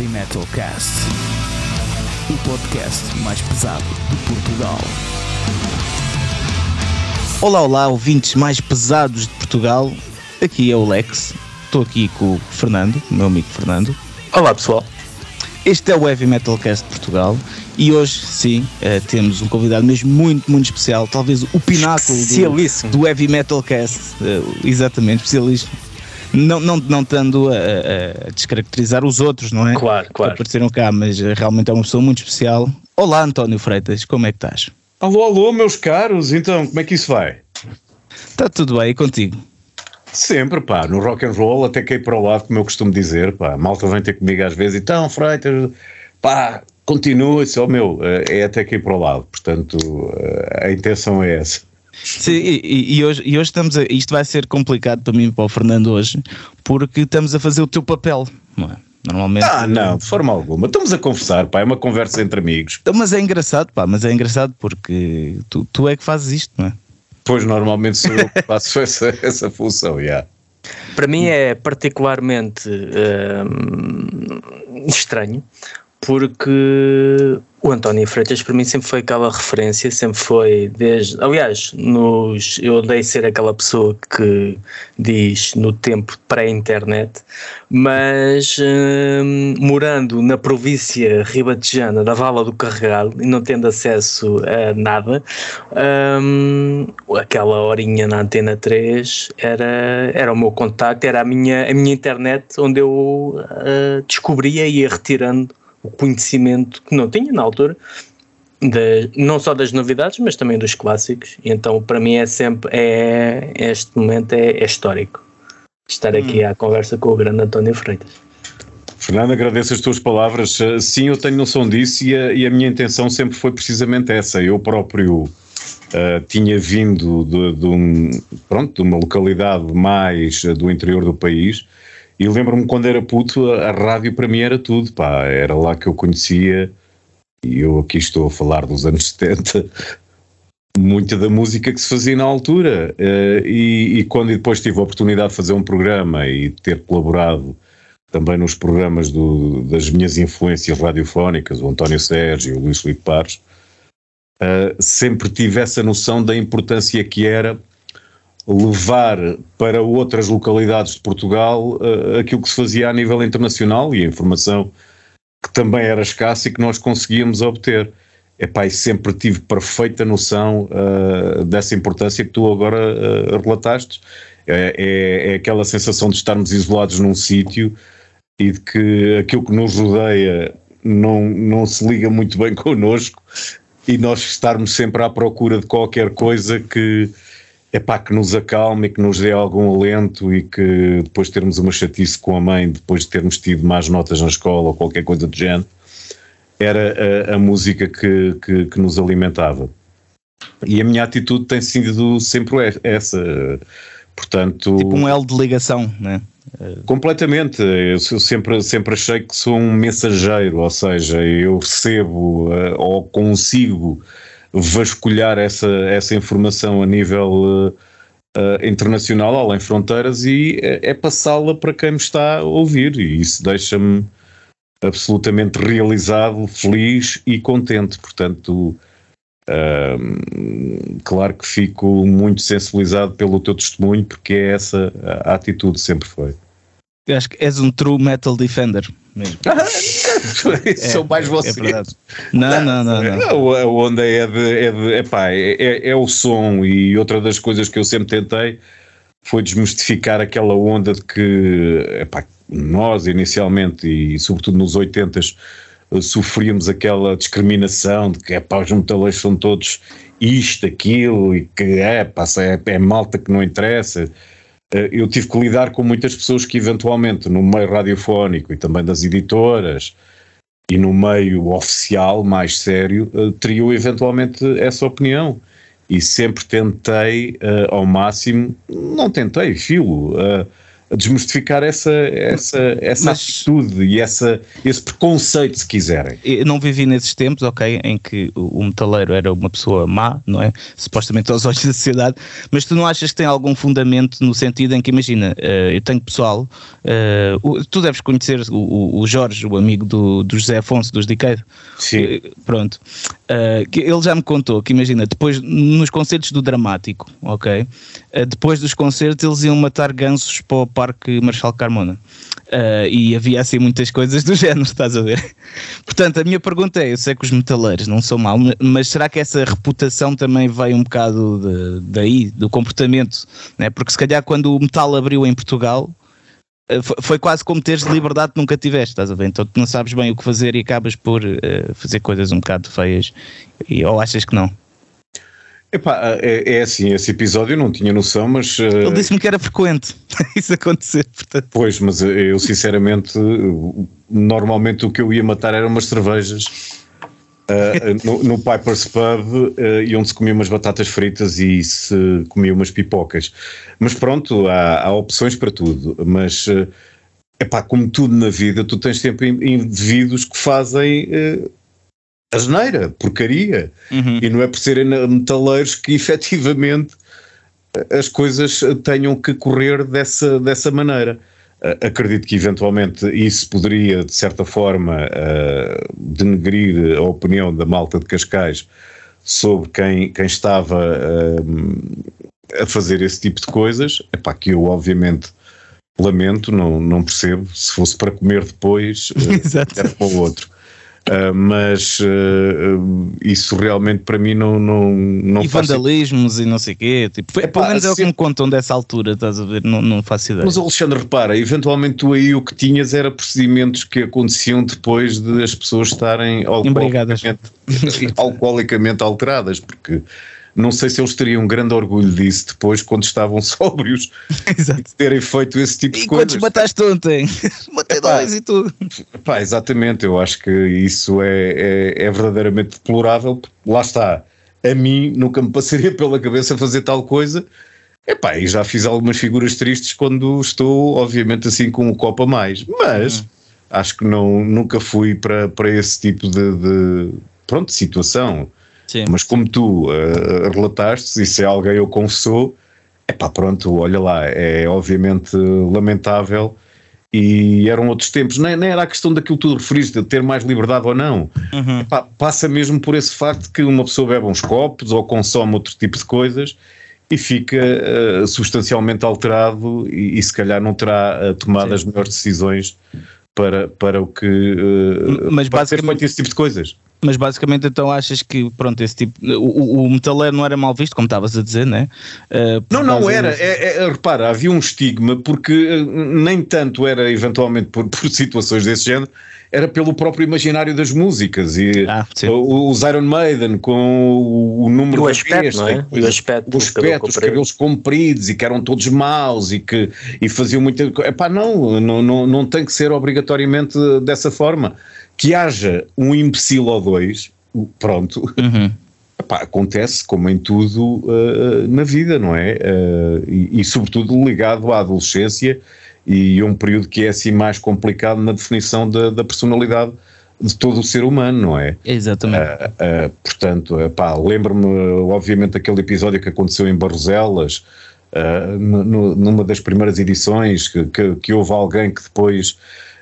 Heavy Metal Cast, o podcast mais pesado de Portugal. Olá, olá, ouvintes mais pesados de Portugal. Aqui é o Lex. Estou aqui com o Fernando, o meu amigo Fernando. Olá pessoal. Este é o Heavy Metal Cast de Portugal e hoje, sim, uh, temos um convidado mesmo muito, muito especial, talvez o pináculo do, do Heavy Metal Cast, uh, exatamente, especialista. Não, não, não estando a, a, descaracterizar os outros, não é? Claro, claro. Que apareceram cá, mas realmente é uma pessoa muito especial. Olá, António Freitas, como é que estás? Alô, alô, meus caros, então, como é que isso vai? Está tudo bem, e contigo? Sempre, pá, no rock and roll até caí para o lado, como eu costumo dizer, pá, malta vem ter comigo às vezes, então, Freitas, pá, continua, só meu, é até cair para o lado, portanto, a intenção é essa. Sim, e, e, hoje, e hoje estamos a, isto vai ser complicado para mim e para o Fernando hoje, porque estamos a fazer o teu papel, não é? Normalmente. Ah, não, de forma alguma. Estamos a conversar, pá, é uma conversa entre amigos. Então, mas é engraçado, pá, mas é engraçado porque tu, tu é que fazes isto, não é? Pois normalmente sou eu que faço essa, essa função, já. Yeah. Para mim é particularmente hum, estranho porque o António Freitas para mim sempre foi aquela referência, sempre foi desde. Aliás, nos, eu odeio ser aquela pessoa que diz no tempo pré-internet, mas hum, morando na província ribatejana da Vala do Carregal e não tendo acesso a nada, hum, aquela horinha na antena 3 era, era o meu contacto, era a minha, a minha internet onde eu uh, descobria e ia retirando o conhecimento que não tinha na altura, de, não só das novidades, mas também dos clássicos. Então, para mim, é sempre, é, este momento é, é histórico. Estar aqui hum. à conversa com o grande António Freitas. Fernando, agradeço as tuas palavras. Sim, eu tenho noção disso e a, e a minha intenção sempre foi precisamente essa. Eu próprio uh, tinha vindo de, de, um, pronto, de uma localidade mais uh, do interior do país e lembro-me quando era puto, a, a, rádio para mim era tudo, pá, era lá que eu conhecia, e eu aqui estou a falar dos anos 70, muita da música que se fazia na altura. Uh, e, e, quando depois tive a oportunidade de fazer um programa e ter colaborado também nos programas do, das minhas influências radiofónicas, o António Sérgio, o Luís Filipe Pares, uh, sempre tive essa noção da importância que era levar para outras localidades de Portugal uh, aquilo que se fazia a nível internacional e a informação que também era escassa e que nós conseguíamos obter. Epá, e sempre tive perfeita noção uh, dessa importância que tu agora uh, relataste. É, é, é, aquela sensação de estarmos isolados num sítio e de que aquilo que nos rodeia não, não se liga muito bem connosco e nós estarmos sempre à procura de qualquer coisa que, é pá, que nos acalme e que nos dê algum alento e que depois termos uma chatice com a mãe, depois de termos tido mais notas na escola ou qualquer coisa do género, era a, a música que, que, que, nos alimentava. E a minha atitude tem sido sempre essa. Portanto, tipo um L de ligação, né? Completamente. Eu sempre, sempre achei que sou um mensageiro, ou seja, eu recebo uh, ou consigo vasculhar essa, essa informação a nível uh, internacional, além fronteiras, e é, é passá-la para quem me está a ouvir, e isso deixa-me absolutamente realizado, feliz e contente. Portanto, uh, claro que fico muito sensibilizado pelo teu testemunho, porque é essa a atitude, sempre foi. Eu acho que és um true metal defender mesmo. é, São mais vocês. É não, não, não, não, A onda é de. É, de, epá, é, é, é o som e outra das coisas que eu sempre tentei foi desmistificar aquela onda de que epá, nós inicialmente e sobretudo nos 80 sofríamos aquela discriminação de que epá, os metaleiros são todos isto, aquilo e que é, é, é malta que não interessa eh, eu tive que lidar com muitas pessoas que eventualmente no meio radiofónico e também das editoras e no meio oficial mais sério eh, teriam eventualmente essa opinião. E sempre tentei uh, ao máximo, não tentei, filo, desmistificar essa, essa, essa Mas, atitude e essa, esse preconceito, se quiserem. Eu não vivi nesses tempos, ok, em que o metaleiro era uma pessoa má, não é? Supostamente aos olhos da sociedade, mas tu não achas que tem algum fundamento no sentido em que, imagina, uh, eu tenho pessoal, uh, tu deves conhecer o, o, Jorge, o amigo do, do José Afonso, dos Decade. Sim. Uh, pronto. ele já me contou que, imagina, depois, nos concertos do Dramático, ok, depois dos concertos eles iam matar gansos para o Parque Marshal Carmona. Uh, e havia assim muitas coisas do género, estás a ver? Portanto, a minha pergunta é: eu sei que os metaleiros não são mal, mas será que essa reputação também veio um bocado de, daí, do comportamento? Né? Porque se calhar quando o metal abriu em Portugal. Uh, foi quase como teres liberdade que nunca tiveste, estás a ver? Então tu não sabes bem o que fazer e acabas por uh, fazer coisas um bocado feias, e, ou achas que não? Epá, é, é assim, esse episódio eu não tinha noção, mas. Uh... Ele disse-me que era frequente isso acontecer, portanto. Pois, mas eu sinceramente, normalmente o que eu ia matar eram umas cervejas uh, no, no, Piper's Pub uh, e onde se comia umas batatas fritas e se comia umas pipocas. Mas pronto, há, há opções para tudo. Mas. Uh, epá, como tudo na vida, tu tens sempre indivíduos que fazem uh, asneira, porcaria. Uhum. E não é por serem metaleiros que efetivamente as coisas tenham que correr dessa, dessa maneira. Uh, acredito que eventualmente isso poderia, de certa forma, uh, denegrir a opinião da malta de Cascais sobre quem, quem estava uh, a fazer esse tipo de coisas. Epá, que eu, obviamente, lamento, não, não percebo. Se fosse para comer depois, era para o outro. Uh, mas uh, isso realmente para mim não, não, não E vandalismos e não sei o quê, tipo, Epá, pelo menos é o que me contam dessa altura, estás a ver? Não, não faço ideia. Mas Alexandre, repara, eventualmente tu aí o que tinhas era procedimentos que aconteciam depois de as pessoas estarem alcoolicamente, alcoolicamente alteradas, porque não sei se eles teriam grande orgulho disso depois quando estavam sóbrios Exato. de terem feito esse tipo e de coisas. E quantos mataste ontem? Matei dois e tudo. Pá, exatamente, eu acho que isso é, é, é verdadeiramente deplorável. Lá está, a mim nunca me passaria pela cabeça fazer tal coisa. Epá, e já fiz algumas figuras tristes quando estou, obviamente, assim com um copo a mais. Mas hum. acho que não, nunca fui para, para esse tipo de, de pronto, situação. Sim. Mas como tu uh, relataste, e se alguém o confessou, é pá, pronto, olha lá, é obviamente lamentável e eram outros tempos. Nem, nem era a questão daquilo que tu referiste, de ter mais liberdade ou não. Uhum. Epá, passa mesmo por esse facto que uma pessoa bebe uns copos ou consome outro tipo de coisas e fica uh, substancialmente alterado e, e, se calhar não terá uh, tomado Sim. as melhores decisões para, para o que uh, Mas para basicamente, esse tipo de coisas. Mas basicamente então achas que pronto, esse tipo o, o metaleiro não era mal visto, como estavas a dizer, né? Uh, não, não era. É, é, repara, havia um estigma porque uh, nem tanto era eventualmente por, por, situações desse género, era pelo próprio imaginário das músicas e ah, os Iron Maiden com o, o número o aspecto, vez, não é? o aspecto, o aspecto os cabelos compridos e que eram todos maus e que e faziam muita. Epá, não, não, não, não tem que ser obrigatoriamente dessa forma que haja um imbecil ou dois, pronto, uhum. Epá, acontece como em tudo uh, na vida, não é? Uh, e, e, sobretudo ligado à adolescência e um período que é assim mais complicado na definição da, da personalidade de todo o ser humano, não é? Exatamente. Uh, uh, portanto, uh, lembro-me, obviamente, daquele episódio que aconteceu em Barroselas, uh, no, numa das primeiras edições, que, que, que, houve alguém que depois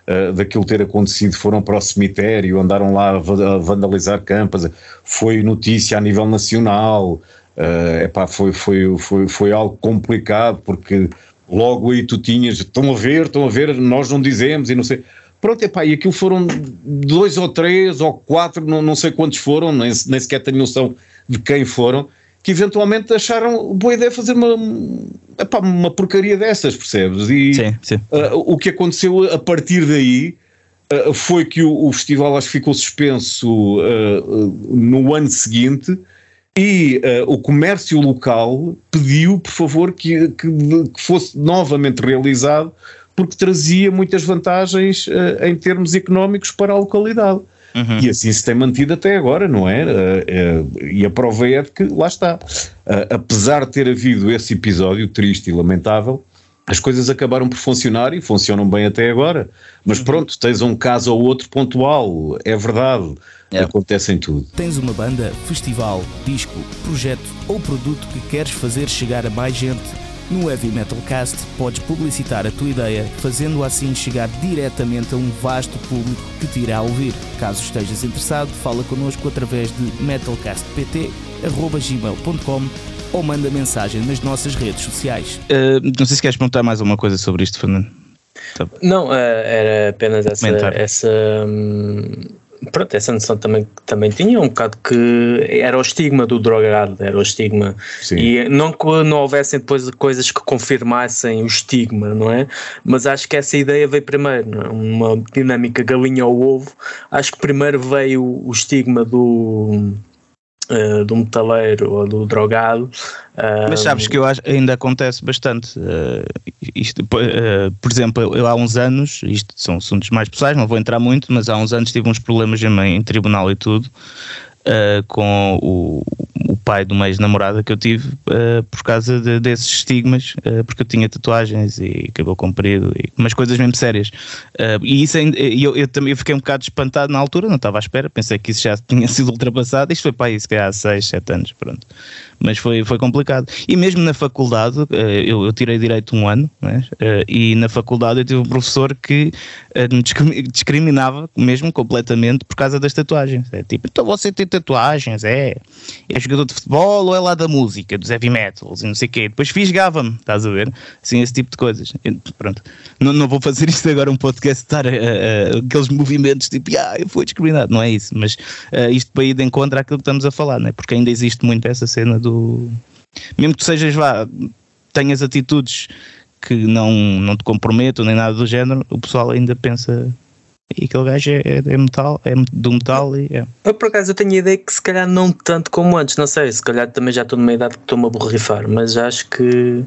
uh, daquilo ter acontecido foram para o cemitério, andaram lá a vandalizar campas, foi notícia a nível nacional, uh, epá, foi, foi, foi, foi algo complicado porque logo aí tu tinhas, estão a ver, estão a ver, nós não dizemos e não sei. Pronto, epá, e aquilo foram dois ou três ou quatro, não, não sei quantos foram, nem, nem sequer tenho noção de quem foram, que eventualmente acharam boa ideia fazer uma, epá, uma porcaria dessas, percebes? E sim, sim. Uh, o que aconteceu a partir daí uh, foi que o, o, festival acho que ficou suspenso uh, no ano seguinte e o comércio local pediu, por favor, que, que, que, fosse novamente realizado porque trazia muitas vantagens em termos económicos para a localidade. Uhum. E assim se tem mantido até agora, não é? Uh, uh, e a prova é de que lá está. Uh, apesar de ter havido esse episódio triste e lamentável, as coisas acabaram por funcionar e funcionam bem até agora. Mas uhum. pronto, tens um caso ou outro pontual, é verdade. É. Acontece em tudo. Tens uma banda, festival, disco, projeto ou produto que queres fazer chegar a mais gente? No Heavy Metal Cast podes publicitar a tua ideia, fazendo assim chegar diretamente a um vasto público que te irá ouvir. Caso estejas interessado, fala connosco através de metalcastpt.gmail.com ou manda mensagem nas nossas redes sociais. Uh, não sei se queres perguntar mais alguma coisa sobre isto, Fernando. Não, uh, era apenas essa, essa, hum, pronto, essa noção também, também tinha um bocado que era o estigma do drogado, era o estigma. Sim. E não que não houvessem depois coisas que confirmassem o estigma, não é? Mas acho que essa ideia veio primeiro, é? uma dinâmica galinha ao ovo. Acho que primeiro veio o estigma do uh, do metaleiro ou do drogado. Uh, Mas sabes que eu acho ainda acontece bastante. Uh, isto, por exemplo, eu, eu, há uns anos, isto são assuntos mais pessoais, não vou entrar muito, mas há uns anos tive uns problemas em, em tribunal e tudo. Uh, com o, o, pai de uma ex-namorada que eu tive uh, por causa de, desses estigmas, uh, porque eu tinha tatuagens e cabelo comprido, e umas coisas mesmo sérias. e isso eu, eu, também fiquei um bocado espantado na altura, não estava à espera, pensei que isso já tinha sido ultrapassado. Isto foi para isso que há 6, 7 anos, pronto mas foi, foi complicado. E mesmo na faculdade, eh, eu, eu tirei direito um ano, né? e na faculdade eu tive um professor que eh, me discriminava mesmo completamente por causa das tatuagens. É tipo, então você tem tatuagens, é, é jogador de futebol ou é lá da música, dos heavy metals e não sei o quê. Depois fisgava-me, estás a ver? Assim, esse tipo de coisas. pronto, não, não vou fazer isto agora um podcast, estar a, a, aqueles movimentos tipo, ah, eu fui discriminado, não é isso, mas uh, isto para ir de encontro àquilo que estamos a falar, né? porque ainda existe muito essa cena do. Mesmo que tu sejas, vá, tenhas atitudes que não, não te comprometam nem nada do género, o pessoal ainda pensa. E aquele gajo é, é, é metal, é do metal e é. Eu por acaso eu tenho a ideia que se calhar não tanto como antes, não sei, se calhar também já estou numa idade que estou-me a borrifar, mas acho que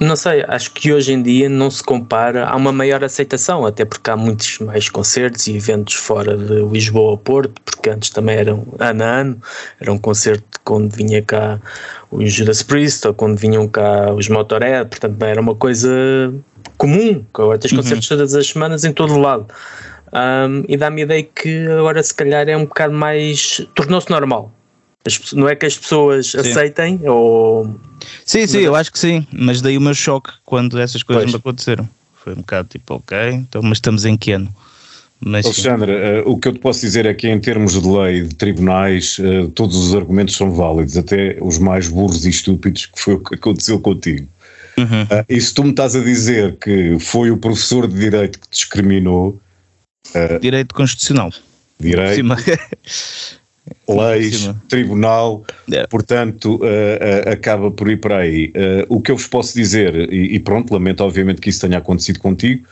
não sei, acho que hoje em dia não se compara, há uma maior aceitação, até porque há muitos mais concertos e eventos fora de Lisboa ou Porto, porque antes também eram ano a ano, era um concerto quando vinha cá o Judas Priest ou quando vinham cá os Motorhead, portanto era uma coisa comum, agora tens uhum. concertos todas as semanas em todo o lado. Um, e dá-me a ideia que agora se calhar é um bocado mais. tornou-se normal as, não é que as pessoas sim. aceitem ou. Sim, sim, mas, eu acho que sim, mas daí o meu choque quando essas coisas pois. me aconteceram. Foi um bocado tipo, ok, então, mas estamos em que ano? Mas, Alexandre, uh, o que eu te posso dizer é que em termos de lei, de tribunais, uh, todos os argumentos são válidos, até os mais burros e estúpidos, que foi o que aconteceu contigo. Uhum. Uh, e se tu me estás a dizer que foi o professor de Direito que discriminou... direito Constitucional. Direito... leis, tribunal, yeah. portanto, uh, uh, acaba por ir para aí. Uh, o que eu vos posso dizer, e, e, pronto, lamento obviamente que isso tenha acontecido contigo,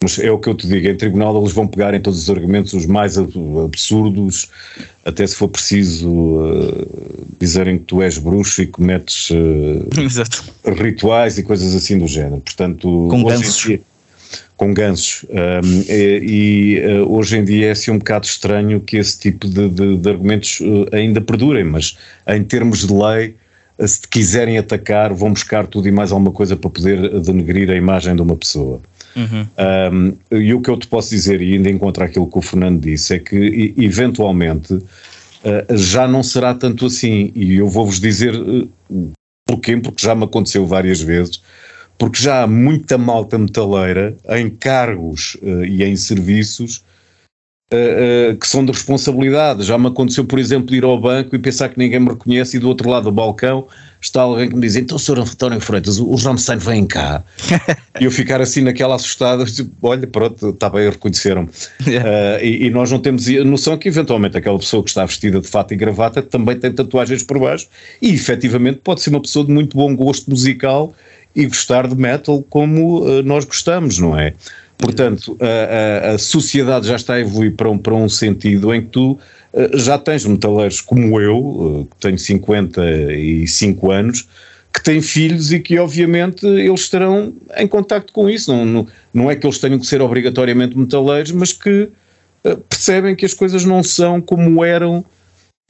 mas é o que eu te digo, em tribunal eles vão pegar em todos os argumentos os mais absurdos, até se for preciso dizerem que tu és bruxo e cometes rituais e coisas assim do género. Portanto, Com gansos. Com gansos. Um, e, e uh, hoje em dia é assim um bocado estranho que esse tipo de, de, de argumentos uh, ainda perdurem, mas em termos de lei, uh, se quiserem atacar, vão buscar tudo e mais alguma coisa para poder denegrir a imagem de uma pessoa. Uhum. Um, e o que eu te posso dizer, e ainda encontro aquilo que o Fernando disse, é que eventualmente já não será tanto assim. E eu vou-vos dizer porquê, porque já me aconteceu várias vezes porque já há muita malta metaleira em cargos uh, e em serviços uh, uh, que são de responsabilidade. Já me aconteceu, por exemplo, ir ao banco e pensar que ninguém me reconhece e do outro lado do balcão está alguém que me diz, então Sr. António Freitas, os Rammstein vêm cá. e eu ficar assim naquela assustada, tipo, olha, pronto, está bem, reconheceram-me. Yeah. E, e, nós não temos noção que eventualmente aquela pessoa que está vestida de fato e gravata também tem tatuagens por baixo e efetivamente pode ser uma pessoa de muito bom gosto musical e gostar de metal como uh, nós gostamos, não é? Portanto, a, a, a, sociedade já está a evoluir para um, para um sentido em que tu uh, já tens metaleiros como eu, uh, que tenho 55 anos, que têm filhos e que obviamente eles estarão em contacto com isso. Não, não, não é que eles tenham que ser obrigatoriamente metaleiros, mas que uh, percebem que as coisas não são como eram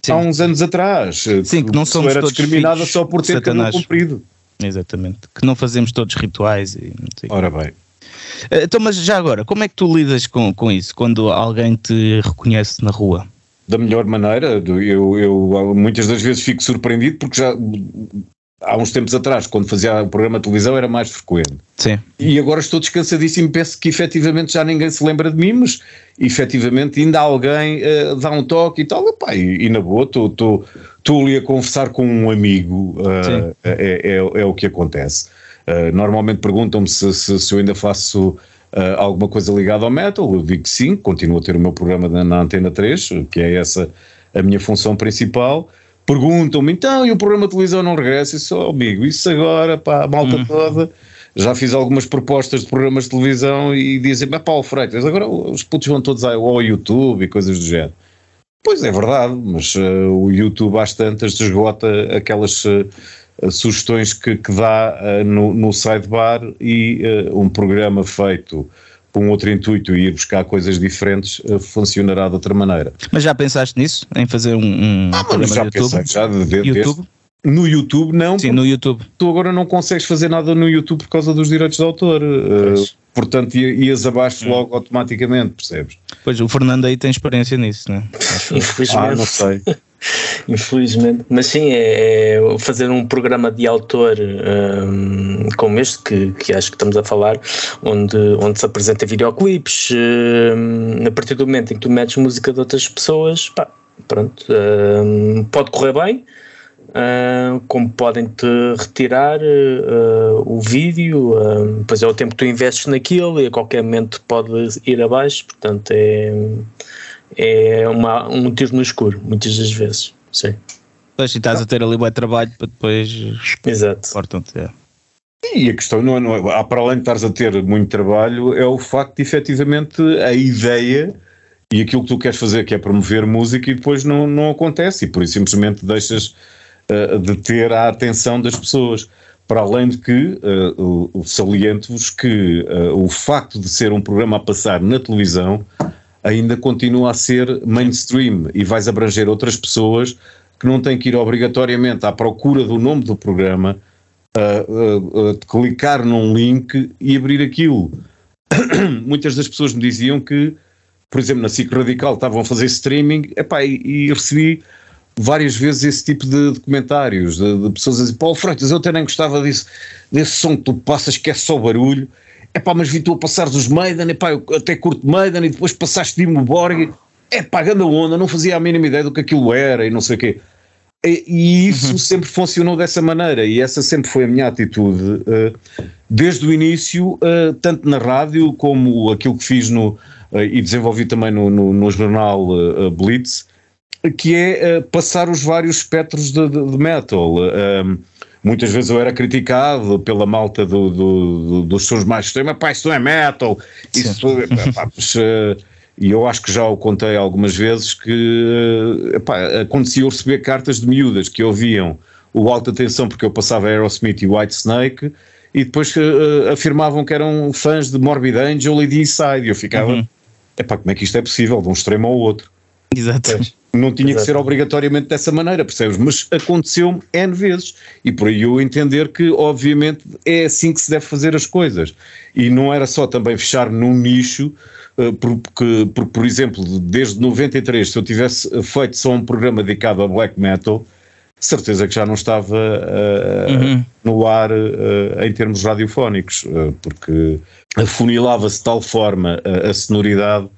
Sim. há uns anos atrás. Sim, que não somos era discriminada só por ter cabelo comprido. Exatamente. Que não fazemos todos rituais e Ora bem. Eh, então, mas já agora, como é que tu lidas com, com isso quando alguém te reconhece na rua? Da melhor maneira, eu, eu muitas das vezes fico surpreendido porque já há uns tempos atrás, quando fazia o programa de televisão, era mais frequente. Sim. E agora estou descansadíssimo, penso que efetivamente já ninguém se lembra de mim, mas efetivamente ainda alguém uh, dá um toque e tal, epá, e, e na boa, estou ali a conversar com um amigo, uh, é, é, é, o que acontece. Uh, normalmente perguntam-me se, se, se, eu ainda faço alguma coisa ligada ao metal, eu digo que sim, continuo a ter o meu programa na, na Antena 3, que é essa a minha função principal, perguntam-me, então, e o programa de televisão não regressa? Sou, oh, amigo, isso agora, pá, a malta uhum. toda. Já fiz algumas propostas de programas de televisão e dizem, mas Paulo Freitas, agora os putos vão todos ao YouTube e coisas do género. Pois é verdade, mas uh, o YouTube às tantas esgota aquelas uh, sugestões que, que dá uh, no, no sidebar e um programa feito com outro intuito e ir buscar coisas diferentes, funcionará de outra maneira. Mas já pensaste nisso? Em fazer um, um ah, programa já YouTube? Pensei, já de, de, YouTube? no YouTube não. Sim, no YouTube. Tu agora não consegues fazer nada no YouTube por causa dos direitos de autor. Uh, portanto, ias abaixo hum. logo automaticamente, percebes? Pois, o Fernando aí tem experiência nisso, né? Infelizmente. Ah, não sei. Infelizmente, mas sim, é, é, fazer um programa de autor um, como este que, que acho que estamos a falar, onde, onde se apresenta videoclipes, um, a partir do momento em que tu metes música de outras pessoas, pá, pronto, um, pode correr bem, Uh, como podem te retirar uh, o vídeo, uh, pois é o tempo que tu investes naquilo e a qualquer momento pode ir abaixo, portanto é é uma, um tiro no escuro, muitas das vezes. Sim. Pois, e estás a ter ali bom trabalho para depois. Exato. Portam-te. É. E a questão, não é, não é, para além de estares a ter muito trabalho, é o facto de efetivamente a ideia e aquilo que tu queres fazer, que é promover música, e depois não, não acontece, e por isso simplesmente deixas uh, de ter a atenção das pessoas. Para além de que, uh, saliento-vos que uh, o facto de ser um programa a passar na televisão ainda continua a ser mainstream e vais abranger outras pessoas que não têm que ir obrigatoriamente à procura do nome do programa, uh, uh, clicar num link e abrir aquilo. Muitas das pessoas me diziam que, por exemplo, na SIC Radical estavam a fazer streaming epá, e, e recebi várias vezes esse tipo de, de comentários de, de, pessoas a dizer Paulo Freitas, eu até nem gostava disso, desse som que tu passas que é só barulho é pá, mas vi tu a passar dos Maiden, é pá, eu até curto Maiden e depois passaste de Borg, é pá, grande onda, não fazia a mínima ideia do que aquilo era e não sei o quê. E, e isso uhum. sempre funcionou dessa maneira e essa sempre foi a minha atitude uh, desde o início, uh, tanto na rádio como aquilo que fiz no, uh, e desenvolvi também no, no, no jornal Blitz, que é passar os vários espectros de, de, de metal. Muitas vezes eu era criticado pela malta do, do, do, dos sons mais extremos, pá, isso não é metal, isso pá, mas, uh, e eu acho que já o contei algumas vezes que epá, acontecia eu receber cartas de miúdas que ouviam o alta tensão porque eu passava Aerosmith e White Snake e depois uh, afirmavam que eram fãs de Morbid Angel e de Inside e eu ficava, uhum. epá, como é que isto é possível, de um extremo ao outro? Exato. Não tinha Exato. que ser obrigatoriamente dessa maneira, percebes? Mas aconteceu-me N vezes. E por aí eu entender que, obviamente, é assim que se deve fazer as coisas. E não era só também fechar-me num nicho, eh, porque, porque, por exemplo, desde 93, se eu tivesse feito só um programa dedicado a black metal, certeza que já não estava uh, uhum. no ar uh, em termos radiofónicos, uh, porque afunilava-se de tal forma a sonoridade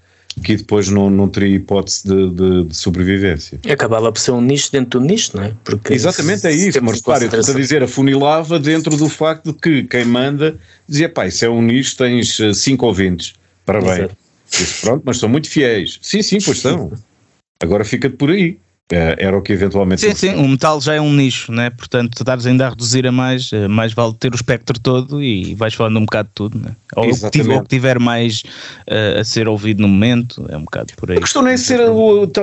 que depois não, não teria hipótese de, de, de sobrevivência. Acabava por ser um nicho dentro do nicho, não é? Porque Exatamente, é isso, mas claro, eu estou a dizer, afunilava dentro do facto de que quem manda dizia, pá, isso é um nicho, tens eh, cinco ouvintes, parabéns. Isso, pronto, mas são muito fiéis. Sim, sim, pois são. Agora fica por aí. Eh, era o que eventualmente. Sim, sim, o metal já é um nicho, né? portanto, tu estares ainda a reduzir a mais, eh, mais vale ter o espectro todo e vais falando um bocado de tudo, né? ou, o que tiver, ou que tiver mais uh, a ser ouvido no momento, é um bocado por aí. A questão não é ser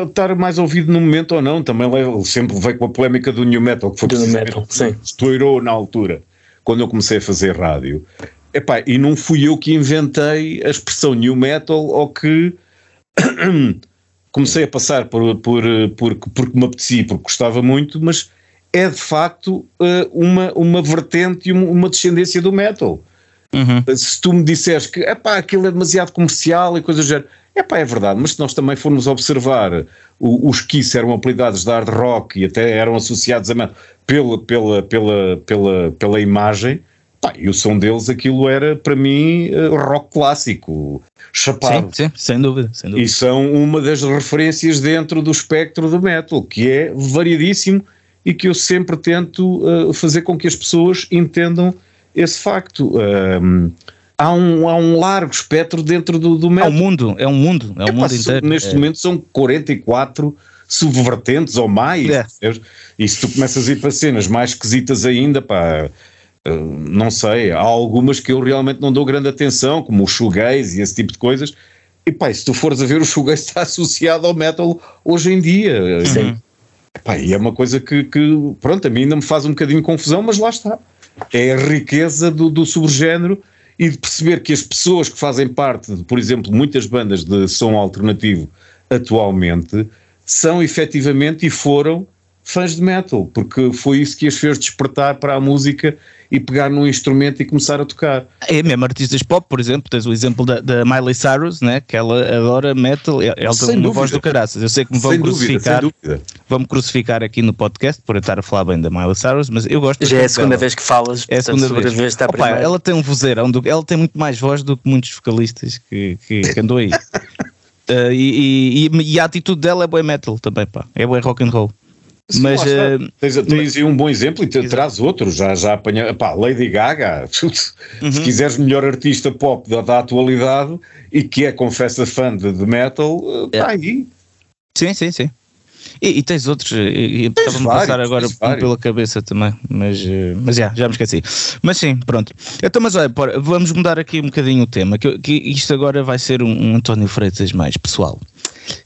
estar mais ouvido no momento ou não, também leva, sempre veio com a polémica do New Metal, que foi do metal, sim. estourou na altura, quando eu comecei a fazer rádio. Epá, e não fui eu que inventei a expressão New Metal ou que. Comecei a passar por, por, por, porque me apetecia, porque gostava muito, mas é de facto uh, uma, uma vertente e uma, uma descendência do metal. Uhum. Se tu me disseres que epá, aquilo é demasiado comercial e coisas do género, epá, é verdade, mas se nós também formos observar o, os Kiss eram apelidados de hard rock e até eram associados a metal pela, pela, pela, pela, pela imagem, pá, e o som deles aquilo era para mim uh, rock clássico, chapado. Sim, sim, sem dúvida, sem dúvida. E são uma das referências dentro do espectro do metal, que é variadíssimo e que eu sempre tento uh, fazer com que as pessoas entendam esse facto. Um, há, um, há um largo espectro dentro do, do metal. É um mundo, é um mundo, é um mundo inteiro. Neste é. momento são 44 subvertentes ou mais. É. E se tu começas a ir para cenas mais esquisitas ainda, pá, eh, não sei, há algumas que eu realmente não dou grande atenção, como o shoegaze e esse tipo de coisas. E pá, se tu fores a ver, o shoegaze está associado ao metal hoje em dia. Sim. Epá, e é uma coisa que, que, pronto, a mim ainda me faz um bocadinho de confusão, mas lá está. É a riqueza do, do subgénero e de perceber que as pessoas que fazem parte, de, por exemplo, muitas bandas de som alternativo atualmente, são efetivamente e foram fãs de metal, porque foi isso que as fez despertar para a música e pegar num instrumento e começar a tocar. É mesmo artistas pop, por exemplo, tens o exemplo da, da Miley Cyrus, né, que ela adora metal, ela tem uma dúvida. voz do caraças. Eu sei que me vão sem crucificar, dúvida, vão me crucificar aqui no podcast por eu estar a falar bem da Miley Cyrus, mas eu gosto. Já é a segunda dela. vez que falas. É a segunda vez. vez está Opa, ela tem um vozeirão, do, ela tem muito mais voz do que muitos vocalistas que, que, que andou aí. uh, e, e, e, a atitude dela é boa metal também, pá. É boa rock and roll. Sim, mas uh, tens, tens um bom exemplo e te, traz outro, já, já apanha, pá, Lady Gaga, uhum. se quiseres melhor artista pop da, da, atualidade e que é, confessa, fã de, de metal, está eh, é. aí. Sim, sim, sim. E, e tens outros, e estava-me a passar agora pela cabeça também, mas, eh, mas já, já me esqueci. Mas sim, pronto. Então, mas olha, vamos mudar aqui um bocadinho o tema, que, que isto agora vai ser um, um António Freitas mais pessoal.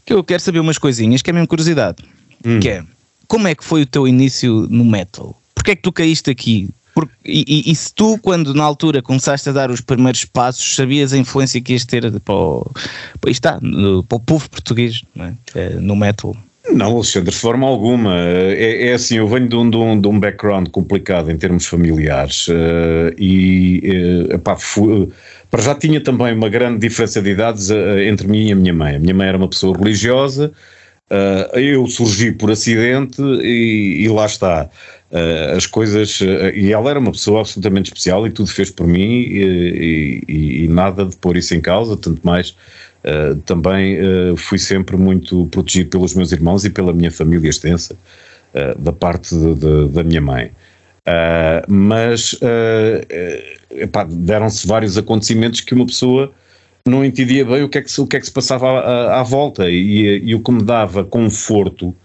Que eu quero saber umas coisinhas, que é mesmo curiosidade, hum. que é como é que foi o teu início no metal? Porquê é que tu caíste aqui? Porque, e, e, se tu, quando na altura começaste a dar os primeiros passos, sabias a influência que ias ter para o, está, para o povo português é? no metal? Não, Alexandre, de forma alguma. É, é assim, eu venho de um, de, um, de um, background complicado em termos familiares uh, e uh, para já tinha também uma grande diferença de idades uh, entre mim e a minha mãe. A minha mãe era uma pessoa religiosa, Uh, eu surgi por acidente e, e lá está. Uh, as coisas. Uh, e ela era uma pessoa absolutamente especial e tudo fez por mim e, e, e nada de pôr isso em causa, tanto mais. também fui sempre muito protegido pelos meus irmãos e pela minha família extensa, da parte de, de, da minha mãe. mas deram-se vários acontecimentos que uma pessoa não entendia bem o que é que se, o que é que se passava à, à volta e, e, o que me dava conforto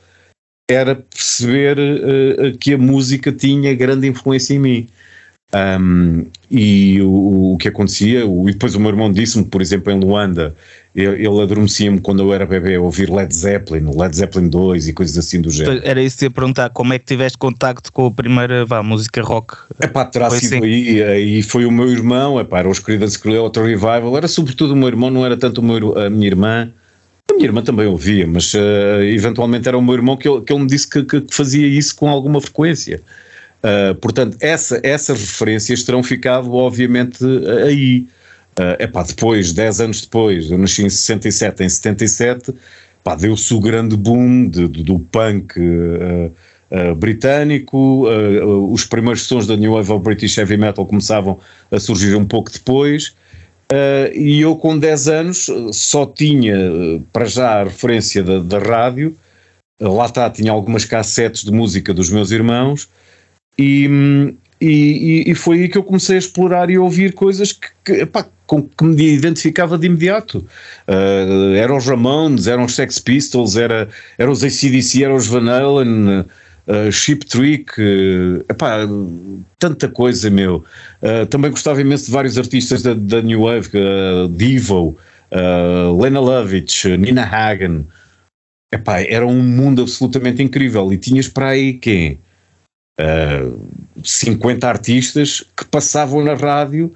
era perceber uh, que a música tinha grande influência em mim. Um, e o, o, que acontecia, o, e depois o meu irmão disse-me, por exemplo, em Luanda, ele, adormecia-me quando eu era bebê a ouvir Led Zeppelin, Led Zeppelin 2 e coisas assim do género. Era isso que ia perguntar, como é que tiveste contacto com a primeira vá, música rock? É pá, terá foi sido assim? aí, aí foi o meu irmão, é pá, era os Creedence Clearwater Revival, era sobretudo o meu irmão, não era tanto meu, a minha irmã, a minha irmã também ouvia, mas uh, eventualmente era o meu irmão que ele, que ele me disse que, que fazia isso com alguma frequência. Uh, portanto, essa, essas referências terão ficado, obviamente, aí. Uh, epá, depois, 10 anos depois, eu nasci em 67, em 77, deu-se o grande boom de, de, do punk uh, uh, britânico, os primeiros sons da New Wave of British Heavy Metal começavam a surgir um pouco depois, e eu com 10 anos só tinha, para já, a referência da, da rádio, lá está, tinha algumas cassetes de música dos meus irmãos, e, e, e, foi aí que eu comecei a explorar e ouvir coisas que, que, com que me identificava de imediato. Uh, eram os Ramones, eram os Sex Pistols, era, eram os ACDC, eram os Van Halen, uh, Ship Trick, uh, epá, tanta coisa, meu. Uh, também gostava imenso de vários artistas da, da New Wave, uh, Devo, Lena Lovitch, Nina Hagen. Epá, era um mundo absolutamente incrível e tinhas para aí quem? Uh, 50 artistas que passavam na rádio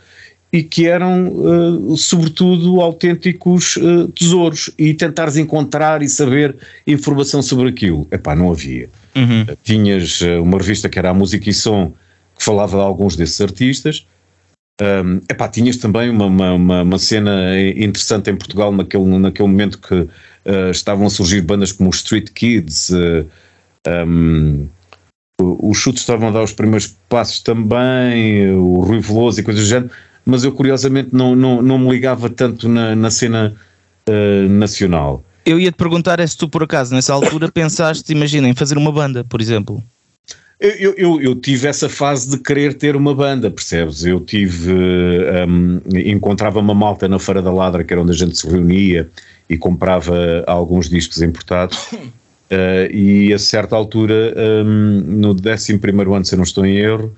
e que eram, uh, sobretudo, autênticos uh, tesouros e tentares encontrar e saber informação sobre aquilo. Epá, não havia. Uhum. Uh, tinhas uma revista que era a Música e Som, que falava de alguns desses artistas. Um, epá, tinhas também uma, uma, uma, cena interessante em Portugal naquele, naquele momento que estavam a surgir bandas como os Street Kids, um, os chutes estavam a dar os primeiros passos também, o Rui Veloso e coisas do género mas eu curiosamente não, não, não me ligava tanto na, na cena uh, nacional. Eu ia te perguntar é se tu por acaso nessa altura pensaste, imagina, em fazer uma banda, por exemplo. Eu, eu, eu, tive essa fase de querer ter uma banda, percebes? Eu tive. Um, encontrava uma malta na Feira da Ladra, que era onde a gente se reunia e comprava alguns discos importados. Uh, e a certa altura, um, no 11 ano, se eu não estou em erro,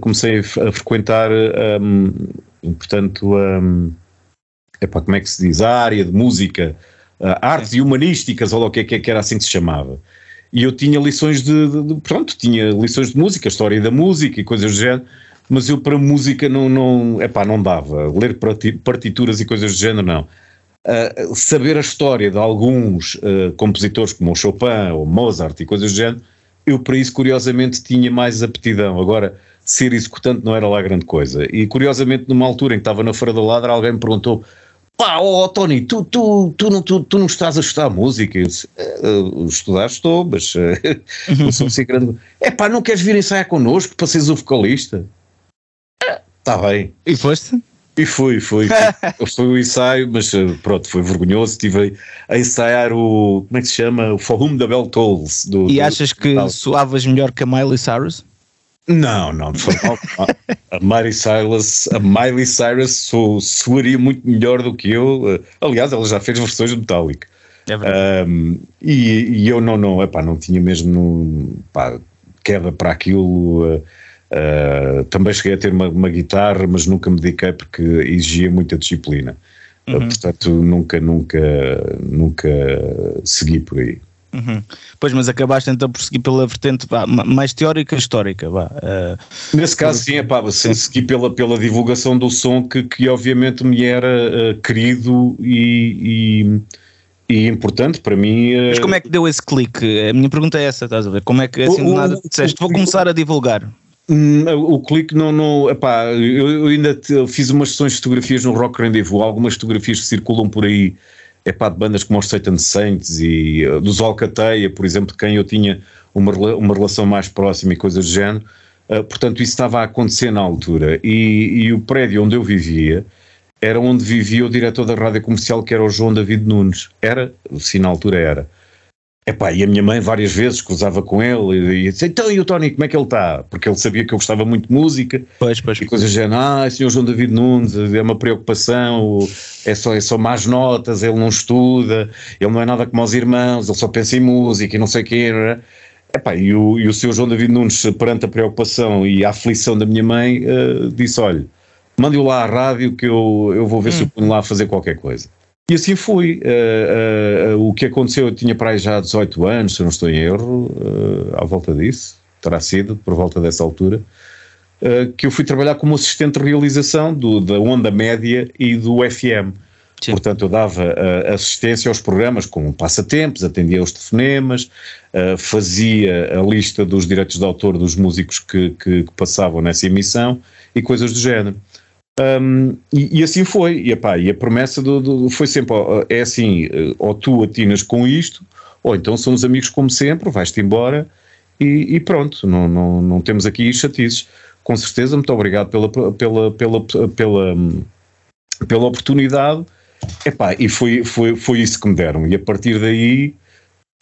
comecei a, frequentar, um, portanto, um, epá, como é que se diz? A área de música, uh, artes e humanísticas, ou o que é que era assim que se chamava. E eu tinha lições de, de, de, pronto, tinha lições de música, história da música e coisas do género, mas eu para música não, não, epá, não dava. Ler partituras e coisas do género, não. Uh, saber a história de alguns uh, compositores como o Chopin ou Mozart e coisas do género, eu para isso curiosamente tinha mais aptidão. Agora, ser executante não era lá grande coisa. E curiosamente, numa altura em que estava na Feira da Ladra, alguém me perguntou: pá, oh, Tony, tu, tu, tu, não, tu, tu não estás a estudar música? Eu disse: uh, estudar estou, mas uh, não sou assim grande. É pá, não queres vir ensaiar connosco para seres o vocalista? Está bem. E foste? E fui, fui. foi o ensaio, mas pronto, foi vergonhoso. Estive a, ensaiar o. Como é que se chama? O For Whom the Bell Tolls. Do, e do, achas que do... soavas melhor que a Miley Cyrus? Não, não, de forma A Miley Cyrus, a Miley Cyrus so, soaria muito melhor do que eu. Eh, aliás, ela já fez versões de Metallica. É um, e, e, eu não, não, epá, não tinha mesmo pá, queda para aquilo. Uh, uh, também cheguei a ter uma, uma, guitarra, mas nunca me dediquei porque exigia muita disciplina. Uhum. Uh, portanto, nunca, nunca, nunca segui por aí. Uhum. Pois, mas acabaste então por seguir pela vertente vá, mais teórica histórica. Vá. Uh, Nesse caso, sim, epá, sim. segui pela, pela divulgação do som que, que obviamente me era querido e, e, e, importante para mim. Mas como é que deu esse clique? A minha pergunta é essa, estás a ver? Como é que assim o, nada disseste, vou começar a divulgar? Hum, o clique não, não epá, eu, ainda te, fiz umas sessões de fotografias no Rock Rendezvous, algumas fotografias que circulam por aí é pá, de bandas como os Satan Saints e uh, dos Alcateia, por exemplo, de quem eu tinha uma, uma relação mais próxima e coisas do género. Uh, portanto, isso estava a acontecer na altura. E, e, o prédio onde eu vivia era onde vivia o diretor da rádio comercial, que era o João David Nunes. Era, sim, na altura era. Epá, e a minha mãe várias vezes cruzava com ele e dizia, então e o Tony, como é que ele está? Porque ele sabia que eu gostava muito de música pois, pois. e coisas do ah, senhor João David Nunes, é uma preocupação, é só, é só más notas, ele não estuda, ele não é nada como os irmãos, ele só pensa em música e não sei o quê. É? Epá, e, o, e o senhor João David Nunes, perante a preocupação e a aflição da minha mãe, uh, disse, olha, mande-o lá à rádio que eu, eu vou ver hum. se eu ponho lá fazer qualquer coisa. E assim fui. Uh, uh, o que aconteceu, eu tinha para aí já 18 anos, se eu não estou em erro, uh, à volta disso, terá sido, por volta dessa altura, que eu fui trabalhar como assistente de realização do, da Onda Média e do FM. Sim. Portanto, eu dava assistência aos programas como passatempos, atendia aos telefonemas, fazia a lista dos direitos de autor dos músicos que, que, que passavam nessa emissão e coisas do género. Um, e, e, assim foi, e, epá, e a promessa do, do, foi sempre: é assim, eh, ou tu atinas com isto, ou então somos amigos como sempre, vais-te embora e, e, pronto, não, não, não temos aqui chatices. Com certeza, muito obrigado pela, pela, pela, pela, pela oportunidade. Epá, e foi, foi, foi isso que me deram. E a partir daí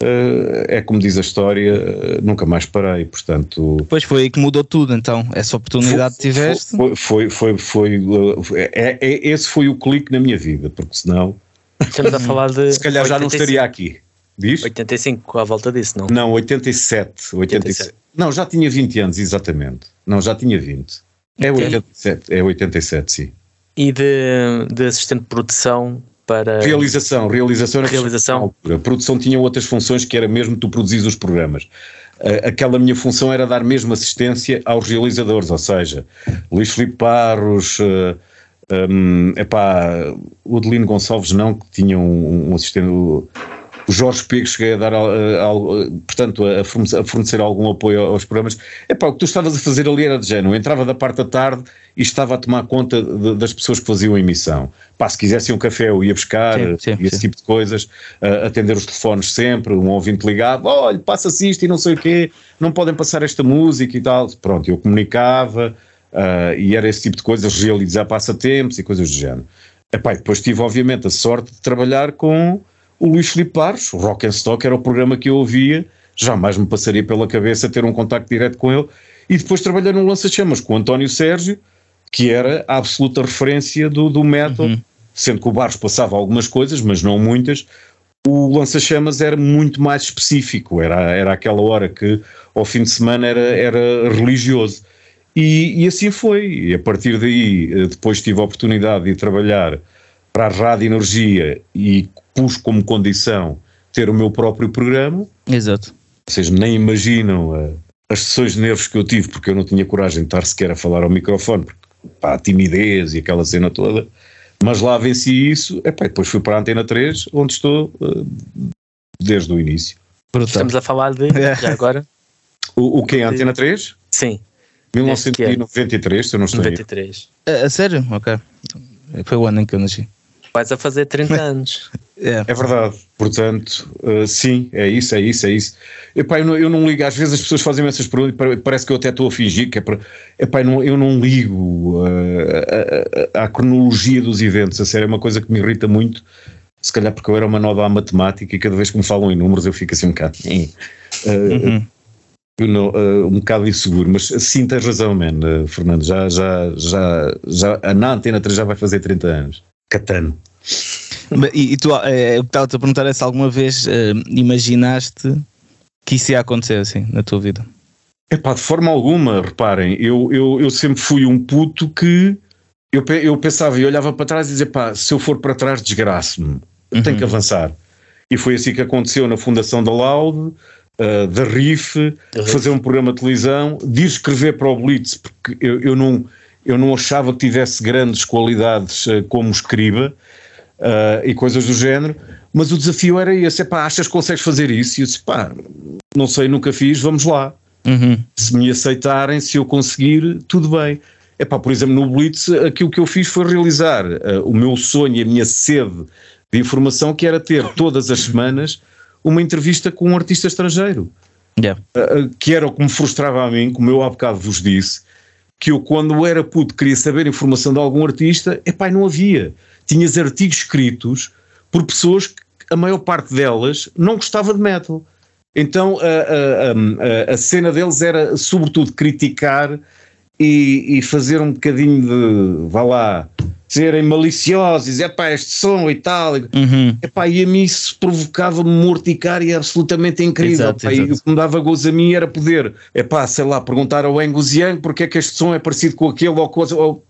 é como diz a história, uh, nunca mais parei, portanto... Pois foi aí que mudou tudo, então, essa oportunidade foi, que tiveste? Foi, foi, foi, foi uh, é, é, esse foi o clique na minha vida, porque senão... Estamos a falar de... Se calhar 85. já não estaria aqui. Diz? 85, à volta disso, não? Não, 87, 87. 87. Não, já tinha 20 anos, exatamente. Não, já tinha 20. É 87, é 87, sim. E de, de assistente de produção para. Realização, realização era realização. A produção tinha outras funções que era mesmo tu produzis os programas. Aquela minha função era dar mesmo assistência aos realizadores, ou seja, Luís Filipe Parros, Um, epá, o Adelino Gonçalves não, que tinha um, um assistente. O, Jorge Pego cheguei a dar, portanto, a, fornecer algum apoio aos programas. Epá, o que tu estavas a fazer ali era de género. Eu entrava da parte da tarde e estava a tomar conta de, das pessoas que faziam a emissão. Pá, se quisessem um café, eu ia buscar sim, sim, e esse sim. tipo de coisas, uh, atender os telefones sempre, um ouvinte ligado, olha, passa-se isto e não sei o quê, não podem passar esta música e tal. Pronto, eu comunicava uh, e era esse tipo de coisas, realizar passatempos e coisas do género. Epá, depois tive, obviamente, a sorte de trabalhar com o Luís Filipe Pares, o Rock and Stock era o programa que eu ouvia, jamais me passaria pela cabeça ter um contacto direto com ele, e depois trabalhei no Lança-Chamas com o António Sérgio, que era a absoluta referência do, do metal, uhum. sendo que o Barros passava algumas coisas, mas não muitas, o lança-chamas era muito mais específico, era, era aquela hora que ao fim de semana era, era religioso. E, e assim foi, e a partir daí eh, depois tive a oportunidade de trabalhar para a Rádio Energia e pus como condição ter o meu próprio programa. Exato. Vocês nem imaginam uh, as sessões de nervos que eu tive, porque eu não tinha coragem de estar sequer a falar ao microfone, porque, pá, a timidez e aquela cena toda. Mas lá venci isso, epá, depois fui para a Antena 3, onde estou uh, desde o início. Brutal. Estamos a falar de, já agora? O, o que é a Antena 3? Sim. 1993, se eu não estou 93. A, a sério? Ok. Foi o ano em que eu nasci. Vais a fazer 30 anos. É. é verdade. Portanto, uh, sim, é isso, é isso, é isso. Epá, eu, não, eu não ligo, às vezes as pessoas fazem essas perguntas, parece que eu até estou a fingir que é para. Epá, eu não, eu não ligo uh, à cronologia dos eventos, a sério, é uma coisa que me irrita muito. Se calhar porque eu era uma nova à matemática e cada vez que me falam em números eu fico assim um bocado. Uh, uhum. Não, uh, um bocado inseguro, mas sim tens razão, man, uh, Fernando. Já, já, já, já, a na Antena 3 já vai fazer 30 anos. Catano. E, e tu, é, eu estava-te a perguntar se alguma vez uh, imaginaste que isso ia acontecer assim na tua vida? É pá, de forma alguma, reparem, eu, eu, eu sempre fui um puto que eu, eu pensava e olhava para trás e dizia pá, se eu for para trás desgraço-me, uhum. tenho que avançar. E foi assim que aconteceu na fundação da Loud, uh, da RIF, uhum. fazer um programa de televisão, de escrever para o Blitz, porque eu, eu não eu não achava que tivesse grandes qualidades uh, como escriba uh, e coisas do género, mas o desafio era esse: pá, achas que consegues fazer isso? E eu disse, pá, não sei, nunca fiz, vamos lá. Uhum. Se me aceitarem, se eu conseguir, tudo bem. É pá, por exemplo, no Blitz, aquilo que eu fiz foi realizar uh, o meu sonho e a minha sede de informação, que era ter todas as semanas uma entrevista com um artista estrangeiro. Yeah. Uh, que era o que me frustrava a mim, como eu há bocado vos disse, que eu, quando era puto, queria saber informação de algum artista, epá, não havia. Tinhas artigos escritos por pessoas que a maior parte delas não gostava de metal. Então a, a, a, a cena deles era, sobretudo, criticar e, e, fazer um bocadinho de, vá lá, serem maliciosos, é pá, este som e tal. Uhum. Epá, e a mim isso provocava-me morticária absolutamente incrível. Exato, epá, exato. E o que me dava gozo a mim era poder, é pá, sei lá, perguntar ao Angus Young porque é que este som é parecido com aquele ou com ou,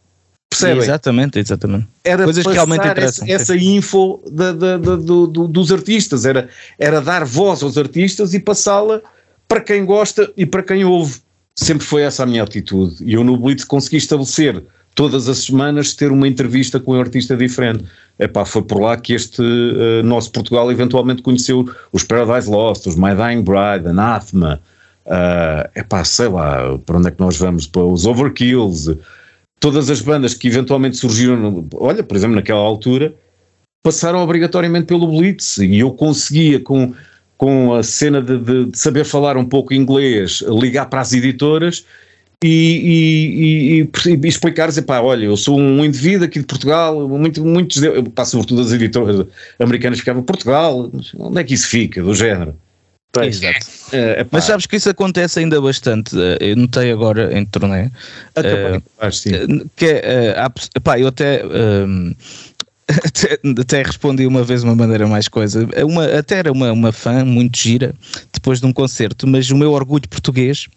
Percebem? Exatamente, exatamente. Era Coisas que realmente interessam. Essa, essa info da, da, da, do, do, dos artistas, era, era dar voz aos artistas e passá-la para quem gosta e para quem ouve. Sempre foi essa a minha atitude. E eu no Blitz consegui estabelecer todas as semanas ter uma entrevista com um artista diferente. Epá, foi por lá que este uh, nosso Portugal eventualmente conheceu os Paradise Lost, os My Dying Bride, Anathema, uh, epá, sei lá, para onde é que nós vamos, para os Overkills, todas as bandas que eventualmente surgiram, olha, por exemplo, naquela altura, passaram obrigatoriamente pelo Blitz e eu conseguia com, com a cena de, de, de saber falar um pouco inglês, ligar para as editoras e, e, e, e explicar, dizer, pá, olha, eu sou um indivíduo aqui de Portugal, muito, muitos, pá, sobretudo as editoras americanas ficavam, Portugal, onde é que isso fica, do género? Pois. Exato. É, Mas sabes que isso acontece ainda bastante. Eh, eu notei agora em turnê. Uh, que é, uh, pá, eu até. Uh, até, até, respondi uma vez de uma maneira mais coisa. Uma, até era uma, uma fã muito gira depois de um concerto, mas o meu orgulho português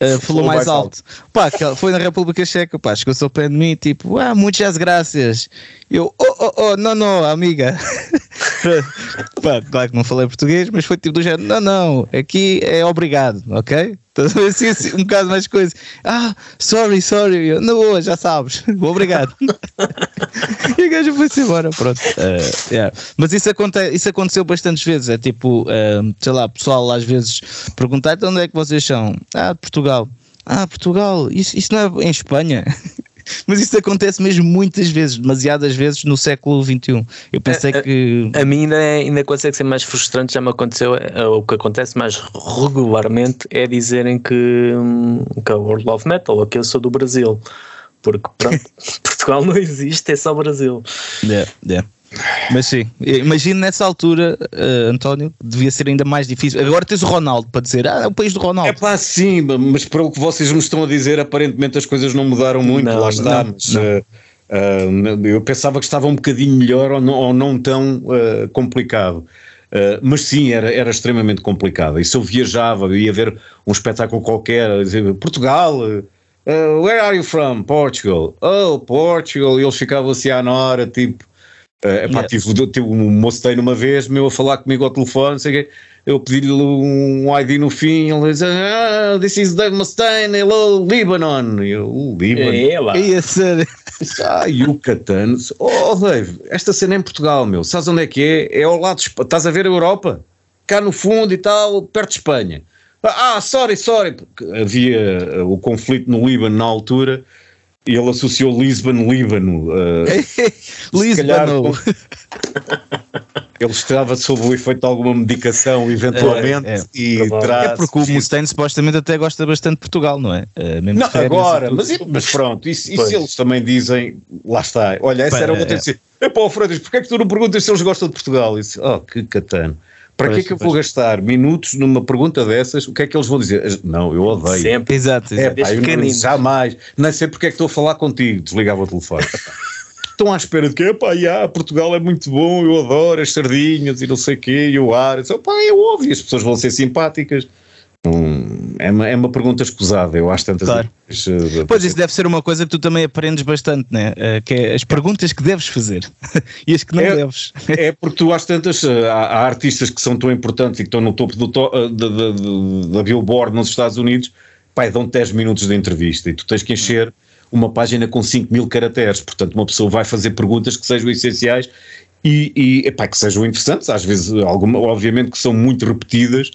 uh, falou mais, mais alto. alto. Pá, foi na República Checa, pá, chegou-se ao pé de mim, tipo, ah, muitas graças. Eu, oh, oh, oh, não, não, amiga. Pá, claro que não falei português, mas foi tipo do género: não, não, aqui é obrigado, ok? Assim, assim, um bocado mais coisa. Ah, sorry, sorry. Eu, não, já sabes. Obrigado. e a gaja foi-se embora. Pronto. Uh, yeah. Mas isso, aconte, isso aconteceu bastantes vezes. É tipo, uh, sei lá, pessoal às vezes perguntar: então onde é que vocês são? Ah, Portugal. Ah, Portugal. Isso, isso não é em Espanha? Mas isso acontece mesmo muitas vezes, demasiadas vezes no século XXI. Eu pensei a, que. A, a mim ainda, é, ainda consegue ser mais frustrante, já me aconteceu. É, o que acontece mais regularmente é dizerem que, hum, que é o World of Metal, ou que eu sou do Brasil. Porque pronto, Portugal não existe, é só Brasil. Yeah, yeah. Mas sim, imagino nessa altura, uh, António, devia ser ainda mais difícil. Agora tens o Ronaldo para dizer, ah, é o país do Ronaldo. É pá, sim, mas para o que vocês me estão a dizer, aparentemente as coisas não mudaram muito, não, lá está. Não, mas, não. Uh, uh, eu pensava que estava um bocadinho melhor ou não, ou não tão complicado. mas sim, era, era extremamente complicado. E se eu viajava, eu ia ver um espetáculo qualquer, dizer Portugal, where are you from? Portugal. Oh, Portugal. E eles ficavam assim à hora, tipo Uh, epá, yeah. tive, tive um moço uma vez, meu a falar comigo ao telefone, sei que, eu pedi-lhe um ID no fim, ele diz, ah, this is Dave Mustaine, hello, Lebanon. E eu, o Líbano. É lá. E ah, Yucatan. Oh, Dave, esta cena é em Portugal, meu, sabes onde é que é? É ao lado, de, estás a ver a Europa? Cá no fundo e tal, perto de Espanha. Ah, sorry, sorry. Havia o conflito no Líbano na altura e ele associou Lisbon, Líbano. Uh, Lisbon. ele estava sob o efeito de alguma medicação, eventualmente, é, é, e terá é porque o Mustaine supostamente até gosta bastante de Portugal, não é? Uh, não, agora, mas, mas, pronto, isso, isso eles também dizem, lá está. Olha, essa Pá, era outra. É. é. Pá, Freitas, porquê é que tu não perguntas se eles gostam de Portugal? Isso, oh, que catano. Para que é que eu vou gastar minutos numa pergunta dessas? O que é que eles vão dizer? Não, eu odeio. Sempre, exato. exato. É, pá, eu não, jamais. Nem sei porque é que estou a falar contigo. Desligava o telefone. Estão à espera de que, pá, yeah, Portugal é muito bom, eu adoro as sardinhas e não sei o quê, e o ar. Eu, pá, é óbvio, as pessoas vão ser simpáticas. Hum, é, uma, é uma pergunta escusada, eu acho tantas claro. vezes, uh, Pois isso deve ser uma coisa que tu também aprendes bastante, né? Uh, que é as perguntas que deves fazer e as que não é, deves. é porque tu às tantas uh, há, há, artistas que são tão importantes e que estão no topo do to, da Billboard nos Estados Unidos, pai, dão 10 minutos de entrevista e tu tens que encher uma página com 5 mil caracteres, portanto uma pessoa vai fazer perguntas que sejam essenciais e, e epá, que sejam interessantes, às vezes alguma, obviamente que são muito repetidas,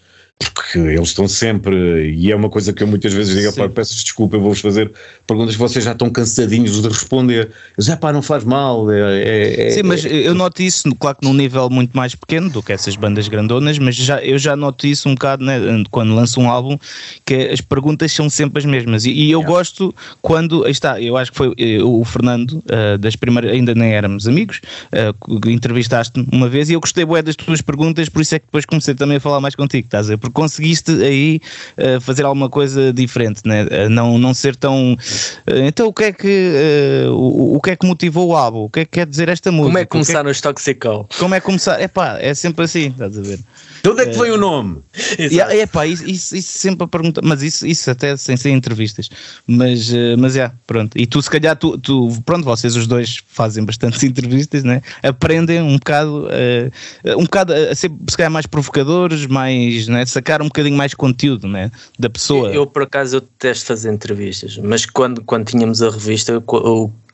porque eles estão sempre, e é uma coisa que eu muitas vezes digo, pá, peço desculpa, eu vou-vos fazer perguntas que vocês já estão cansadinhos de responder. Já pá, não faz mal. É, é, é Sim, mas eu noto isso, claro que num nível muito mais pequeno do que essas bandas grandonas, mas já, eu já noto isso um bocado né, quando lanço um álbum, que as perguntas são sempre as mesmas. E, e eu gosto quando, está, eu acho que foi eh, o Fernando, uh, das primeiras, ainda nem éramos amigos, uh, entrevistaste-me uma vez e eu gostei bué das tuas perguntas, por isso é que depois comecei também a falar mais contigo, estás a ver? Porque conseguiste aí uh, fazer alguma coisa diferente, né? Uh, não, não ser tão. Uh, então, o que é que o, o, que é que motivou o álbum? O que é que quer dizer esta música? Como é que começaram é os Toxical? Como é que começar? É pá, é sempre assim, estás a ver? De onde é que foi o nome? É pá, isso, isso, isso, sempre a perguntar, mas isso, isso até sem ser entrevistas. Mas, mas é, pronto. E tu, se calhar, tu, tu, pronto, vocês os dois fazem bastantes entrevistas, né? Aprendem um bocado, um bocado a ser, se calhar, mais provocadores, mais, né? Sacar um bocadinho mais conteúdo né, da pessoa. Eu, por acaso, eu detesto fazer entrevistas, mas quando, quando tínhamos a revista, eu,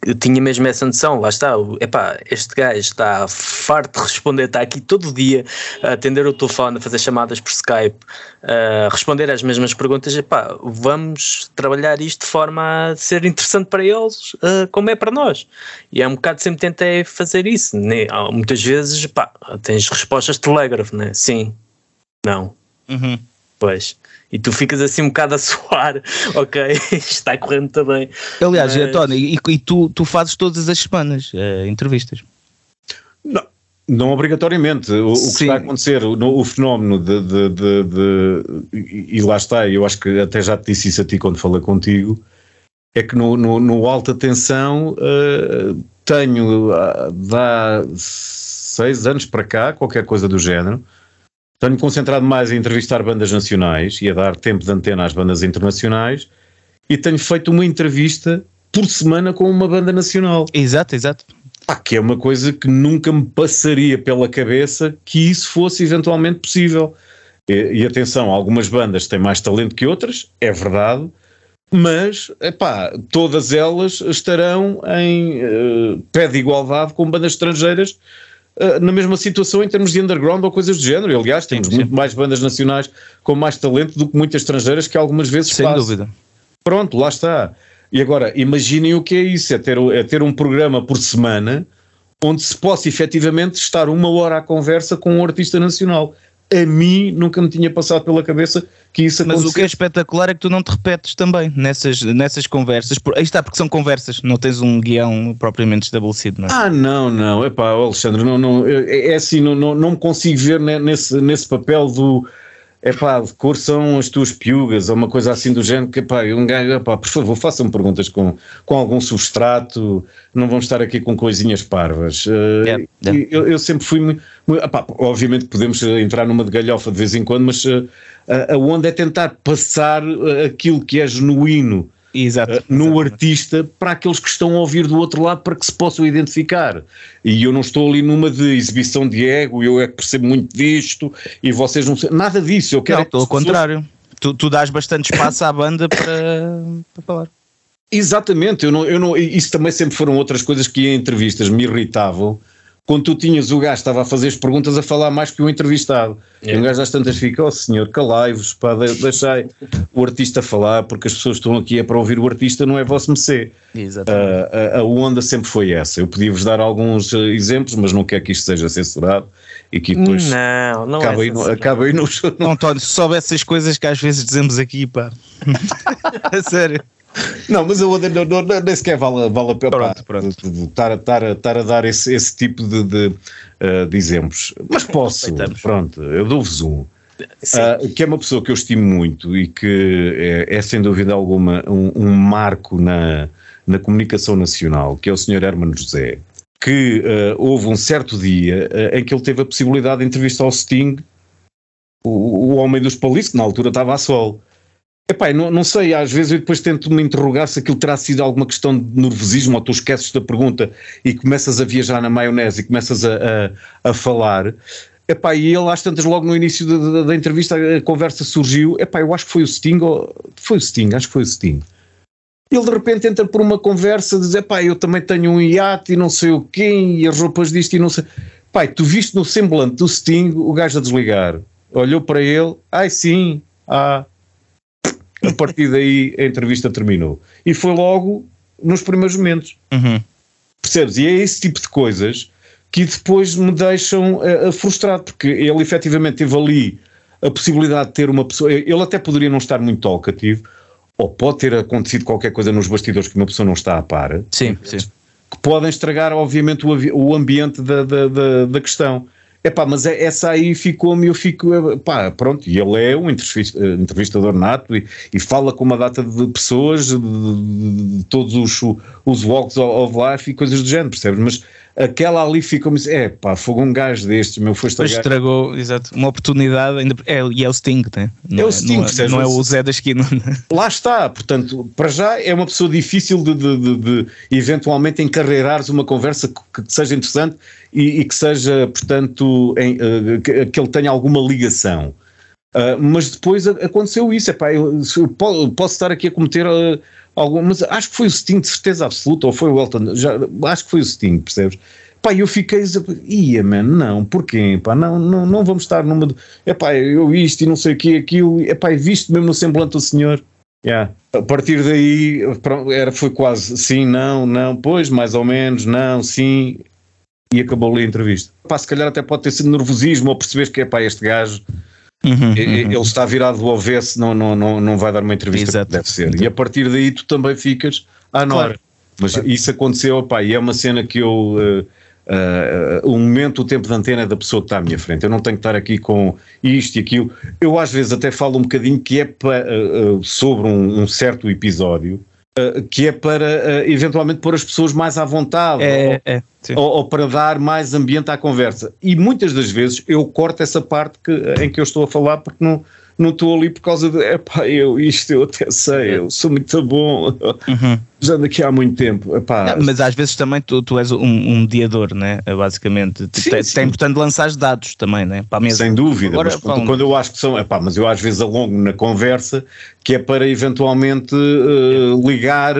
eu tinha mesmo essa noção, lá está, epá, este gajo está farto de responder, está aqui todo dia a atender o telefone, a fazer chamadas por Skype, a responder às mesmas perguntas, epá, vamos trabalhar isto de forma a ser interessante para eles, uh, como é para nós. E é um bocado sempre tentei fazer isso, né? muitas vezes, epá, tens respostas de telégrafo, né? Sim, não, Uhum. Pois. E tu ficas assim um bocado a suar, ok, está correndo também. Aliás, Mas... Tony, e, e, tu, tu fazes todas as semanas uh, entrevistas? Não, não obrigatoriamente. O, o que está a acontecer, o, o fenómeno de, de, de, de, E lá está, eu acho que até já te disse isso a ti quando falei contigo, é que no, no, no alta tensão uh, tenho, uh, dá seis anos para cá, qualquer coisa do género tenho concentrado mais em entrevistar bandas nacionais e a dar tempo de antena às bandas internacionais e tenho feito uma entrevista por semana com uma banda nacional. Exato, exato. Pá, que é uma coisa que nunca me passaria pela cabeça que isso fosse eventualmente possível. E, e atenção, algumas bandas têm mais talento que outras, é verdade, mas epá, todas elas estarão em uh, pé de igualdade com bandas estrangeiras uh, na mesma situação em termos de underground ou coisas do género. E, aliás, temos sim, muito mais bandas nacionais com mais talento do que muitas estrangeiras que algumas vezes Sem dúvida. Pronto, lá está. E agora, imaginem o que é isso: é ter, é ter um programa por semana onde se possa efetivamente estar uma hora à conversa com um artista nacional a mim nunca me tinha passado pela cabeça que isso acontecesse. Mas o que é espetacular é que tu não te repetes também nessas, nessas conversas. Por, aí está, porque são conversas, não tens um guião propriamente estabelecido, não é? Ah, não, não. Epá, Alexandre, não, não, é, é assim, não, não, não me consigo ver nesse, nesse papel do é pá, de cor são as tuas piugas, ou uma coisa assim do género, que pá, um gajo, epá, por favor, façam perguntas com, com algum substrato, não vão estar aqui com coisinhas parvas. Yeah, yeah. Eu, eu, sempre fui muito. Epá, obviamente podemos entrar numa de galhofa de vez em quando, mas uh, a, a onda é tentar passar aquilo que é genuíno Exato, uh, no artista para aqueles que estão a ouvir do outro lado para que se possam identificar. E eu não estou ali numa de exibição de ego, eu é que percebo muito disto e vocês não sei. Nada disso, eu quero. Não, é pelo contrário. Tu, tu dás bastante espaço à banda para, para falar. Exatamente, eu não, eu não, isso também sempre foram outras coisas que em entrevistas me irritavam quando tu tinhas o gajo estava a fazer as perguntas a falar mais que o entrevistado. Yeah. E um gajo às tantas fica, oh senhor, calai-vos, pá, deixai o artista falar, porque as pessoas estão aqui é para ouvir o artista, não é vosso mercê. Exatamente. Uh, a, a, onda sempre foi essa. Eu podia-vos dar alguns uh, exemplos, mas não quero que isto seja censurado e que depois não, não acaba, é aí, acaba aí no... Não, António, se soubesse essas coisas que às vezes dizemos aqui, pá. a sério. Não, mas eu não, não, não, nem sequer vale, vale a pena. Estar, estar, estar a dar esse, esse tipo de, de, uh, de exemplos. Mas posso, pronto, eu dou-vos um. Uh, que é uma pessoa que eu estimo muito e que é, é sem dúvida alguma um, um, marco na, na comunicação nacional, que é o Sr. Hermano José, que uh, houve um certo dia uh, em que ele teve a possibilidade de entrevistar ao Sting, o, o homem dos palitos, que na altura estava a sol. Epá, não, não sei, às vezes eu depois tento me interrogar se aquilo terá sido alguma questão de nervosismo ou tu esqueces da pergunta e começas a viajar na maionese e começas a, a, a falar. Epá, e ele às tantas logo no início da, da, da, entrevista a conversa surgiu, epá, eu acho que foi o Sting, ou, foi o Sting, acho que foi o Sting. Ele de repente entra por uma conversa, diz, epá, eu também tenho um iate e não sei o quê, e as roupas disto e não sei... Pai, tu viste no semblante do Sting o gajo a desligar. Olhou para ele, ai sim, ah, a partir daí a entrevista terminou. E foi logo nos primeiros momentos. Uhum. Percebes? E é esse tipo de coisas que depois me deixam uh, frustrado, porque ele efetivamente teve ali a possibilidade de ter uma pessoa. Ele até poderia não estar muito talkativo, ou pode ter acontecido qualquer coisa nos bastidores que uma pessoa não está a par. Sim, sim. Que podem estragar, obviamente, o, o ambiente da, da, da, da questão. Epá, mas é, essa aí ficou-me, eu fico, pá, pronto, e ele é um entrevistador nato e, e fala com uma data de pessoas, de, de, de todos os, os walks of life e coisas do género, percebes? Mas aquela ali ficou-me, é pá, foi um gajo destes, meu, foi estragar. estragou, exato, uma oportunidade, ainda, é, e é o Sting, né? Não é o Sting, não, é, não é o Zé da esquina. Lá está, portanto, para já é uma pessoa difícil de, de, de, de eventualmente encarreirares uma conversa que, que seja interessante e, e, que seja, portanto, em, uh, que, que ele tenha alguma ligação. Uh, mas depois aconteceu isso, epá, eu, eu posso estar aqui a cometer uh, algum, mas acho que foi o Sting de certeza absoluta, ou foi o Elton, já, acho que foi o Sting, percebes? Pá, eu fiquei, ia, man, não, porquê? Pá, não, não, não vamos estar numa, epá, eu isto e não sei o que, aquilo, epá, visto mesmo no semblante do senhor. Yeah. A partir daí era, foi quase sim, não, não, pois, mais ou menos, não, sim, e acabou ali a entrevista. Pá, se calhar até pode ter sido nervosismo ou perceberes que é pá, este gajo Uhum, uhum. Ele está virado do avesso, não, não, não, não vai dar uma entrevista Exato. deve ser. E a partir daí tu também ficas à nora. Claro. Mas claro. isso aconteceu, pá, e é uma cena que eu. Uh, uh, o momento, o tempo de antena é da pessoa que está à minha frente. Eu não tenho que estar aqui com isto e aquilo. Eu às vezes até falo um bocadinho que é pa, uh, sobre um, um certo episódio que é para uh, eventualmente pôr as pessoas mais à vontade é, ou, é, ou, ou, para dar mais ambiente à conversa. E muitas das vezes eu corto essa parte que, em que eu estou a falar porque não, não estou ali por causa de, epá, eu isto eu até sei, eu sou muito bom, uhum. já daqui há muito tempo. Epá. Não, mas às vezes também tu, tu és um, um mediador, né? basicamente. Sim, tem, tem importante lançar dados também, né? para a mesa. Sem dúvida, Agora, mas quando, quando, eu acho que são, epá, mas eu às vezes alongo na conversa que é para eventualmente uh, ligar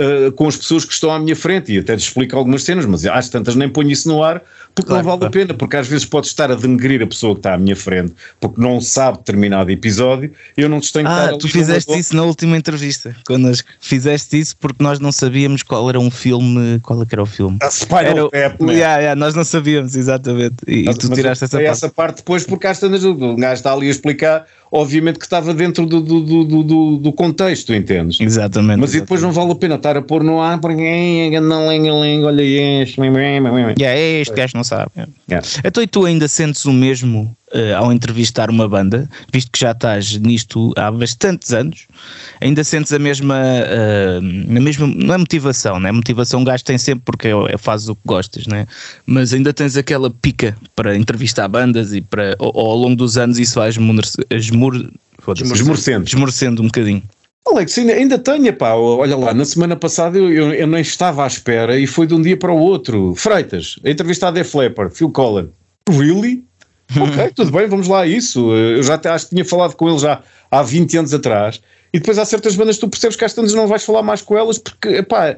uh, com as pessoas que estão à minha frente e até lhes explico algumas cenas, mas às tantas nem ponho isso no ar porque claro, não vale claro. a pena, porque às vezes pode estar a denegrir a pessoa que está à minha frente porque não sabe determinado episódio e eu não te tenho que Ah, tu fizeste isso na última entrevista, quando fizeste isso porque nós não sabíamos qual era um filme, qual é era o filme? A Tap, yeah, yeah, nós não sabíamos, exatamente, e, mas, e tu tiraste essa parte. essa parte depois porque às tantas o gajo está ali a explicar obviamente que estava dentro do, do, do, do, do contexto, entendes? Exatamente. Mas exatamente. e depois não vale a pena estar a pôr no ar porque olha este, yeah, é este gajo não sabe. Yeah. Então e tu ainda sentes o mesmo uh, ao entrevistar uma banda, visto que já estás nisto há bastantes anos, ainda sentes a mesma, uh, a mesma não é motivação, né? Motivação um gajo tem sempre porque é, é, fazes o que gostas, né? Mas ainda tens aquela pica para entrevistar bandas e para, ou, ou ao longo dos anos isso vai esmor, esmor, esmorecendo. esmorecendo um bocadinho. Alex, ainda, ainda tenho, pá, olha lá, na semana passada eu, eu, eu, nem estava à espera e foi de um dia para o outro. Freitas, a entrevista a Def Leppard, Phil Collins. Really? Ok, tudo bem, vamos lá a isso. Eu já até acho que tinha falado com ele já há 20 anos atrás. E depois há certas bandas que tu percebes que às tantas não vais falar mais com elas porque, pá,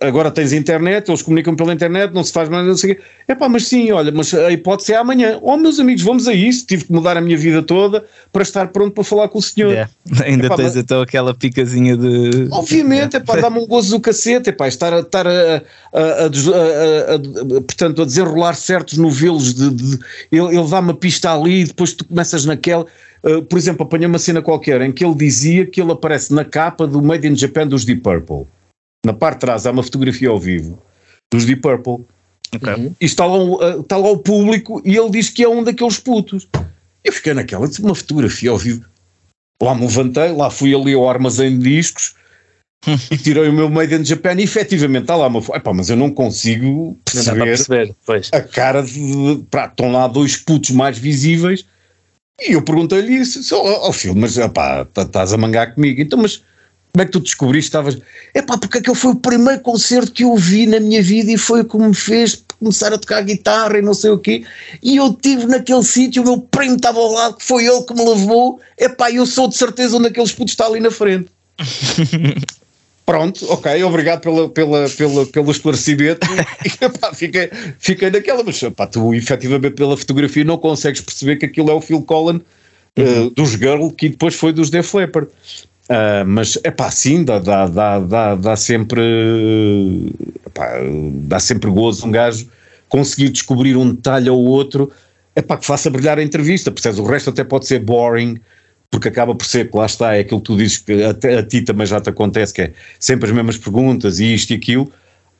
agora tens internet, eles comunicam pela internet, não se faz mais, não sei o quê. É pá, mas sim, olha, mas a hipótese é amanhã. Oh, meus amigos, vamos a isso. Tive que mudar a minha vida toda para estar pronto para falar com o senhor. Yeah. Ainda Epá, tens mas... então aquela picazinha de. Obviamente, é pá, dá-me um gozo do cacete, é pá, estar, a, estar a, a, a, portanto, a desenrolar certos novelos de. de ele, ele dá uma pista ali e depois tu começas naquela. Uh, por exemplo, apanhei uma cena qualquer em que ele dizia que ele aparece na capa do Made in Japan dos Deep Purple na parte de trás há uma fotografia ao vivo dos Deep Purple. Okay. Uhum. E está lá, um, está lá o público e ele diz que é um daqueles putos. Eu fiquei naquela, uma fotografia ao vivo. Lá me levantei, lá fui ali ao armazém de discos e tirei o meu Made in Japan e efetivamente está lá uma Epá, mas eu não consigo perceber, não perceber a cara de. Pá, estão lá dois putos mais visíveis e eu perguntei-lhe isso, ó oh, filho, mas epá, estás a mangar comigo, então mas como é que tu descobriste? Estavas. Epá, porque aquele foi o primeiro concerto que eu vi na minha vida e foi o que me fez começar a tocar guitarra e não sei o quê. E eu estive naquele sítio, o meu primo estava ao lado, que foi ele que me levou. Epá, eu sou de certeza onde aqueles putos está ali na frente. Pronto, ok, obrigado pela, pela, pela, pelo esclarecimento. e, epá, fiquei, fiquei naquela, mas epá, tu efetivamente pela fotografia não consegues perceber que aquilo é o Phil Collins. Uh, dos Girl, que depois foi dos Def Leppard. Uh, mas é pá, sim, dá, dá, dá, dá, dá sempre epá, dá sempre gozo um gajo conseguir descobrir um detalhe ou outro é pá, que faça brilhar a entrevista, percebes? O resto até pode ser boring, porque acaba por ser que lá está, é aquilo que tu dizes que até a ti também já te acontece, que é sempre as mesmas perguntas e isto e aquilo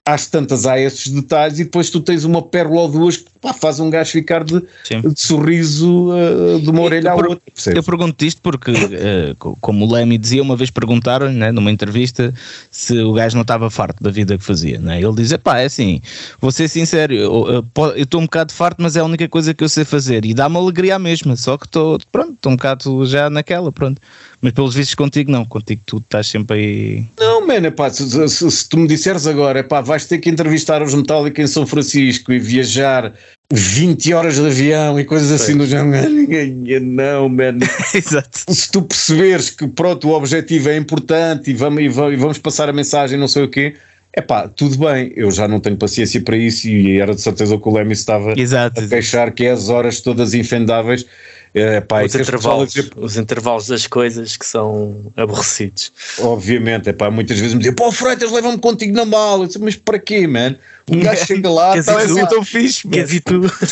às tantas há esses detalhes e depois tu tens uma pérola ou duas que pá, faz um gajo ficar de, de sorriso uh, de uma orelha à outra. Percebes? Eu pergunto isto porque, uh, como o Lemmy dizia, uma vez perguntaram né, numa entrevista se o gajo não estava farto da vida que fazia. Né? Ele diz: pá, é assim, vou ser sincero, eu estou um bocado farto, mas é a única coisa que eu sei fazer e dá-me alegria à mesma, só que estou, pronto, estou um bocado já naquela, pronto. Mas pelos vistos contigo não, contigo tu estás sempre aí. Não, mano, pá, se, se, se, tu me disseres agora, pá, vais ter que entrevistar os Metallica em São Francisco e viajar 20 horas de avião e coisas assim do género, não, mano. Exato. Se tu perceberes que pronto, o objetivo é importante e vamos, e vamos passar a mensagem, não sei o quê. É pá, tudo bem, eu já não tenho paciência para isso e era de certeza que o Leme estava Exato. a queixar que é as horas todas infendáveis é, pá, os, intervalos, dizer... os intervalos das coisas que são aborrecidos. Obviamente, é pá, muitas vezes me dizem, pô, Freitas, leva-me contigo na mala. Disse, mas para quê, man? Um gajo chega lá, está assim tão fixe,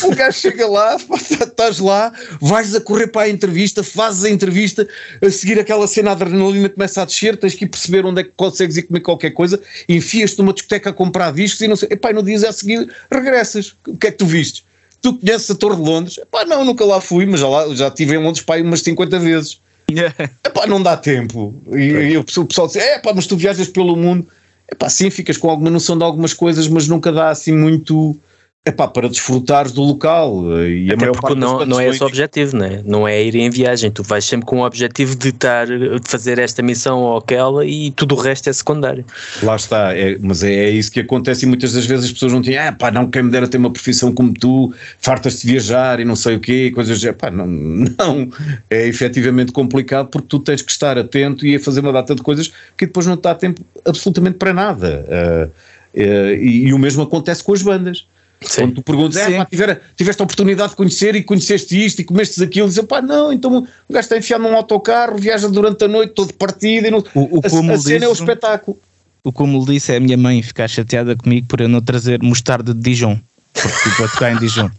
Um gajo chega lá, estás lá, vais a correr para a entrevista, fazes a entrevista, a seguir aquela cena a adrenalina começa a descer, tens que ir perceber onde é que consegues ir comer qualquer coisa, enfias-te numa discoteca a comprar discos e não sei, epá, e no dia a seguir regressas. O que é que tu vistes? Tu conheces a Torre de Londres? Pá, não, nunca lá fui, mas já, lá, já estive em Londres pá, umas 50 vezes. Yeah. Epá, não dá tempo. E, e o pessoal diz: é pá, mas tu viajas pelo mundo. Epá, sim, ficas com alguma noção de algumas coisas, mas nunca dá assim muito. É pá, para desfrutares do local. E Até a maior parte não, não é esse o objetivo, né? não é ir em viagem. Tu vais sempre com o objetivo de estar, de fazer esta missão ou aquela e tudo o resto é secundário. Lá está, é, mas é, é, isso que acontece e muitas das vezes as pessoas não têm, ah pá, não, quem me dera ter uma profissão como tu, fartas de viajar e não sei o quê, coisas assim. Pá, não, não, é efetivamente complicado porque tu tens que estar atento e a fazer uma data de coisas que depois não te dá tempo absolutamente para nada. Uh, uh, e, e o mesmo acontece com as bandas Sim. Quando tu perguntas, pá, tiver, tiveste a oportunidade de conhecer e conheceste isto e comestes aquilo, dizes, pá, não, então o gajo está enfiado num autocarro, viaja durante a noite todo partido e não, o, o a, a cena é o espetáculo. O como lhe disse é a minha mãe ficar chateada comigo por eu não trazer mostarda de Dijon porque para tocar em Dijon.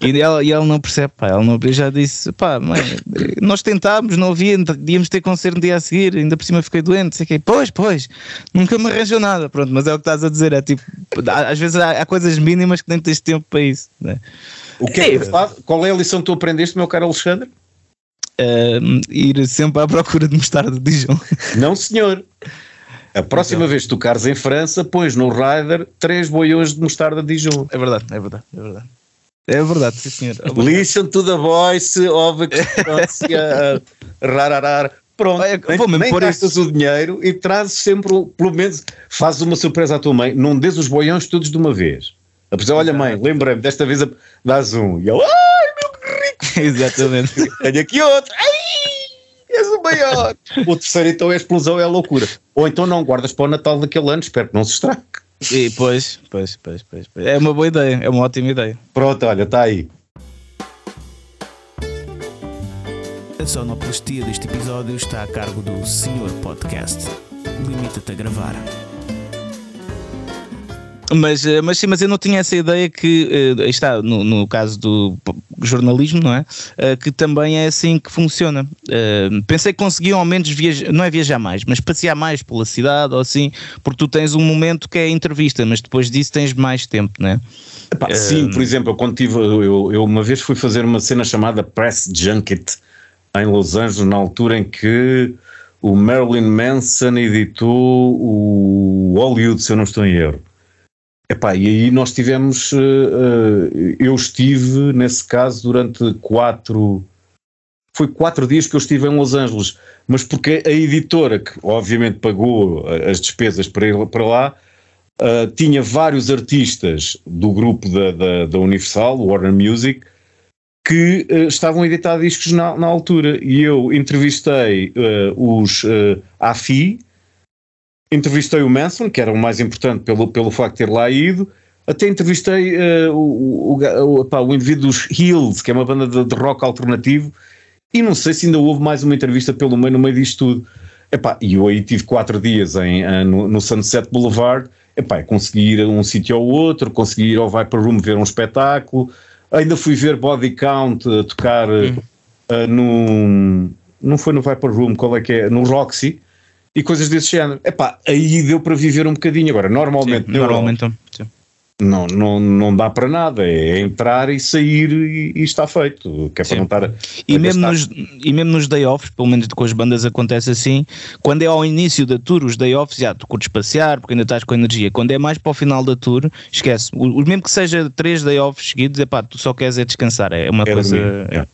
E ela, e ela não percebe, pá, ela não, eu já disse, pá, mãe, nós tentámos, não havia, íamos ter concerto no dia a seguir, ainda por cima fiquei doente, sei que, pois, pois, nunca me arranjou nada, pronto, mas é o que estás a dizer, é tipo, às vezes há, há coisas mínimas que nem tens tempo para isso. Né? O que é, é Qual é a lição que tu aprendeste, meu caro Alexandre? Uh, ir sempre à procura de mostarda de Dijon. Não, senhor. A próxima então. vez que tocares em França, pões no rider três boiões de mostarda de Dijon. É verdade, é verdade, é verdade. É verdade, sim senhor. Listen to the voice of a rararar. Pronto, Olha, nem, nem gastas isso. o dinheiro e trazes sempre, pelo menos, fazes uma surpresa à tua mãe, não dês os boiões todos de uma vez. A pessoa, olha mãe, lembrei-me, desta vez dás um. E ela, ai meu que rico! Exatamente. Tenho aqui outro. Ai! És o maior. o terceiro então é a explosão, é a loucura. Ou então não guardas para o Natal daquele ano, espero que não se estrague. E, pois, pois, pois, pois, pois. É uma boa ideia, é uma ótima ideia. Pronto, olha, está aí. A sonoplastia deste episódio está a cargo do Senhor Podcast. Limita-te a gravar. Mas, eh, mas sim, mas eu não tinha essa ideia que uh, está no, no, caso do jornalismo, não é? Uh, que também é assim que funciona. Uh, pensei que conseguiam ao menos viajar, não é viajar mais, mas passear mais pela cidade ou assim, porque tu tens um momento que é a entrevista, mas depois disso tens mais tempo, não é? Epá, sim, por exemplo, quando tive, eu, eu uma vez fui fazer uma cena chamada Press Junket em Los Angeles, na altura em que o Marilyn Manson editou o Hollywood, se eu não estou em erro. Epá, e aí nós tivemos, uh, uh, eu estive nesse caso durante quatro, foi quatro dias que eu estive em Los Angeles, mas porque a editora, que obviamente pagou as despesas para ir para lá, uh, tinha vários artistas do grupo da, da, da Universal, Warner Music, que estavam a editar discos na, na altura, e eu entrevistei os AFI, entrevistei o Manson, que era o mais importante pelo, pelo facto de ter lá ido, até entrevistei uh, o, o, o, o indivíduo dos Hills, que é uma banda de, de, rock alternativo, e não sei se ainda houve mais uma entrevista pelo meio, no meio disto tudo. Epá, e eu aí tive quatro dias em, uh, no, no, Sunset Boulevard, epá, consegui ir a um sítio ou outro, consegui ir ao Viper Room ver um espetáculo, ainda fui ver Body Count uh, tocar uh, no... Não foi no Viper Room, qual é que é? No Roxy, e coisas desse género. Epá, aí deu para viver um bocadinho. Agora, normalmente, sim, normalmente não, não, não dá para nada, é entrar e sair e, e está feito. Que é para não estar e, mesmo nos, e mesmo nos day offs, pelo menos com as bandas acontece assim, quando é ao início da tour, os day offs, já tu curtes passear porque ainda estás com energia. Quando é mais para o final da tour, esquece. O, mesmo que seja três day offs seguidos, é pá, tu só queres é descansar, é uma é coisa. É.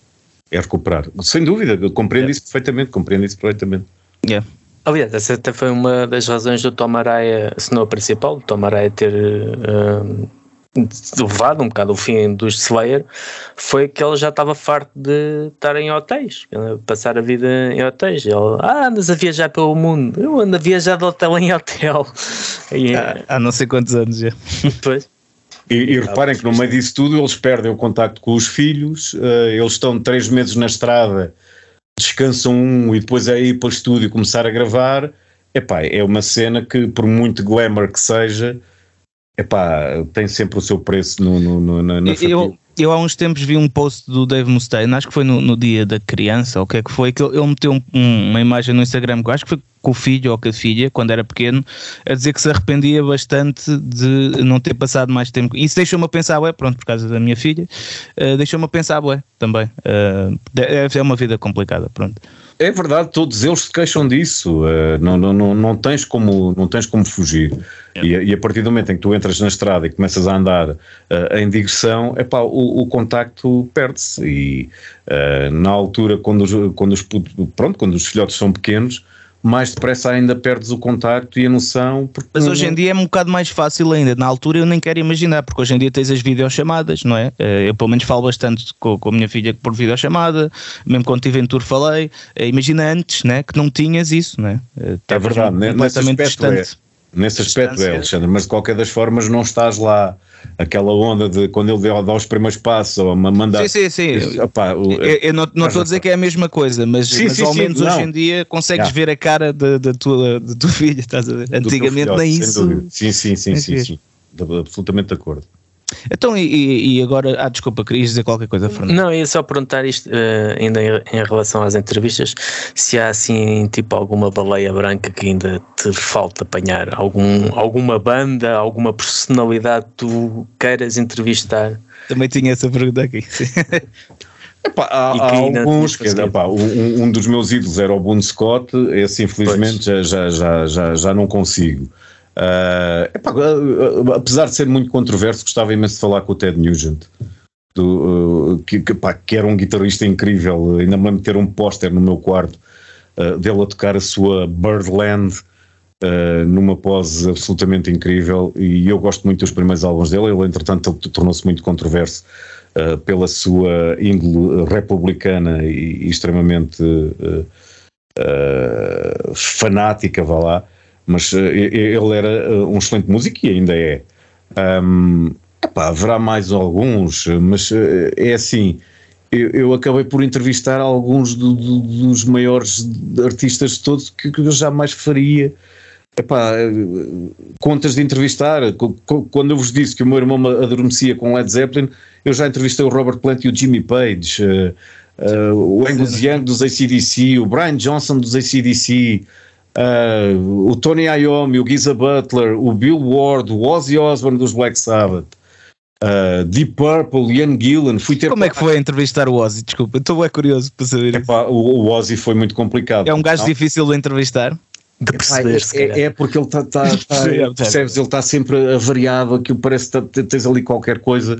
é. recuperar, sem dúvida, eu compreendo é. isso perfeitamente, compreendo isso perfeitamente. Yeah. Aliás, essa até foi uma das razões do Tom Araya, se não a principal, do Tom Araya ter uh, levado um bocado o fim dos Slayer, foi que ele já estava farto de estar em hotéis, passar a vida em hotéis. Ele, ah, andas a viajar pelo mundo, eu ando a viajar de hotel em hotel. E, há, há não sei quantos anos já. Pois. E, e, reparem que no meio disso tudo eles perdem o contacto com os filhos, uh, eles estão três meses na estrada descansam um e depois é ir para o estúdio começar a gravar, epá, é uma cena que, por muito glamour que seja, epá, tem sempre o seu preço no, no, no na, na eu, eu há uns tempos vi um post do Dave Mustaine, acho que foi no, no dia da criança, ou o que é que foi, que ele, ele meteu um, um, uma imagem no Instagram, que eu acho que foi com o filho ou com a filha, quando era pequeno, a dizer que se arrependia bastante de não ter passado mais tempo. Isso deixou-me a pensar, ué, pronto, por causa da minha filha, uh, deixou-me a pensar, ué, também. Uh, é, é uma vida complicada, pronto. É verdade, todos eles se queixam disso. Uh, não, não, não, não, tens como, não tens como fugir. É. E, e, a partir do momento em que tu entras na estrada e começas a andar uh, em digressão, epá, o, o contacto perde-se. E uh, na altura, quando os, quando, os, pronto, quando os filhotes são pequenos, mais depressa ainda perdes o contacto e a noção. Mas hoje em dia é um bocado mais fácil ainda. Na altura eu nem quero imaginar, porque hoje em dia tens as videochamadas, não é? Eh, eu pelo menos falo bastante com, com a minha filha por videochamada, mesmo quando estive em tour falei. Eh, imagina antes, né? Que não tinhas isso, não é? Eh, é verdade, nesse aspecto, é. distante. é. Nesse aspecto é, Alexandre, mas de qualquer das formas não estás lá aquela onda de quando ele dá os primeiros passos ou mandar. Sim, sim, sim. Opa, o, eu, eu, não, não estou a dizer que é a mesma coisa, mas, sim, mas sim, ao menos não. hoje em dia consegues ver a cara da, tua, da tua filha, estás a ver? Antigamente filhote, nem isso. Sim, sim, sim, sim, sim, absolutamente de acordo. Então, e, e, agora, ah, desculpa, querias dizer qualquer coisa, Fernando? Não, ia só perguntar isto, uh, ainda em, em, relação às entrevistas, se há assim, tipo, alguma baleia branca que ainda te falta apanhar, algum, alguma banda, alguma personalidade que tu queiras entrevistar? Também tinha essa pergunta aqui. Epá, há, há alguns, que, epá, um, um, dos meus ídolos era o Boone Scott, esse infelizmente já, já, já, já, já não consigo. Uh, epá, uh, apesar de ser muito controverso, gostava imenso de falar com o Ted Nugent, do, uh, que, que, pá, que, era um guitarrista incrível. Ainda me ter um póster no meu quarto dele a tocar a sua Birdland numa pose absolutamente incrível. E eu gosto muito dos primeiros álbuns dele. Ele, entretanto, tornou-se muito controverso pela sua índole republicana e, e extremamente fanática, vá lá mas uh, ele era uh, um excelente músico e ainda é. Um, epá, haverá mais alguns, mas uh, é assim. Eu, eu, acabei por entrevistar alguns do, do, dos maiores artistas de todos que, que eu jamais faria. Epá, contas de entrevistar. Quando eu vos disse que o meu irmão adormecia com Led Zeppelin, eu já entrevistei o Robert Plant e o Jimmy Page, uh, uh, o Angus Young dos ACDC, o Brian Johnson dos ACDC, Uh, o Tony Iommi, o Giza Butler, o Bill Ward, o Ozzy Osbourne dos Black Sabbath, uh, Deep Purple, Ian Gillan. Fui ter Como é que foi entrevistar o Ozzy? Desculpa, estou bem curioso para saber Epá, o, o, Ozzy foi muito complicado. É um gajo não? difícil de entrevistar? De perceber, é, é, é, porque ele está, tá, tá, percebes, ele está sempre avariado, aquilo parece que tá, tens ali qualquer coisa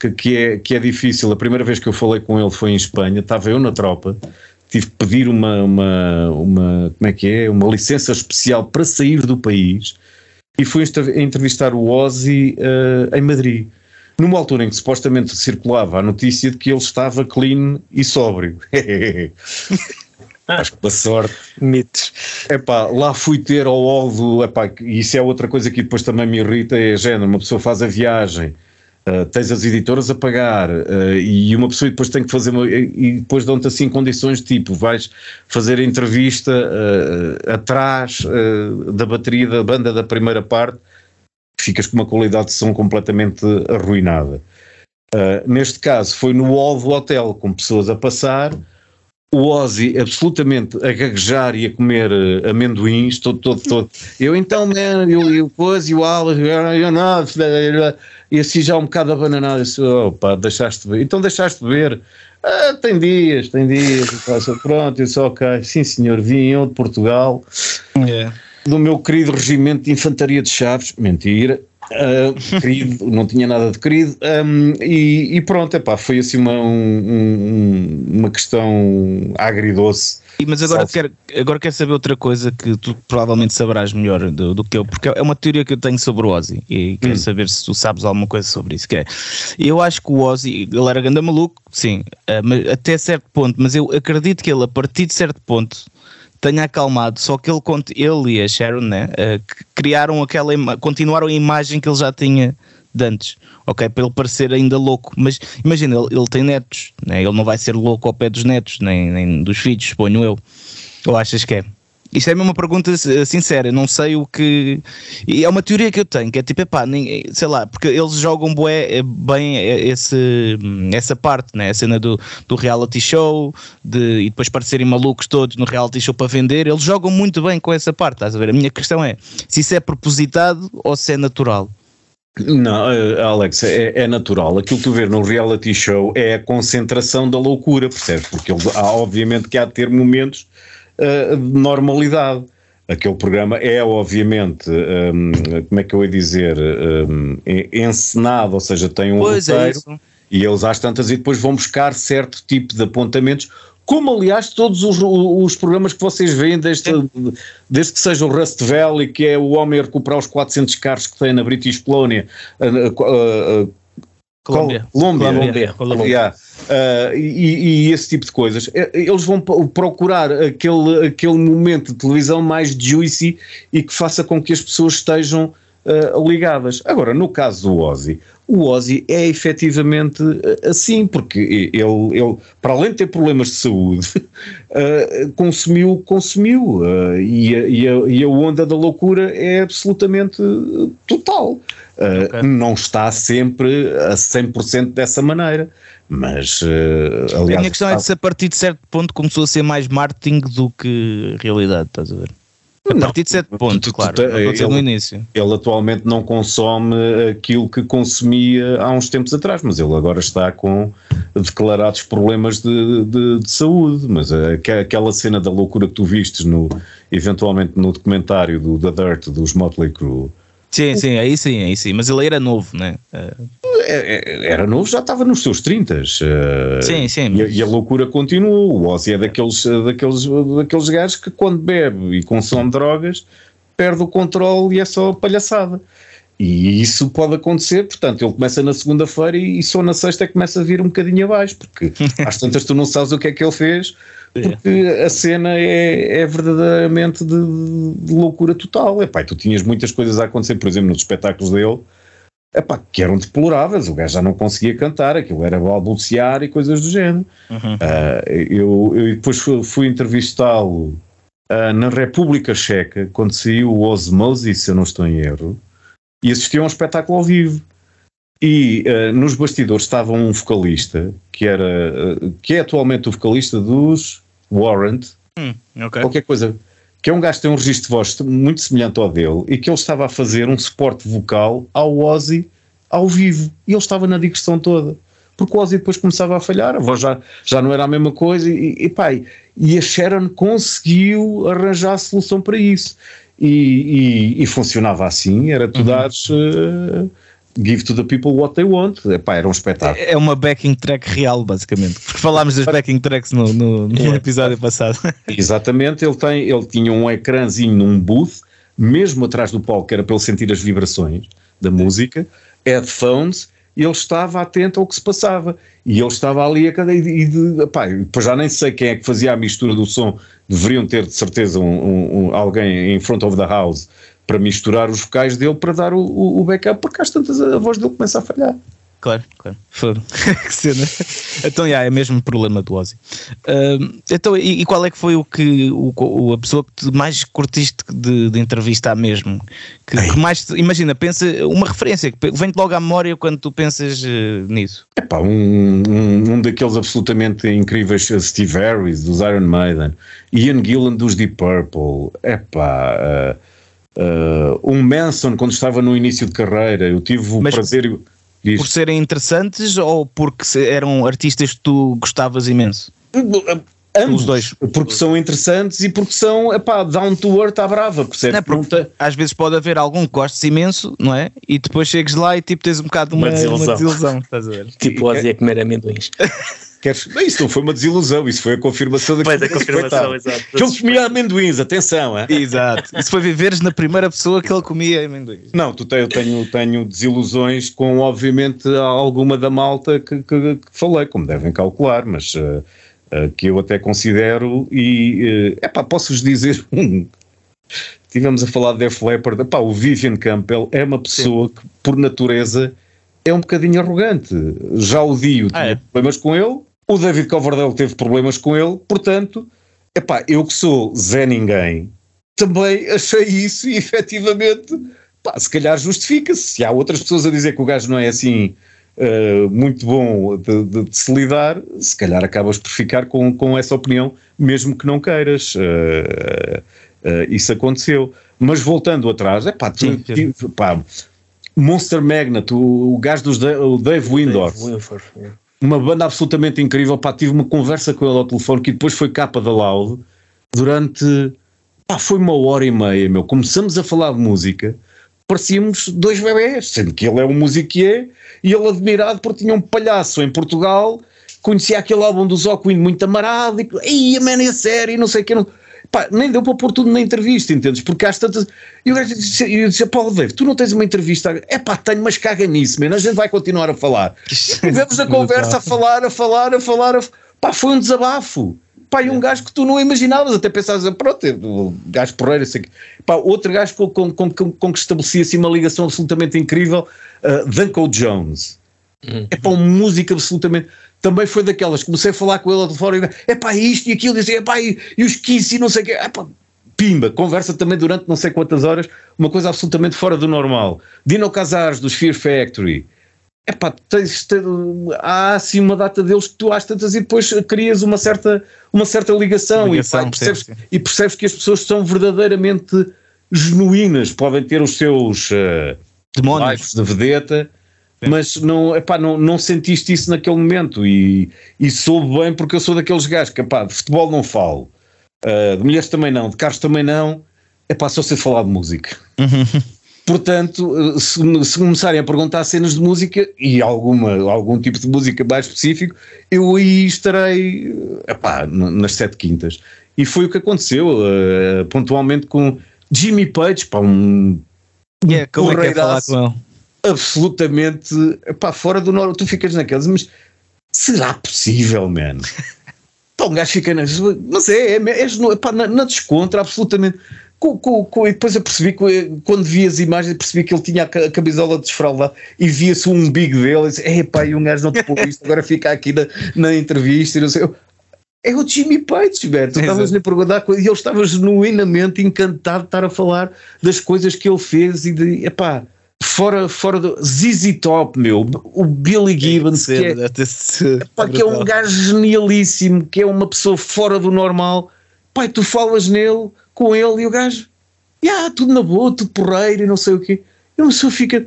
que, que, é, que é difícil. A primeira vez que eu falei com ele foi em Espanha, estava eu na tropa, tive que pedir uma, uma, uma, como é que é, uma licença especial para sair do país e fui entrevistar o Ozzy uh, em Madrid. Numa altura em que supostamente circulava a notícia de que ele estava clean e sóbrio. Acho que pela sorte. Mitos. Epá, lá fui ter ao Aldo, epá, isso é outra coisa que depois também me irrita, é género, uma pessoa faz a viagem, Uh, tens as editoras a pagar uh, e uma pessoa depois tem que fazer uma, e depois dão-te assim condições tipo vais fazer a entrevista uh, atrás da bateria da banda da primeira parte ficas com uma qualidade de som completamente arruinada. Neste caso foi no do hotel com pessoas a passar o Ozzy absolutamente a gaguejar e a comer uh, amendoins, todo, todo, todo. Eu então, man, eu, eu coisa, e o Alex, e assim já um bocado abananado, disse, opa, deixaste ver. Então deixaste ver. Ah, tem dias, tem dias. Pronto, eu disse, ok, sim senhor, vim eu de Portugal, yeah. do meu querido regimento de infantaria de Chaves, mentira, Uh, querido, não tinha nada de querido, um, e, e, pronto, epá, foi assim uma, um, uma questão agridoce. Mas agora quero, agora quero saber outra coisa que tu provavelmente saberás melhor do, do, que eu, porque é uma teoria que eu tenho sobre o Ozzy e quero hum. saber se tu sabes alguma coisa sobre isso. Que é, eu acho que o Ozzy, ele era grande maluco, sim, mas, até certo ponto, mas eu acredito que ele, a partir de certo ponto, tenha acalmado, só que ele, ele e a Sharon né, uh, criaram aquela, continuaram a imagem que ele já tinha de antes, ok? Para ele parecer ainda louco, mas imagina, ele, ele tem netos, né? ele não vai ser louco ao pé dos netos, nem, nem dos filhos, suponho eu. Ou achas que é? Isto é uma pergunta eh, sincera, não sei o que. E é uma teoria que eu tenho, que é tipo, epá, nem, sei lá, porque eles jogam bué, eh, bem eh, esse, essa parte, né? a cena do, do reality show, de, e depois parecerem malucos todos no reality show para vender, eles jogam muito bem com essa parte, estás a ver? A minha questão é se isso é propositado ou se é natural. Não, Alex, é, é, natural. Aquilo que tu vês no reality show é a concentração da loucura, percebes? Porque ele, há, obviamente que há de ter momentos uh, de normalidade. Aquele programa é, obviamente, um, como é que eu ia dizer, um, encenado, ou seja, tem um pois é roteiro é e eles às tantas e depois vão buscar certo tipo de apontamentos como aliás todos os, os programas que vocês veem, desde, desde que seja o Rust Valley, que é o homem a recuperar os 400 carros que tem na British Colônia, uh, uh, Colômbia. Colômbia. Colômbia. Colômbia. Yeah. Uh, e, e, esse tipo de coisas. Eles vão procurar aquele, aquele momento de televisão mais juicy e que faça com que as pessoas estejam uh, ligadas. Agora, no caso do Ozzy, o Ozzy é efetivamente eh, assim, porque ele, ele para além de ter problemas de saúde, uh, consumiu, consumiu, uh, e, a, e, a, e, a, onda da loucura é absolutamente total. Uh, okay. Não está sempre a 100% dessa maneira, mas aliás. A minha questão é se a partir de certo ponto começou a ser mais marketing do que realidade, estás a ver? A partir de 7 pontos, claro. Tu, ele, no início. Ele atualmente não consome aquilo que consumia há uns tempos atrás, mas ele agora está com declarados problemas de, de, de saúde. Mas aquela cena da loucura que tu vistes no, eventualmente no documentário do The Dirt dos Motley Crue Sim, sim, aí sim, aí sim. Mas ele era novo, né? É, é, era novo, já estava nos seus 30. Uh, sim, sim. E, e, a loucura continuou. O Ozzy é daqueles, daqueles, daqueles gajos que quando bebe e consome drogas perde o controle e é só palhaçada. E isso pode acontecer, portanto, ele começa na segunda-feira e, e só na sexta é que começa a vir um bocadinho abaixo, porque às tantas tu não sabes o que é que ele fez, porque a cena é, é verdadeiramente de, de, loucura total. Epá, tu tinhas muitas coisas a acontecer, por exemplo, nos espetáculos dele, epá, que eram deploráveis, o gajo já não conseguia cantar, aquilo era balbuciar e coisas do género. Uhum. Uh, eu, eu depois fui, fui entrevistá-lo uh, na República Checa, quando saiu o Osmose, se eu não estou em erro, e assisti a um espetáculo ao vivo. E uh, nos bastidores estava um vocalista que era uh, que é atualmente o vocalista dos Warrant, hum, okay. qualquer coisa, que é um gajo que tem um registro de voz muito semelhante ao dele e que ele estava a fazer um suporte vocal ao Ozzy ao vivo e ele estava na digressão toda. Porque o Ozzy depois começava a falhar, a voz já, já não era a mesma coisa e, e, pá, e a Sharon conseguiu arranjar a solução para isso e, e, e funcionava assim, era tu uhum. dares uh, give to the people what they want, Epá, era um espetáculo. É, é uma backing track real, basicamente, porque falámos das backing tracks no, no, no é. episódio passado. Exatamente, ele, tem, ele tinha um ecrãzinho num booth, mesmo atrás do palco, que era para ele sentir as vibrações da música, headphones, ele estava atento ao que se passava. E ele estava ali a cada. E, de, depois já nem sei quem é que fazia a mistura do som, deveriam ter de certeza um, um, alguém em front of the house para misturar os vocais dele para dar o, o, o backup, porque às tantas a voz dele começa a falhar. Claro, claro. Foram. que cena. Então, já, é mesmo problema do Ozzy. Uh, então, e, e, qual é que foi o que o, o a pessoa que mais curtiste de, de entrevistar mesmo? Que, que, mais, imagina, pensa uma referência que vem-te logo à memória quando tu pensas uh, nisso. É pá, um, um, um, daqueles absolutamente incríveis uh, Steve Harris dos Iron Maiden, Ian Gillan dos Deep Purple, é pá. Uh, Uh, um Manson, quando estava no início de carreira, eu tive o Mas prazer. Diz, por serem interessantes ou porque eram artistas que tu gostavas imenso? Ambos, Os dois. Porque são interessantes e porque são, epá, down to earth à brava, percebe? Não, porque às vezes pode haver algum que gostes imenso, não é? E depois chegas lá e tipo tens um bocado uma, uma desilusão. Uma desilusão estás a ver? Tipo, o a comer amendoins. Queres... Não, isso não foi uma desilusão, isso foi a confirmação da Pois, a confirmação, exato. Que ele comia amendoins, atenção. É? Exato. Isso foi viveres na primeira pessoa que ele comia amendoins. Não, tu te, eu tenho, tenho desilusões com, obviamente, alguma da malta que, que, que falei, como devem calcular, mas uh, uh, que eu até considero e, é uh, pá, posso-vos dizer um. Tivemos a falar de Def Leppard, epá, o Vivian Campbell é uma pessoa Sim. que, por natureza, é um bocadinho arrogante. Já o Dio tinha ah, é? problemas com ele, o David Coverdale teve problemas com ele, portanto, epá, eu que sou Zé Ninguém, também achei isso e efetivamente, pá, se calhar justifica-se. Se há outras pessoas a dizer que o gajo não é assim uh, muito bom de, de, de, se lidar, se calhar acabas por ficar com, com essa opinião, mesmo que não queiras. Uh, uh, isso aconteceu. Mas voltando atrás, é pá, pá Monster Magnet, o, o gajo dos o Dave Windorf. Uma banda absolutamente incrível. Pá, tive uma conversa com ele ao telefone que depois foi capa da Loud durante. Pá, foi uma hora e meia, meu. Começamos a falar de música, parecíamos dois bebés, sendo que ele é um musiquier e ele admirado porque tinha um palhaço em Portugal, conhecia aquele álbum do Zoquin muito amarado e, a man, é sério, não sei o que. Não Pá, nem deu para pôr tudo na entrevista, entendes? Porque às tantas. E o gajo disse, eu disse, Paulo Dave, tu não tens uma entrevista? É pá, tenho, mas caga nisso, man. a gente vai continuar a falar. Tivemos a conversa a falar, a falar, a falar. A... Pá, foi um desabafo. Pá, e um gajo que tu não imaginavas, até pensavas, pronto, é o gajo porreiro, sei que. Pá, outro gajo com, com, com, com que estabelecia assim, uma ligação absolutamente incrível, uh, Duncan Jones. Uhum. É para uma música absolutamente também foi daquelas, comecei a falar com ele de fora, é pá, isto e aquilo, dizia, é pá, e, e os Kiss e não sei o quê, é pá, pimba, conversa também durante não sei quantas horas, uma coisa absolutamente fora do normal. Dino Casares, dos Fear Factory, é pá, tens, tens, há assim uma data deles que tu às tantas e depois crias uma certa, uma certa ligação, ligação e, pá, percebes, sim, sim. e percebes que as pessoas são verdadeiramente genuínas, podem ter os seus uh, demónios de vedeta, mas não, epá, não, não sentiste isso naquele momento e, e soube bem porque eu sou daqueles gajos que epá, de futebol não falo, uh, de mulheres também não, de carros também não, epá, só sei falar de música. Uhum. Portanto, se, se, começarem a perguntar cenas de música e alguma, algum tipo de música mais específico, eu aí estarei epá, nas sete quintas. E foi o que aconteceu, uh, pontualmente com Jimmy Page, pá, um. Yeah, como é que é falar com ele? Absolutamente pá, fora do normal. Tu ficas naquelas, mas será possível, man? Pá, um gajo fica nas. Mas é, é, é pá, na, na descontra, absolutamente. Com, com, com, e depois eu percebi que quando vi as imagens percebi que ele tinha a camisola desfraldada e via-se o umbigo dele e disse, é pá, e um gajo não te pôs isto, agora fica aqui na, na entrevista e não sei. é o Jimmy Page, velho. Tu estavas-lhe a perguntar e ele estava genuinamente encantado de estar a falar das coisas que ele fez e de, epá, fora, fora do ZZ Top, meu, o Billy Gibbons, que, é, pá, que é um gajo genialíssimo, que é uma pessoa fora do normal. Pai, tu falas nele, com ele, e o gajo, yeah, tudo na boa, tudo porreiro e não sei o quê. E uma pessoa fica,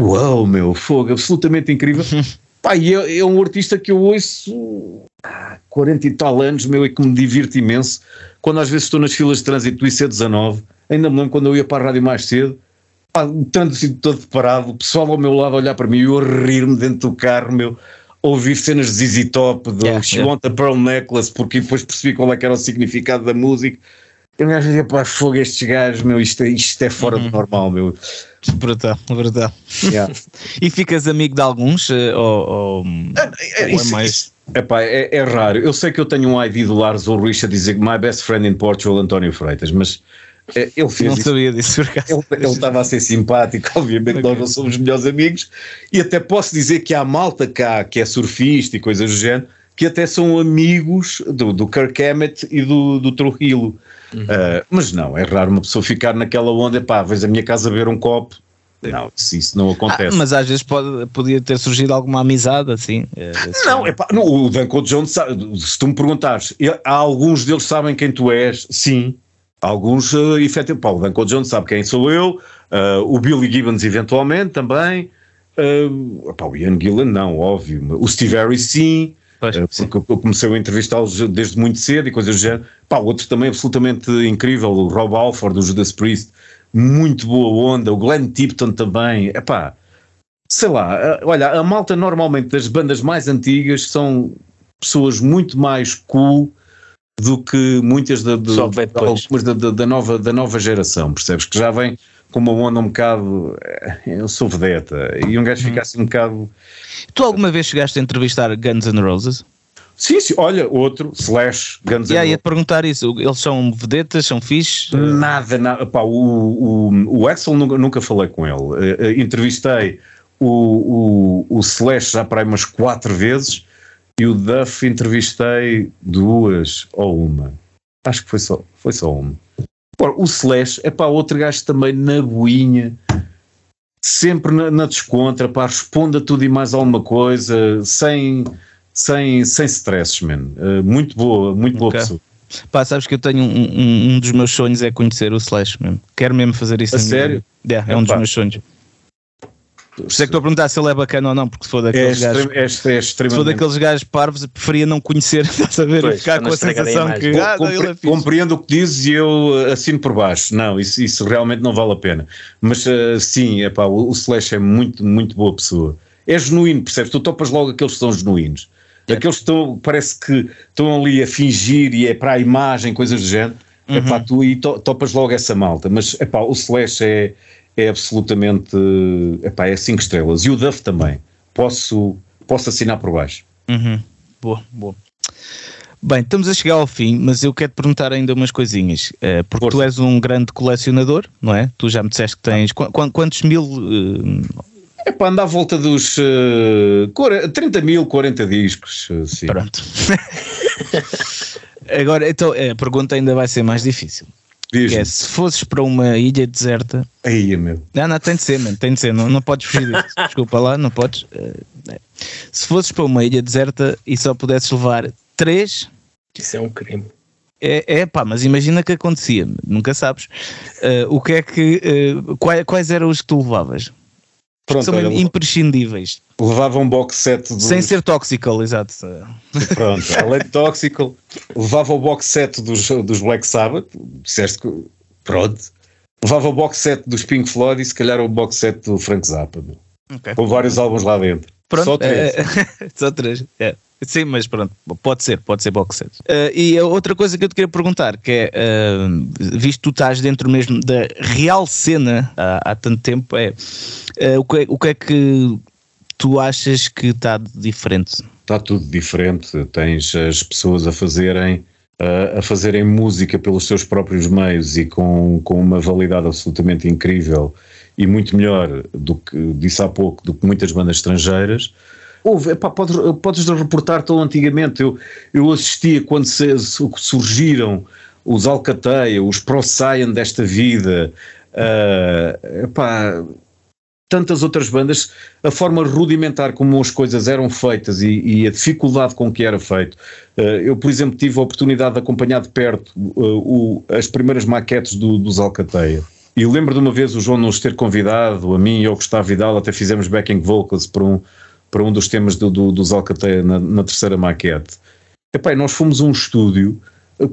uau, meu, fogo, absolutamente incrível. Pai, é, é, um artista que eu ouço há 40 e tal anos, meu, e que me divirto imenso. Quando às vezes estou nas filas de trânsito do IC19, ainda me lembro quando eu ia para a rádio mais cedo, o trânsito todo parado, o pessoal ao meu lado a olhar para mim e eu a rir-me dentro do carro, meu, ouvir cenas de ZZ Top, do yeah, She yeah. Want a Pearl Necklace, porque depois percebi qual é que era o significado da música. Eu me dizia, pá, fogo estes gajos, meu, isto, é, isto é fora uhum. do normal, meu. Brutal, brutal. Yeah. e ficas amigo de alguns? Eh, ou, ou, é, é, ou é mais. Epá, é, é, raro. Eu sei que eu tenho um ID do Lars Ulrich a dizer My best friend in Portugal, António Freitas, mas ele fez não isso. sabia disso por acaso. Ele, ele estava a ser simpático, obviamente okay. nós não somos melhores amigos, e até posso dizer que há malta cá que é surfista e coisas do género, que até são amigos do, do Kirk Hammett e do, do Trujillo. Uhum. Uh, mas não, é raro uma pessoa ficar naquela onda, pá, vês a minha casa ver um copo. Não, isso, isso não acontece. Ah, mas às vezes pode, podia ter surgido alguma amizade assim. É, não, é pá, no, o Danko Jones, se tu me perguntares, há alguns deles sabem quem tu és, sim, Alguns, uh, efetivamente, Paulo Danko Jones sabe quem sou eu, uh, o Billy Gibbons eventualmente também, uh, opa, o Ian Gillan não, óbvio, o Steve Harris sim, Pois, uh, porque eu comecei a entrevistá-los desde muito cedo e coisas do género. Pá, outro também absolutamente incrível, o Rob Alford, do Judas Priest, muito boa onda, o Glenn Tipton também, é pá, sei lá, olha, a malta normalmente das bandas mais antigas são pessoas muito mais cool do que muitas da, de, algumas da, da, nova, da nova geração, percebes? Que já vem com uma onda um bocado. Eh, eu sou vedeta, e um gajo hum. fica assim um bocado. Tu alguma vez chegaste a entrevistar Guns N' Roses? Sim, sim, olha, outro, Slash, Guns N' Roses. ia-te perguntar isso, eles são vedetas, são fixes? Nada, nada, pá, o, o, o Axel nunca, nunca falei com ele, uh, entrevistei o, o, o Slash já para aí umas quatro vezes, e o Duff entrevistei duas ou uma. Acho que foi só, foi só uma. o Slash é para outro gajo também na boinha, sempre na, na descontra, pá, responda tudo e mais alguma coisa, sem, sem, sem stresses, man. Uh, muito boa, muito boa okay. pessoa. Pá, sabes que eu tenho um, um, um, dos meus sonhos é conhecer o Slash mesmo. Quero mesmo fazer isso. A sério? Yeah, é, é um dos meus sonhos. Por isso é que estou a perguntar se ele é bacana ou não, porque se for daqueles é gajos. É, é se for daqueles gajos parvos, preferia não conhecer, estás a ver? Pois, ficar com a sensação a que. Ah, Compre, é compreendo o que dizes e eu assino por baixo. Não, isso, isso realmente não vale a pena. Mas uh, sim, epá, o, o Slash é muito, muito boa pessoa. É genuíno, percebes? Tu topas logo aqueles que são genuínos. É. Aqueles que estão, parece que estão ali a fingir e é para a imagem, coisas do género. Uhum. Epá, tu e to, topas logo essa malta. Mas epá, o Slash é é absolutamente epá, é 5 estrelas. E o Duff também. Posso, posso assinar por baixo. Uhum. Boa, boa. Bem, estamos a chegar ao fim, mas eu quero te perguntar ainda umas coisinhas. Uh, porque Força. tu és um grande colecionador, não é? Tu já me disseste que tens. Qu quantos mil. É para andar à volta dos uh, 30 mil, 40 discos. Sim. Pronto. Agora, então, a pergunta ainda vai ser mais difícil. É, se fosses para uma ilha deserta. Aí, meu. Não, não, tem de ser, mano, tem de ser, não, não podes fugir disso. Desculpa lá, não podes. Uh, é. Se fosses para uma ilha deserta e só pudesses levar três. Isso é um crime. É, é pá, mas imagina que acontecia, nunca sabes. Uh, o que é que. Uh, quais, quais eram os que tu levavas? Pronto, são olha, imprescindíveis. Levava um box set dos... Sem ser tóxico, exato. Pronto, além de tóxico, levava o box set dos, dos Black Sabbath, disseste que. Pronto. Levava o box set dos Pink Floyd e se calhar o box set do Frank Zappa. Okay. Com vários álbuns lá dentro. Pronto, só três. É, só três. É. Sim, mas pronto, pode ser, pode ser box set. Uh, e a outra coisa que eu te queria perguntar, que é, uh, visto que tu estás dentro mesmo da real cena há, há tanto tempo, é, uh, o, que é o que é que tu achas que está diferente? Está tudo diferente, tens as pessoas a fazerem a fazerem música pelos seus próprios meios e com, com uma validade absolutamente incrível e muito melhor do que disse há pouco do que muitas bandas estrangeiras Houve, epá, podes, podes reportar tão antigamente. Eu, eu assistia quando se, surgiram os Alcateia, os Pro Saiyan desta vida, uh, epá, tantas outras bandas, a forma rudimentar como as coisas eram feitas e, e a dificuldade com que era feito. Uh, eu, por exemplo, tive a oportunidade de acompanhar de perto uh, o, as primeiras maquetes do, dos Alcateia. E lembro de uma vez o João nos ter convidado, a mim e ao Gustavo Vidal, até fizemos backing vocals para um, para um dos temas do, do, dos Alcateia na, na, terceira maquete. Epá, nós fomos um estúdio,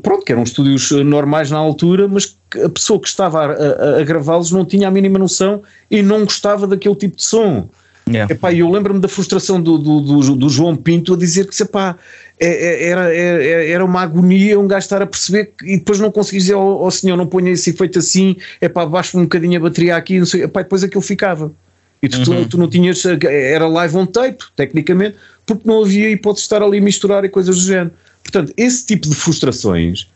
pronto, que eram estúdios eh, normais na altura, mas a pessoa que estava a, a, a gravá-los não tinha a mínima noção e não gostava daquele tipo de som. Yeah. Epá, eu lembro-me da frustração do, do, do, do, João Pinto a dizer que epá, é, é, era, era, é, era uma agonia um gajo estar a perceber que, e depois não conseguir dizer ao, ao senhor não ponha esse efeito assim, é pá, baixo um bocadinho a bateria aqui, não sei, epá, depois aquilo ficava. E tu, uhum. tu, não tinhas. Era live on tape, tecnicamente, porque não havia hipótese de estar ali a misturar e coisas do género. Portanto, esse tipo de frustrações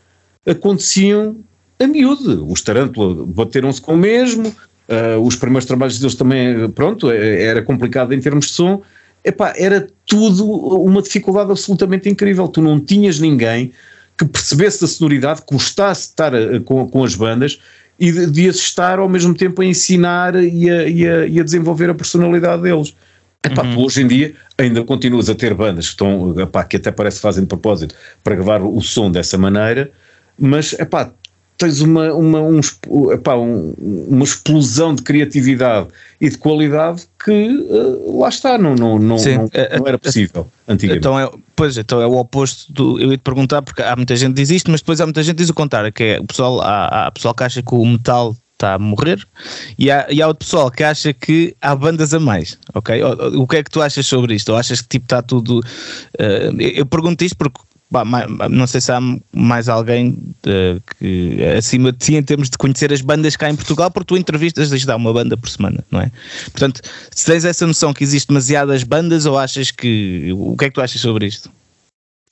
aconteciam a miúdo. Os Tarântula bateram-se com o mesmo, uh, os primeiros trabalhos deles também, pronto, é, era complicado em termos de som. Epá, era tudo uma dificuldade absolutamente incrível. Tu não tinhas ninguém que percebesse da sonoridade, que gostasse de estar a, com, com as bandas e de, de estar ao mesmo tempo a ensinar e a, e a, e a desenvolver a personalidade deles. Epá, uhum. hoje em dia ainda continuas a ter bandas que, estão, epá, que até parece que fazem de propósito para gravar o som dessa maneira, mas epá, tens uma, uma, um, epá, um, uma explosão de criatividade e de qualidade que uh, lá está, não, não, não, Sim, não, é, não, era possível antigamente. Então é, pois, então é o oposto do. Eu ia te perguntar, porque há muita gente que diz isto, mas depois há muita gente que diz o contrário, que é o pessoal, há, há pessoal que acha que o metal está a morrer e há, e há outro pessoal que acha que há bandas a mais, ok? O, o que é que tu achas sobre isto? Ou achas que tipo está tudo. Uh, eu pergunto isto porque Bah, não sei se há mais alguém uh, que acima de ti em termos de conhecer as bandas cá em Portugal, porque tu entrevistas deixa dar uma banda por semana, não é? Portanto, se tens essa noção que existe demasiadas bandas ou achas que. O que é que tu achas sobre isto?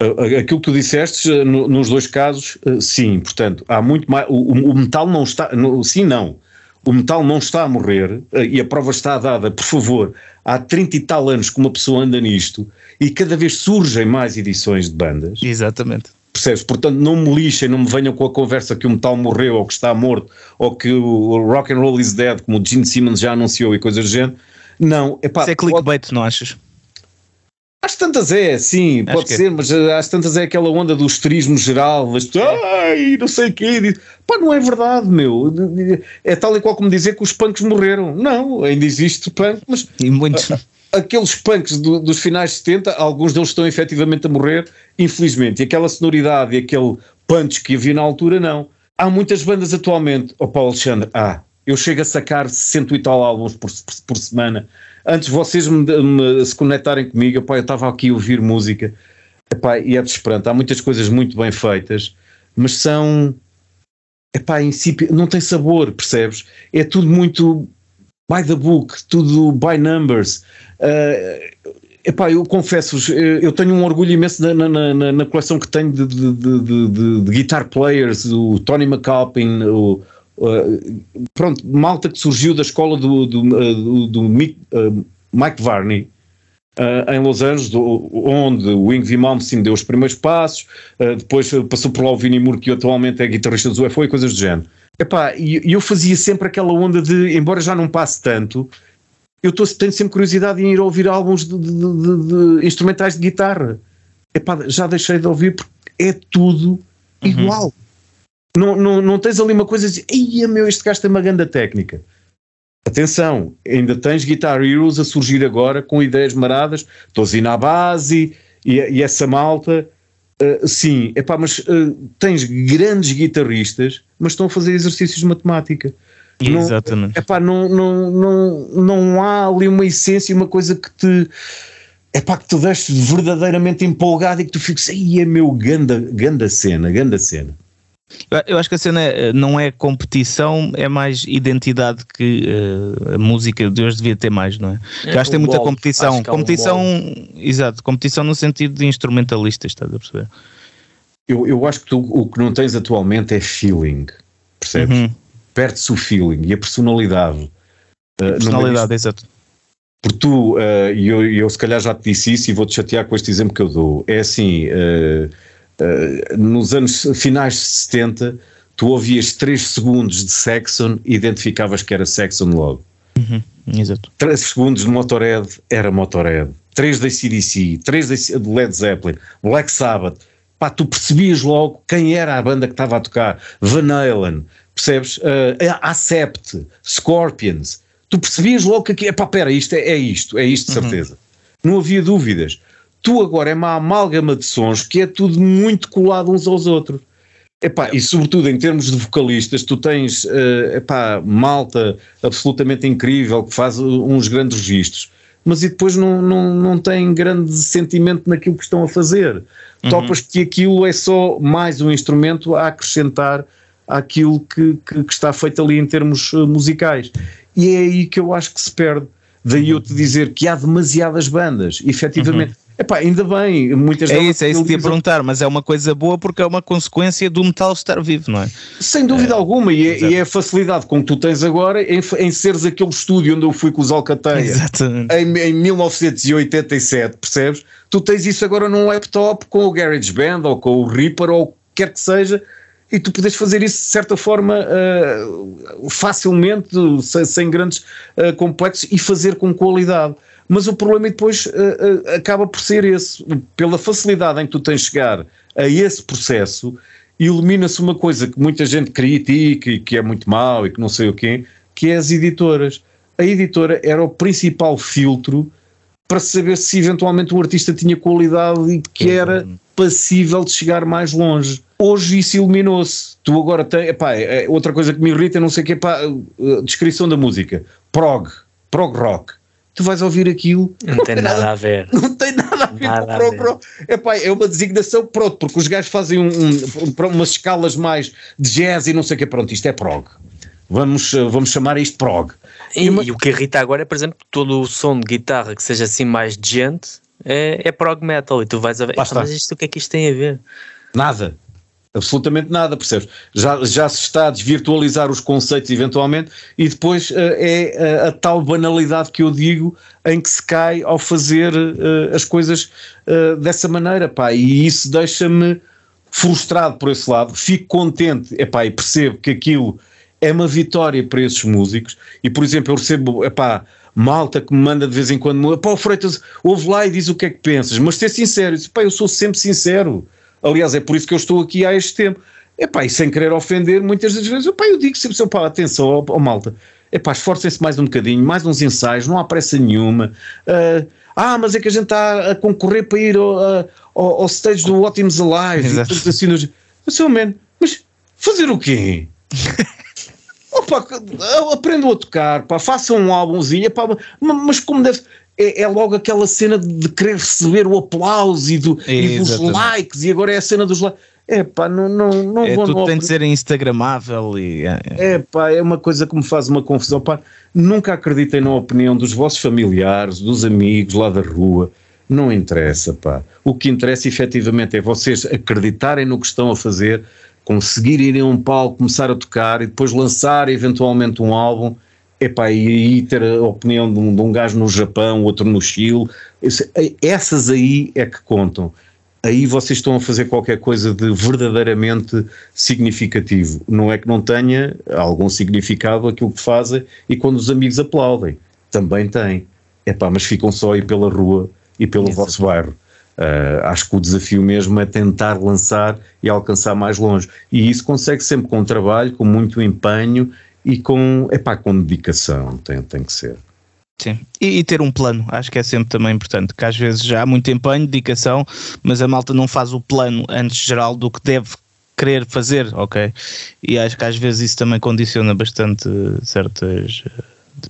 Aquilo que tu disseste, eh, nos dois casos, eh, sim. Portanto, há muito mais. O, o metal não está. No, sim, não. O metal não está a morrer e a prova está dada, por favor. Há 30 e tal anos que uma pessoa anda nisto e cada vez surgem mais edições de bandas. Exatamente. Percebes? Portanto, não me lixem, não me venham com a conversa que o metal morreu ou que está morto ou que o rock and roll is dead, como o Gene Simmons já anunciou e coisas do género. Não, epá, Isso é clickbait, pode... não achas? Às tantas é, sim, Acho pode é. ser, mas eh, às tantas é aquela onda do esterismo geral, mas ai, não sei o quê. Pá, não é verdade, meu. É tal e qual como dizer que os punks morreram. Não, ainda existe punk, mas. E muitos. Aqueles punks do, dos finais de 70, alguns deles estão efetivamente a morrer, infelizmente. E aquela sonoridade e aquele punch que havia na altura, não. Há muitas bandas atualmente, ó oh, Paulo Alexandre, ah, eu chego a sacar cento e tal álbuns por, por, por semana antes vocês me, me, se conectarem comigo, epá, eu estava aqui a ouvir música epá, e é desesperante. Há muitas coisas muito bem feitas, mas são. Epá, si, não tem sabor, percebes? É tudo muito by the book, tudo by numbers. Uh, epá, eu confesso-vos, eu tenho um orgulho imenso na, na, na, na coleção que tenho de, de, de, de, guitar players, o Tony McAlpin, o, Uh, pronto, malta que surgiu da escola do, do, uh, do, do Mick, uh, Mike Varney em Los Angeles, do, onde o Yngwie Malmsteen deu os primeiros passos, depois passou por lá o Vinnie Moore, que atualmente é guitarrista do UFO e coisas do género. Epá, e, eu fazia sempre aquela onda de, embora já não passe tanto, eu tô, tenho sempre curiosidade em ir ouvir álbuns de, de, de, de instrumentais de guitarra. Epá, já deixei de ouvir porque é tudo uhum. igual. Não, não, não tens ali uma coisa assim, ai meu, este gajo tem uma grande técnica. Atenção, ainda tens Guitar Heroes a surgir agora com ideias maradas, Tozina base e, e essa malta. Uh, sim, epá, mas uh, tens grandes guitarristas, mas estão a fazer exercícios de matemática. Exatamente. Não, epá, não, não, não, não há ali uma essência, uma coisa que te epá, que te deixe verdadeiramente empolgado e que tu fiques, aí é meu, ganda, ganda cena, ganda cena. Eu acho que a cena eh, não é competição, é mais identidade que uh, a música de hoje devia ter mais, não é? é acho que tem muita competição. competição, um exato, competição no sentido de instrumentalistas, estás a perceber? Eu, eu acho que tu, o que não tens atualmente é feeling, percebes? Uhum. Perde-se o feeling e a personalidade. Uh, a personalidade, exato. Porque tu, e uh, eu, eu se calhar já te disse isso e vou-te chatear com este exemplo que eu dou. É assim. Uh, eh, nos anos finais de 70, tu ouvias 3 segundos de Saxon e identificavas que era Saxon logo. Uhum, exato. 3 segundos de Motorhead era Motorhead. 3 da CDC, 3 de Led Zeppelin, Black Sabbath. Pá, tu percebias logo quem era a banda que estava a tocar. Van Halen, percebes? Uh, Accept, Scorpions. Tu percebias logo que aqui, pá, pera, isto é, é isto, é isto de uhum. certeza. Uhum. Não havia dúvidas. Tu agora é uma amálgama de sons que é tudo muito colado uns aos outros. Epá, e sobretudo em termos de vocalistas, tu tens uh, epá, malta absolutamente incrível que faz uns grandes registros, mas e depois não, não, não tem grande sentimento naquilo que estão a fazer. Uhum. Topas que aquilo é só mais um instrumento a acrescentar àquilo que, que, que, está feito ali em termos uh, musicais. E é aí que eu acho que se perde. Daí eu te dizer que há demasiadas bandas, efetivamente. Uhum. Epá, ainda bem, muitas É isso, é isso que te ia perguntar, mas é uma coisa boa porque é uma consequência do metal estar vivo, não é? Sem dúvida é, alguma, e é, e é, a facilidade com que tu tens agora em, em seres aquele estúdio onde eu fui com os Alcateia em, em 1987, percebes? Tu tens isso agora num laptop com o GarageBand ou com o Reaper ou o que quer que seja, e tu podes fazer isso de certa forma uh, facilmente, sem, sem grandes uh, complexos e fazer com qualidade. Mas o problema depois uh, acaba por ser esse, pela facilidade em que tu tens de chegar a esse processo, ilumina-se uma coisa que muita gente critica e que é muito mau e que não sei o quê, que é as editoras. A editora era o principal filtro para saber se eventualmente o artista tinha qualidade e que era passível de chegar mais longe. Hoje isso iluminou-se. Tu agora tens. Epá, é outra coisa que me irrita, não sei o que, epá, descrição da música. Prog, prog rock tu vais ouvir aquilo. Não tem nada a ver. Não tem nada a ver nada com o pro, Epá, é uma designação, pronto, porque os gajos fazem um, um, umas escalas mais de jazz e não sei o que, pronto, isto é prog. Vamos, vamos chamar isto prog. E, e, uma... e, o que irrita agora é, por exemplo, todo o som de guitarra que seja assim mais de gente é, é prog metal e tu vais a ver, mas isto o que é que isto tem a ver? Nada. Absolutamente nada, percebes? Já, já se está a desvirtualizar os conceitos eventualmente e depois uh, é a, a, tal banalidade que eu digo em que se cai ao fazer uh, as coisas uh, dessa maneira, pá, e isso deixa-me frustrado por esse lado, fico contente, epá, e percebo que aquilo é uma vitória para esses músicos e, por exemplo, eu recebo, epá, malta que me manda de vez em quando, pá, Freitas, ouve lá e diz o que é que pensas, mas ser sincero, pá, eu sou sempre sincero. Aliás, é por isso que eu estou aqui há este tempo. É pá, e sem querer ofender, muitas das vezes, pá, eu digo sempre, pá, atenção, ó, ó malta, é pá, esforcem-se mais um bocadinho, mais uns ensaios, não há pressa nenhuma. Uh, ah, mas é que a gente está a concorrer para ir ao, ao, ao stage do Ótimos Alive. Exato. E tudo assim, nos... mas, seu man, mas fazer o quê? Opa, aprendam a tocar, pá, façam um álbumzinho, pá, mas como deve. É, é, logo aquela cena de querer receber o aplauso e, do, e dos likes, e agora é a cena dos likes. É pá, não, não, não é, vou. Tudo tem de ser instagramável e. É, é pá, é uma coisa que me faz uma confusão. Pá, nunca acreditem na opinião dos vossos familiares, dos amigos lá da rua. Não interessa, pá. O que interessa efetivamente é vocês acreditarem no que estão a fazer, conseguir ir a um palco, começar a tocar e depois lançar eventualmente um álbum, epá, e aí ter a opinião de um, de um gajo no Japão, outro no Chile, essas aí é que contam. Aí vocês estão a fazer qualquer coisa de verdadeiramente significativo. Não é que não tenha algum significado aquilo que fazem e quando os amigos aplaudem. Também tem. Epá, mas ficam só aí pela rua e pelo Isso. vosso bairro. Uh, acho que o desafio mesmo é tentar lançar e alcançar mais longe. E isso consegue sempre com trabalho, com muito empenho e com, epá, com dedicação, tem, tem que ser. Sim, e, e, ter um plano, acho que é sempre também importante, que às vezes já há muito empenho, dedicação, mas a malta não faz o plano antes geral do que deve querer fazer, ok? E acho que às vezes isso também condiciona bastante certas,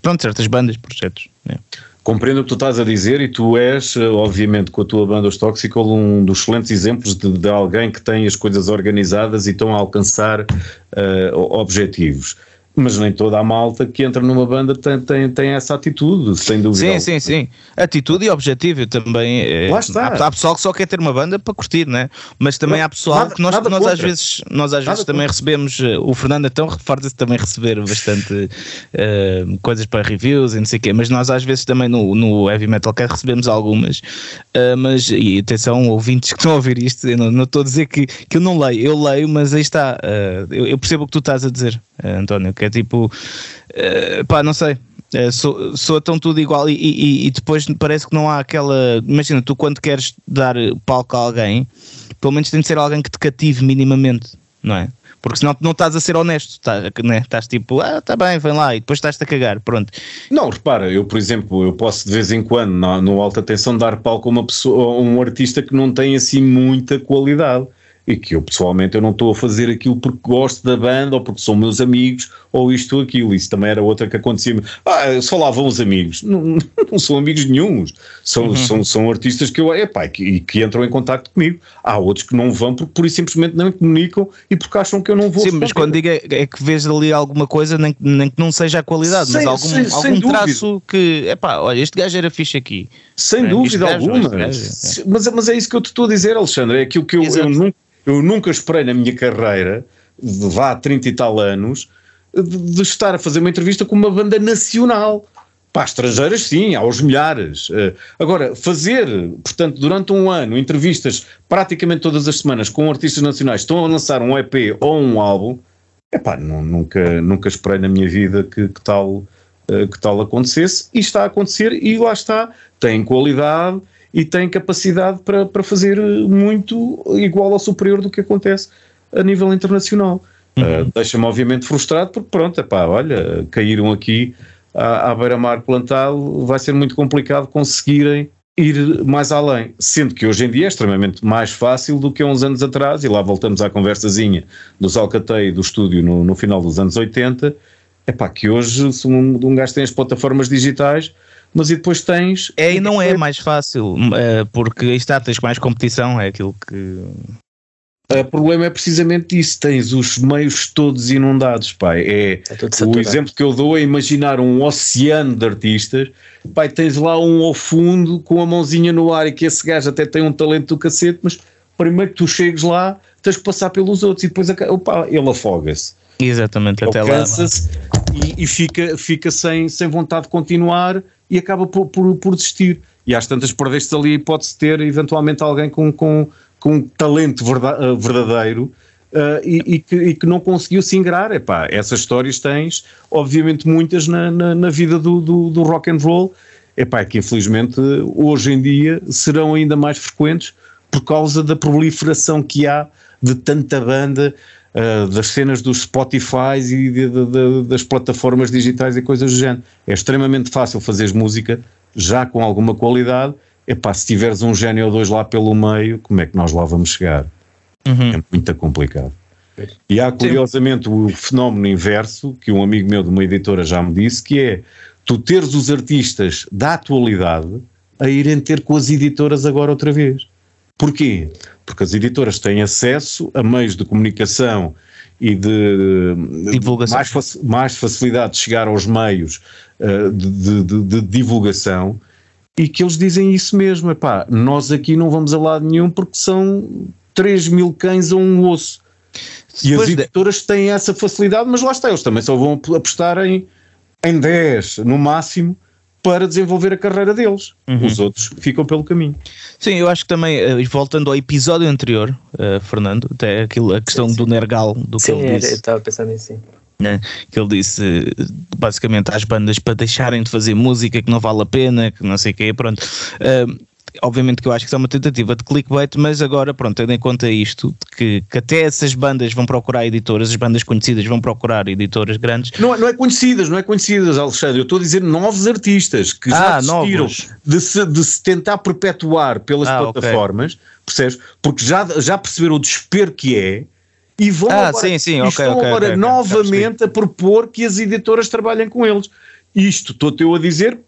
pronto, certas bandas, projetos. Né? Compreendo o que tu estás a dizer e tu és, eh, obviamente, com a tua banda Os Tóxicos, um dos excelentes exemplos de, de, alguém que tem as coisas organizadas e estão a alcançar uh, objetivos mas nem toda a malta que entra numa banda tem, tem, tem essa atitude, sem dúvida. Sim, sim, sim. Atitude e objetivo também. É, Lá está. Há, há, pessoal que só quer ter uma banda para curtir, né? Mas também há pessoal nada, que nós, nós às vezes, nós às vezes também recebemos. Eh, o Fernando então reforça-se também receber bastante uh, coisas para reviews e não sei o quê, mas nós às vezes também no, no Heavy Metal Care recebemos algumas. Uh, mas, e atenção, ouvintes que estão a ouvir isto, eu não, não estou a dizer que, que eu não leio, eu leio, mas aí está. Uh, eu, eu percebo o que tu estás a dizer, António é tipo, uh, pá, não sei, uh, sou, sou tão tudo igual e, e, e, depois parece que não há aquela. Imagina, tu quando queres dar palco a alguém, pelo menos tem de ser alguém que te cative minimamente, não é? Porque senão não estás a ser honesto, tá, né? estás tipo, ah, tá bem, vem lá, e depois estás-te a cagar, pronto. Não, repara, eu por exemplo, eu posso de vez em quando, no, no Alta Tensão, dar palco a uma pessoa, a um artista que não tem assim muita qualidade e que eu pessoalmente eu não estou a fazer aquilo porque gosto da banda ou porque são meus amigos ou isto ou aquilo. Isso também era outra que acontecia. Ah, só lá vão os amigos. Não, não são amigos nenhums. São, uhum. são, são artistas que eu, epá, que, que entram em contato comigo. Há outros que não vão porque por isso simplesmente não comunicam e porque acham que eu não vou. Sim, mas quando digo é, é, que vês ali alguma coisa, nem, nem que não seja a qualidade, sem, mas algum, sem, algum sem traço que, epá, olha, este gajo era fixe aqui. Sem é, dúvida gajo, alguma. Gajo, é. Mas, mas é isso que eu te estou a dizer, Alexandre. É aquilo que eu, eu nunca eu nunca esperei na minha carreira, vá 30 e tal anos, de, de estar a fazer uma entrevista com uma banda nacional. Para estrangeiras, sim, aos milhares. Uh, agora, fazer, portanto, durante um ano, entrevistas praticamente todas as semanas com artistas nacionais estão a lançar um EP ou um álbum, epá, não, nunca, nunca esperei na minha vida que, que tal, uh, que tal acontecesse e está a acontecer e lá está, tem qualidade, e tem capacidade para, para fazer muito igual ou superior do que acontece a nível internacional. Uhum. Uh, Deixa-me obviamente frustrado porque pronto, epá, olha, caíram aqui à, à beira-mar plantado, vai ser muito complicado conseguirem ir mais além, sendo que hoje em dia é extremamente mais fácil do que há uns anos atrás, e lá voltamos à conversazinha dos Alcateia do estúdio no, no final dos anos 80, é pá, que hoje se um, um gajo tem as plataformas digitais, mas e depois tens. É e não é mais fácil, eh, porque aí está, tens mais competição, é aquilo que. O problema é precisamente isso: tens os meios todos inundados, pai. É, é o exemplo que eu dou é imaginar um oceano de artistas, pai, tens lá um ao fundo com a mãozinha no ar e que esse gajo até tem um talento do cacete, mas primeiro que tu chegues lá, tens que passar pelos outros e depois opa, ele afoga-se. Exatamente, ele até lá. E, e, fica, fica sem, sem vontade de continuar e acaba por, por, por desistir. E às tantas perdeste ali de ter eventualmente alguém com, com, com um talento eh, verdadeiro uh, e, e, que, e, que, não conseguiu se ingrar. Epá, essas histórias tens, obviamente, muitas na, na, na vida do, do, do, rock and roll, epá, que infelizmente hoje em dia serão ainda mais frequentes por causa da proliferação que há de tanta banda. Uh, das cenas dos Spotify e de, de, de, das plataformas digitais e coisas do género. É extremamente fácil fazeres música já com alguma qualidade. Epá, se tiveres um gênio ou dois lá pelo meio, como é que nós lá vamos chegar? Uhum. É muito complicado. E há curiosamente Sim. o fenómeno inverso, que um amigo meu de uma editora já me disse, que é tu teres os artistas da atualidade a irem ter com as editoras agora outra vez. Porquê? Porque as editoras têm acesso a meios de comunicação e de divulgação. Mais, mais facilidade de chegar aos meios uh, de, de, de, divulgação e que eles dizem isso mesmo, epá, nós aqui não vamos a lado nenhum porque são 3 mil cães a um osso. E as editoras de... têm essa facilidade, mas lá está, eles também só vão apostar em, em 10 no máximo para desenvolver a carreira deles. Uhum. Os outros ficam pelo caminho. Sim, eu acho que também, eh, voltando ao episódio anterior, uh, Fernando, até aquilo, a questão sim, sim. do Nergal, do sim, que ele disse. eu estava pensando nisso, sim. Né, que ele disse basicamente às bandas para deixarem de fazer música que não vale a pena, que não sei o quê, pronto. Uh, obviamente que eu acho que é uma tentativa de clickbait, mas agora, pronto, tendo em conta isto, que, que até essas bandas vão procurar editoras, as bandas conhecidas vão procurar editoras grandes. Não, não é conhecidas, não é conhecidas, Alexandre. Eu estou a dizer novos artistas que já ah, desistiram de se, de se tentar perpetuar pelas ah, plataformas, okay. percebes? Porque já, já perceberam o desespero que é. E vão ah, agora, sim, sim, okay, estão okay, agora novamente a propor que as editoras trabalhem com eles. Isto estou-te eu a dizer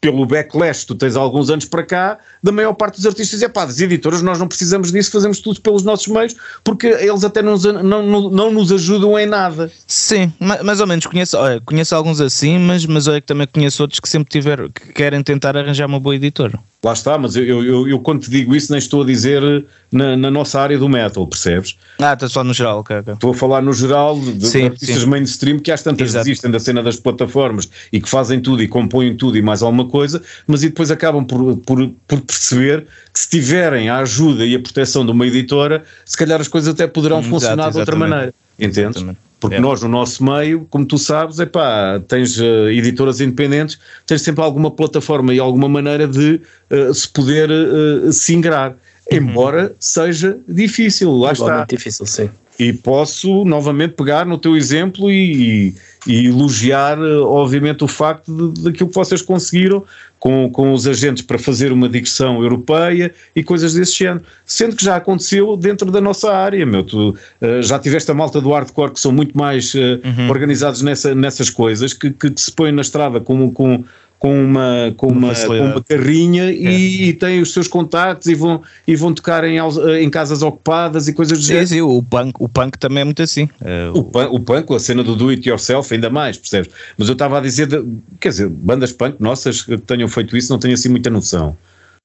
pelo backlash tu tens alguns anos para cá, da maior parte dos artistas é pá, das editoras nós não precisamos disso, fazemos tudo pelos nossos meios, porque eles até não, não, não, nos ajudam em nada. Sim, mais ou menos, conheço, olha, conheço alguns assim, mas, mas olha que também conheço outros que sempre tiveram, que querem tentar arranjar uma boa editora. Lá está, mas eu, eu, eu, quando te digo isso nem estou a dizer na, na nossa área do metal, percebes? Ah, está só no geral, okay, okay. Estou a falar no geral de, sim, de artistas sim. mainstream que às tantas Exato. desistem da cena das plataformas e que fazem tudo e compõem tudo e mais alguma coisa, mas e depois acabam por, por, por perceber que se tiverem a ajuda e a proteção de uma editora, se calhar as coisas até poderão Exato, funcionar de outra maneira. Entendes? Exatamente. Porque é. nós, no nosso meio, como tu sabes, epá, tens uh, editoras independentes, tens sempre alguma plataforma e alguma maneira de uh, se poder uh, se ingrar. Uhum. Embora seja difícil, lá está. difícil, sim. E posso novamente pegar no teu exemplo e, e elogiar, obviamente, o facto de, daquilo que vocês conseguiram com, com os agentes para fazer uma digressão europeia e coisas desse género. Sendo que já aconteceu dentro da nossa área, meu. Tu uh, já tiveste a malta do hardcore que são muito mais uh, uhum. organizados nessa, nessas coisas, que, que, que se põem na estrada com, com com uma, com uma, com uma carrinha é. e, e, têm os seus contactos e vão, e vão tocar em, em casas ocupadas e coisas do sim, Sim, o punk, o punk também é muito assim. É, o, punk, o punk, a cena do do it yourself, ainda mais, percebes? Mas eu estava a dizer, de, quer dizer, bandas punk nossas que tenham feito isso não tenho assim muita noção.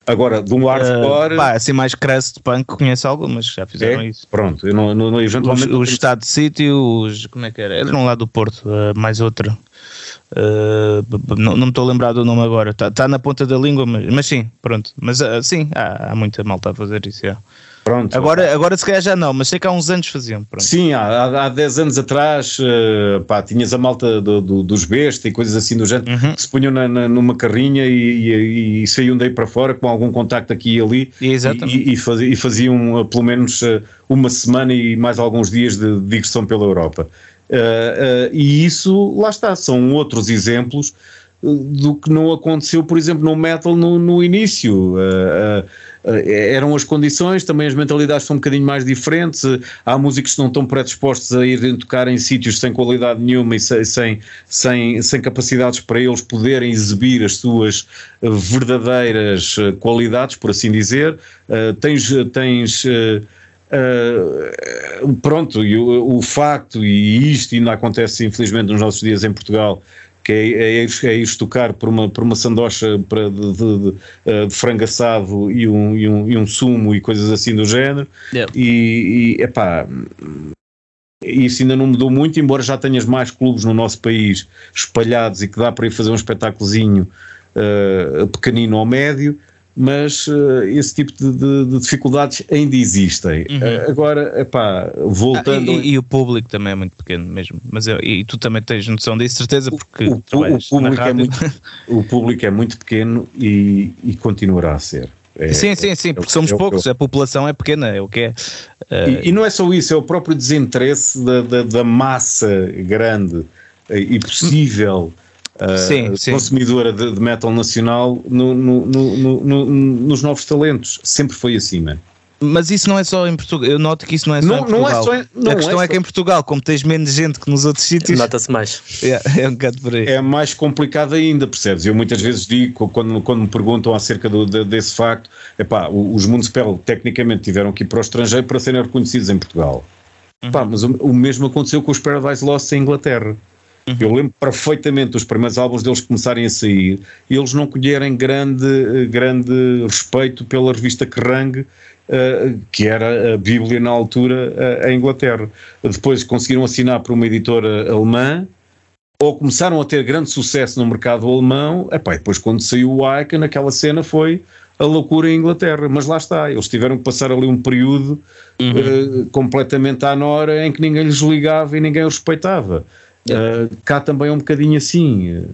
Agora, de um hardcore. Uh, pá, assim mais crust punk, conheço algumas, já fizeram é? isso. Pronto, eu não, não, eventualmente. Os, os Estado City, os. Como é que era? Era um lado do Porto, uh, mais outra. Uh, não, não me estou a lembrar do nome agora, está tá na ponta da língua, mas, mas sim, pronto. Mas uh, sim, há, há, muita malta a fazer isso. Yeah. Pronto. Agora, agora se calhar já não, mas sei que há uns anos faziam. Pronto. Sim, há, há 10 anos atrás uh, pá, tinhas a malta do, do, dos bestas e coisas assim do género uhum. que se punham na, na, numa carrinha e, e, e, saíam daí para fora com algum contacto aqui e ali e, e, e faziam pelo menos uma semana e mais alguns dias de digressão pela Europa. Uh, uh, e isso, lá está, são outros exemplos eh, do que não aconteceu, por exemplo, no metal no, no início. eram as condições, também as mentalidades são um bocadinho mais diferentes. Há músicos que não estão predispostos a ir tocar em sítios sem qualidade nenhuma e sem, sem, sem, capacidades para eles poderem exibir as suas verdadeiras qualidades, por assim dizer. tens. tens Uh, pronto, e o, o, facto, e isto ainda acontece infelizmente nos nossos dias em Portugal, que é, é, é ir tocar por uma, por uma sandocha para, de, de, de, eh, de frango assado e um, e, um, e um sumo e coisas assim do género. Yeah. E, e epá, isso ainda não mudou muito, embora já tenhas mais clubes no nosso país espalhados e que dá para ir fazer um espetáculozinho uh, pequenino ou médio mas uh, esse tipo de, de, de, dificuldades ainda existem. Uhum. Uh, agora, epá, voltando. Ah, e, e, o público também é muito pequeno mesmo, mas eu, e tu também tens noção disso, certeza, porque o, o, o público, é muito, o público é muito pequeno e, e continuará a ser. É, sim, sim, sim, porque é, somos é, poucos, a população é pequena, é o que é. Uh... E, e, não é só isso, é o próprio desinteresse da, da, da massa grande e possível uh, sim, sim. consumidora de, de, metal nacional no, no, no, nos novos talentos. Sempre foi assim, é? Mas isso não é só em Portugal. Eu noto que isso não é só não, em Portugal. Não é só em, não a questão é, é, que em Portugal, como tens menos gente que nos outros sítios. Nota-se mais. É, é um bocado por aí. É mais complicado ainda, percebes? Eu muitas vezes digo, quando, quando me perguntam acerca do, de, desse facto, epá, os Municipal tecnicamente tiveram que ir para o estrangeiro para serem reconhecidos em Portugal. Uhum. Epá, mas o, o, mesmo aconteceu com os Paradise Lost em Inglaterra. Uhum. Eu lembro perfeitamente os primeiros álbuns deles começarem a sair e eles não colherem grande, grande respeito pela revista Kerrang, uh, que era a Bíblia na altura uh, em Inglaterra. Depois conseguiram assinar por uma editora alemã ou começaram a ter grande sucesso no mercado alemão. Epá, depois, quando saiu o Icon, aquela cena foi a loucura em Inglaterra. Mas lá está, eles tiveram que passar ali um período uhum. uh, completamente à nora em que ninguém lhes ligava e ninguém os respeitava. Uh, cá também é um bocadinho assim.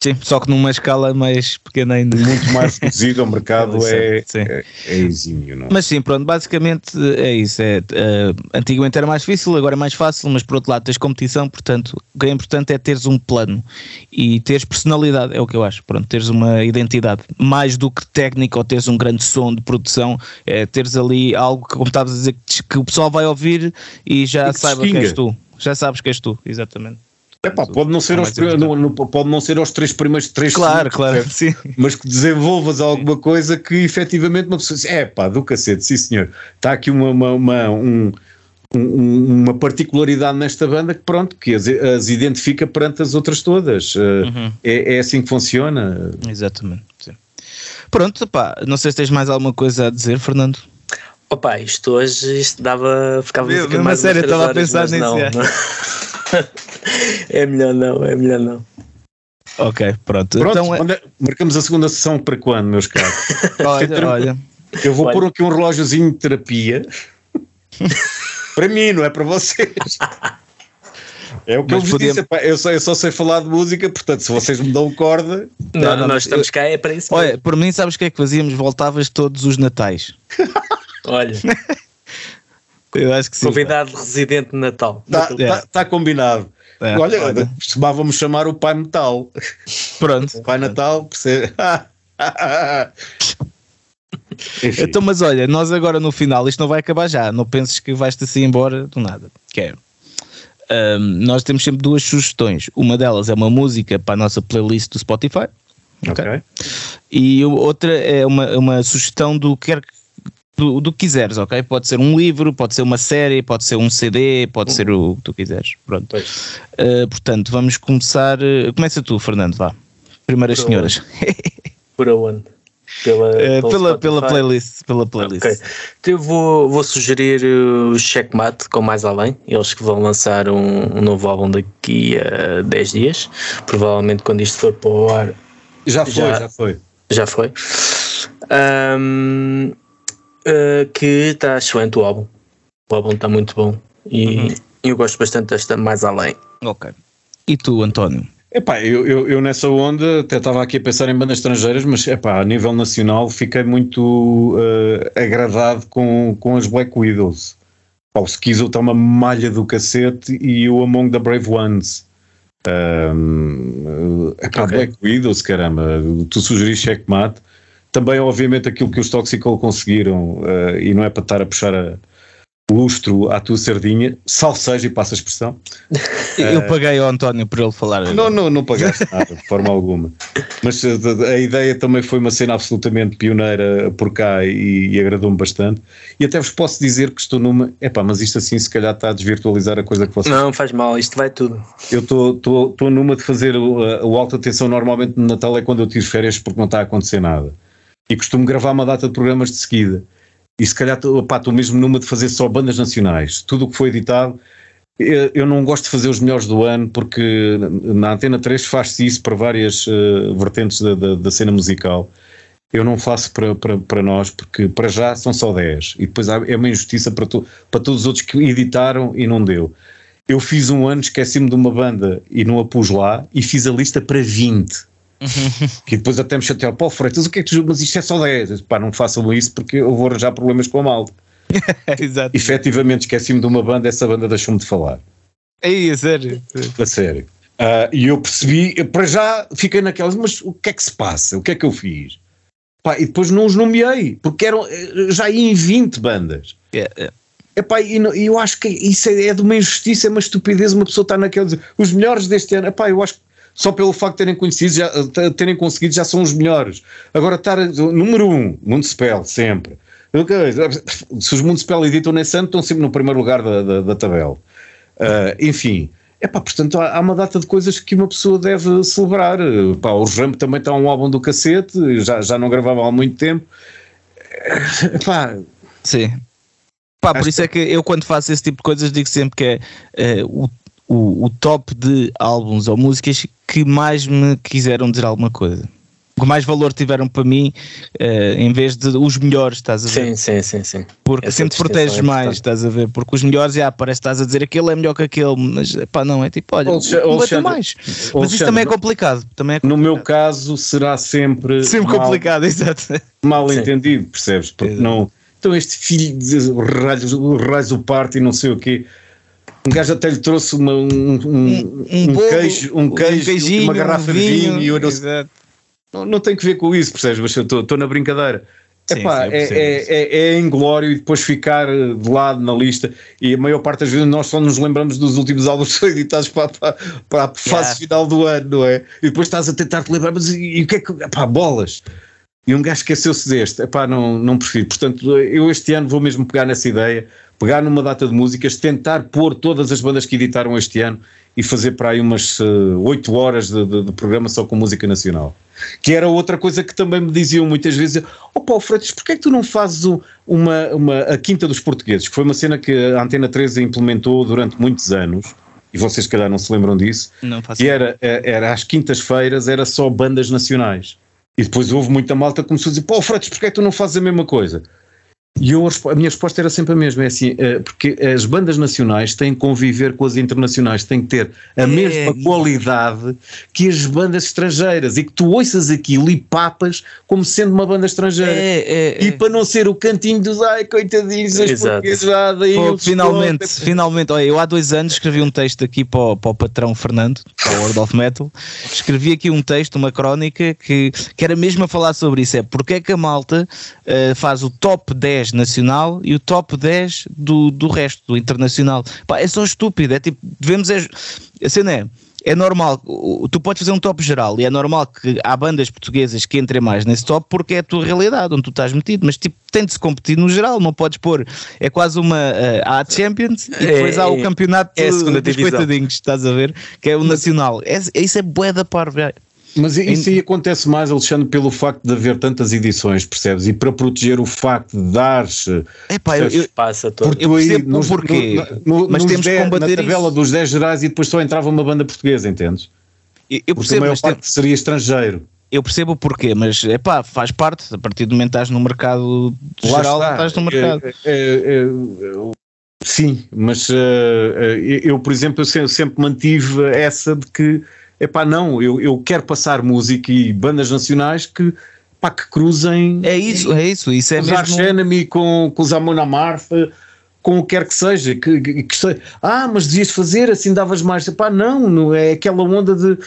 Sim, só que numa escala mais pequena ainda. Muito mais reduzida, o mercado é, é, é, exímio, não é? Mas sim, pronto, basicamente é isso. É, uh, antigamente era mais difícil, agora é mais fácil, mas por outro lado tens competição, portanto, o que é importante é teres um plano e teres personalidade, é o que eu acho. Pronto, teres uma identidade. Mais do que técnica ou teres um grande som de produção, é teres ali algo que, como estavas a dizer, que, o pessoal vai ouvir e já e que saiba que és tu já sabes que és tu, exatamente. Epá, pode, não ser aos, no, pode não ser aos três primeiros três Claro, claro, sim. Mas que desenvolvas alguma coisa que efetivamente uma pessoa diz, é pá, do cacete, sim senhor, está aqui uma, uma, uma um, um, uma particularidade nesta banda que pronto, que as, as identifica perante as outras todas. Eh, uhum. É, é, assim que funciona. Exatamente, sim. Pronto, pá, não sei se tens mais alguma coisa a dizer, Fernando. Opa, isto hoje isto dava. Ficava Meu, uma mais sério, estava a pensar nisso. Não, não. é melhor não, é melhor não. Ok, pronto. pronto então, é... marcamos a segunda sessão para quando, meus caros? olha, olha. Eu vou olha. pôr aqui um relógiozinho de terapia. para mim, não é para vocês. É o que Mas eu vos disse, eu só, eu só sei falar de música, portanto, se vocês me dão corda. Não, não, não nós estamos cá, é para isso. Olha, por mim, sabes o que é que fazíamos? Voltavas todos os natais. Olha. Eu acho que sim. Convidado tá. residente de Natal. Está tá, tá combinado. É, olha, olha, costumávamos chamar o Pai Metal. Pronto. O Pai Natal, percebe? então, mas olha, nós agora no final, isto não vai acabar já. Não penses que vais-te assim embora do nada. Quero. Um, nós temos sempre duas sugestões. Uma delas é uma música para a nossa playlist do Spotify. Ok. okay. E outra é uma, uma sugestão do que quer do, do que quiseres, ok? Pode ser um livro, pode ser uma série, pode ser um CD, pode ser o que tu quiseres. Pronto. Uh, portanto, vamos começar. Uh, começa tu, Fernando, vá. Primeiras Por senhoras. Por onde? Pela, uh, pela, pela playlist. Pela playlist. Okay. Então eu vou, vou sugerir o Checkmate com Mais Além. Eles que vão lançar um, um, novo álbum daqui a 10 dias. Provavelmente quando isto for para o ar. Já foi, já, já foi. Já foi. Um, uh, que está excelente o álbum. O álbum está muito bom e uhum. eu gosto bastante desta Mais Além. Ok. E tu, António? Epá, eu, eu, eu nessa onda até estava aqui a pensar em bandas estrangeiras, mas epá, a nível nacional fiquei muito uh, agradado com, com as Black Widows. Pá, o Skizo está uma malha do cacete e o Among the Brave Ones. Um, epá, okay. Black Widows, caramba, tu sugeriste checkmate também, obviamente, aquilo que os Toxical conseguiram, uh, e não é para estar a puxar a lustro à tua sardinha, salseja e passa a expressão. Eu paguei ao António por ele falar. Não, não, não pagaste nada, de forma alguma. Mas a, eh, a, ideia também foi uma cena absolutamente pioneira por cá e, e agradou-me bastante. E até vos posso dizer que estou numa. Epá, mas isto assim se calhar está a desvirtualizar a coisa que vocês. Não, faz mal, isto vai tudo. Eu estou numa de fazer o, o alta atenção normalmente no Natal é quando eu tiro férias porque não está a acontecer nada e costumo gravar uma data de programas de seguida. E se calhar estou mesmo numa de fazer só bandas nacionais. Tudo o que foi editado, eu, eu, não gosto de fazer os melhores do ano porque na Antena 3 faz-se isso para várias uh, vertentes da, da, da, cena musical. eu não faço para, para, para nós, porque para já são só 10 e depois é uma injustiça para, tu, para todos os outros que editaram e não deu. Eu fiz um ano, esqueci-me de uma banda e não a pus lá e fiz a lista para 20. Que depois até me chatearam, pô Freitas, o que é que tu mas isto é só 10? Pá, não façam isso porque eu vou arranjar problemas com a malta. Exato. Efetivamente esqueci-me de uma banda, essa banda deixou-me de falar. É sério? A sério. Uh, e eu percebi, para já fiquei naquelas, mas o que é que se passa? O que é que eu fiz? Pá, e depois não os nomeei, porque eram, eh, já ia em 20 bandas. Yeah, yeah. Epá, e, e eu acho que isso é, é de uma injustiça, é uma estupidez uma pessoa estar naqueles. Os melhores deste ano, epá, eu acho que só pelo facto de terem conhecido, já, terem conseguido, já são os melhores. Agora, estar número um, Municipal, sempre. Se os Municipal editam nesse ano, estão sempre no primeiro lugar da, da, da tabela. Uh, enfim, Epá, portanto, há, uma data de coisas que uma pessoa deve celebrar. Epá, o Rambo também está um álbum do cacete, já, já não gravava há muito tempo. Epá, Sim. Pá, por isso é que eu, quando faço esse tipo de coisas, digo sempre que é uh, o, o, o top de álbuns ou músicas que mais me quiseram dizer alguma coisa que mais valor tiveram para mim uh, em vez de os melhores, estás a ver? Sim, sim, sim, sim. Porque Essa sempre proteges é mais, estás a ver? Porque os melhores, já parece que estás a dizer aquele é melhor que aquele, mas pá, não, é tipo, olha, não mais. Mas isso também é complicado. Também é complicado. No meu caso, será sempre. Sempre mal, complicado, exato. Mal sim. entendido, percebes? Porque exato. não. Então, este filho de raios, raios do parto e não sei o quê. Um gajo até lhe trouxe uma, um, um, um, um, queijo, um queijo, uma garrafa de vinho e eu não. Não, não tem que ver com isso, percebes? Mas eu estou na brincadeira. Sim, Epá, sim, é, é, é, é inglório e depois ficar de lado na lista. E a maior parte das vezes nós só nos lembramos dos últimos álbuns que editados para, para, para a fase yeah. final do ano, não é? E depois estás a tentar te lembrar, mas e, e o que é que. Epá, bolas! E um gajo esqueceu-se deste. Epá, não, não prefiro. Portanto, eu este ano vou mesmo pegar nessa ideia, pegar numa data de músicas, tentar pôr todas as bandas que editaram este ano e fazer para aí umas uh, 8 horas de, de, de programa só com música nacional. Que era outra coisa que também me diziam muitas vezes: Ó oh, Paulo Freitas, porquê é que tu não fazes uma, uma, a Quinta dos Portugueses? Que foi uma cena que a Antena 13 implementou durante muitos anos. E vocês, se calhar, não se lembram disso. Não E era, era às quintas-feiras, era só bandas nacionais. E depois houve muita malta que começou a dizer: Paulo Freitas, porquê é que tu não fazes a mesma coisa? E eu, a minha resposta era sempre a mesma, é assim, eh, porque as bandas nacionais têm que conviver com as internacionais, têm que ter a é, mesma é, qualidade que as bandas estrangeiras e que tu ouças aquilo e papas como sendo uma banda estrangeira. É, é, e é. para não ser o cantinho dos ai, coitadinhos, as portuguesas já daí Pô, Finalmente, finalmente, olha, eu há dois anos escrevi um texto aqui para o, para o patrão Fernando, para o World of Metal, escrevi aqui um texto, uma crónica que, que era mesmo a falar sobre isso, é porque é que a malta uh, faz o top 10 10 nacional e o top 10 do, do resto, do internacional. Pá, é só estúpido, é tipo, devemos. É, a cena é. É normal, tu podes fazer um top geral e é normal que há bandas portuguesas que entrem mais nesse top porque é a tua realidade, onde tu estás metido, mas tipo, tem de se competir no geral, não podes pôr, é quase uma, uh, há a Champions e depois é, há o campeonato é, é dos coitadinhos, estás a ver, que é o nacional, é, isso é bué da parva, mas isso aí acontece mais, Alexandre, pelo facto de haver tantas edições, percebes? E para proteger o facto de dar-se. Epá, eu, eu, passa todo. eu percebo nos, porquê, no, no, mas temos que combater Na tabela isso. dos 10 gerais e depois só entrava uma banda portuguesa, entendes? Eu, eu percebo, Porque a maior parte tem... seria estrangeiro. Eu percebo o porquê, mas é pá, faz parte. A partir do momento que estás no mercado Lá geral, está. estás no mercado. É, é, é, sim, mas uh, eu, por exemplo, eu sempre mantive essa de que epá, não, eu, eu quero passar música e bandas nacionais que, pá, que cruzem. É isso, é isso, isso é com mesmo. Os Enemy, com, com os Amon Amarth, com o que quer que seja, que, que, que, ah, mas devias fazer, assim davas mais, epá, não, não é aquela onda de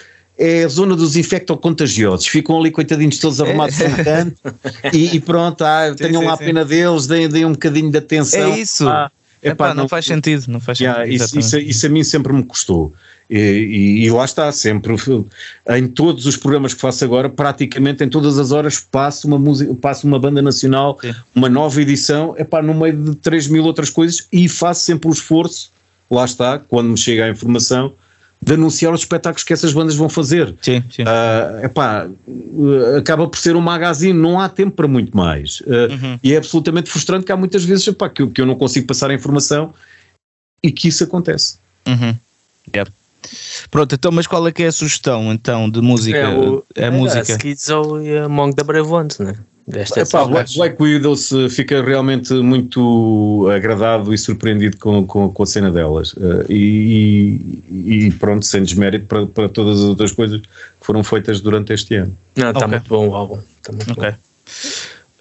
é a zona dos infectocontagiosos. Ficam ali, coitadinhos, todos arrumados é. no canto e, e, pronto, ah, tenham sim, lá a pena deles, deem, deem um bocadinho de atenção. É isso. Ah, epá, epá, não, não, faz sentido, não faz yeah, sentido. Isso, isso, isso, a mim sempre me custou. E, e, lá está, sempre em todos os programas que faço agora, praticamente em todas as horas passo uma música, passo uma banda nacional, Sim. uma nova edição, é pá, no meio de 3 mil outras coisas e faço sempre o esforço, lá está, quando me chega a informação, de anunciar os espetáculos que essas bandas vão fazer. Sim, sim. Uh, epá, acaba por ser um magazine, não há tempo para muito mais. Uh, uhum. E é absolutamente frustrante que há muitas vezes epá, que, que eu não consigo passar a informação e que isso acontece. Uhum. Yep. Pronto, então, mas qual é que é a sugestão então de música? É, o, a é música. A Schizo e a Monk da Brave Ones, né? Desta Epá, Black, Black Widow se fica realmente muito agradado e surpreendido com, com, com a cena delas. Uh, e, e, pronto, sem desmérito para, para todas as outras coisas que foram feitas durante este ano. Não, está okay. muito bom o álbum. Tá muito okay. bom.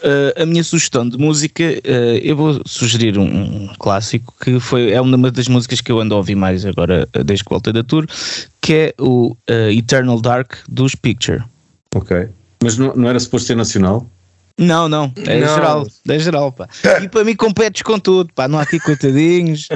Uh, a minha sugestão de música, uh, eu vou sugerir um, um, clássico que foi, é uma das músicas que eu ando a ouvir mais agora desde que voltei da tour, que é o Eternal Dark dos Picture. Ok. Mas não, não era suposto ser nacional? Não, não, é não. geral, é geral, pá. E para mim competes com tudo, pá, não há aqui coitadinhos.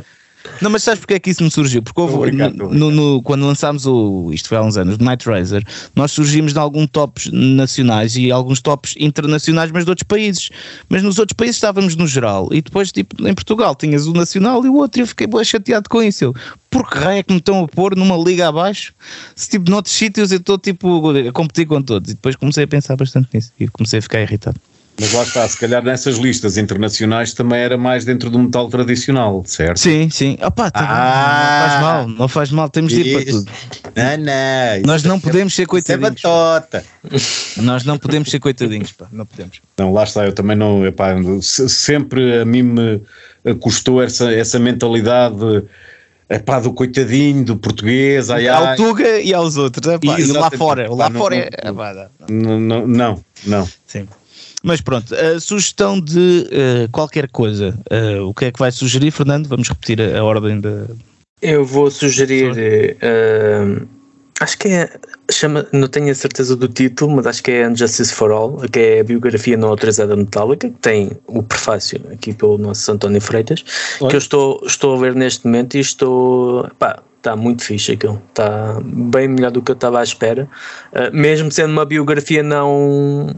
Não, mas sabes porque é que isso me surgiu? Porque houve, no, no, no, quando lançámos o, isto foi há uns anos, o Night Razer, nós surgimos de alguns tops nacionais e alguns tops internacionais, mas de outros países. Mas nos outros países estávamos no geral. E depois, tipo, em Portugal tinhas o nacional e o outro, e eu fiquei bem chateado com isso. Eu, por que raio é que me estão a pôr numa liga abaixo? Se tipo, noutros sítios eu estou tipo a competir com todos. E depois comecei a pensar bastante nisso e comecei a ficar irritado. Mas lá está, se calhar nessas listas internacionais também era mais dentro do metal tradicional, certo? Sim, sim. Opa, tá ah, não faz mal, não faz mal, temos de ir para tudo. Não, não. Nós não podemos ser coitadinhos. É batota. Nós não podemos ser coitadinhos, pá, não podemos. Não, lá está, eu também não, epá, sempre a mim me custou essa, essa mentalidade epá, do coitadinho, do português, ai, ai. Ao Tuga e aos outros, epá, e lá fora, lá fora é... Não, não, não, não. Sim. Mas pronto, a sugestão de uh, qualquer coisa, uh, o que é que vai sugerir, Fernando? Vamos repetir a, a ordem da. Eu vou sugerir. Uh, acho que é. Chama, não tenho a certeza do título, mas acho que é Justice for All, que é a biografia não autorizada metálica, que tem o prefácio aqui pelo nosso António Freitas, Oi? que eu estou, estou a ver neste momento e estou. Pá, está muito fixe aquilo, está bem melhor do que eu estava à espera, uh, mesmo sendo uma biografia não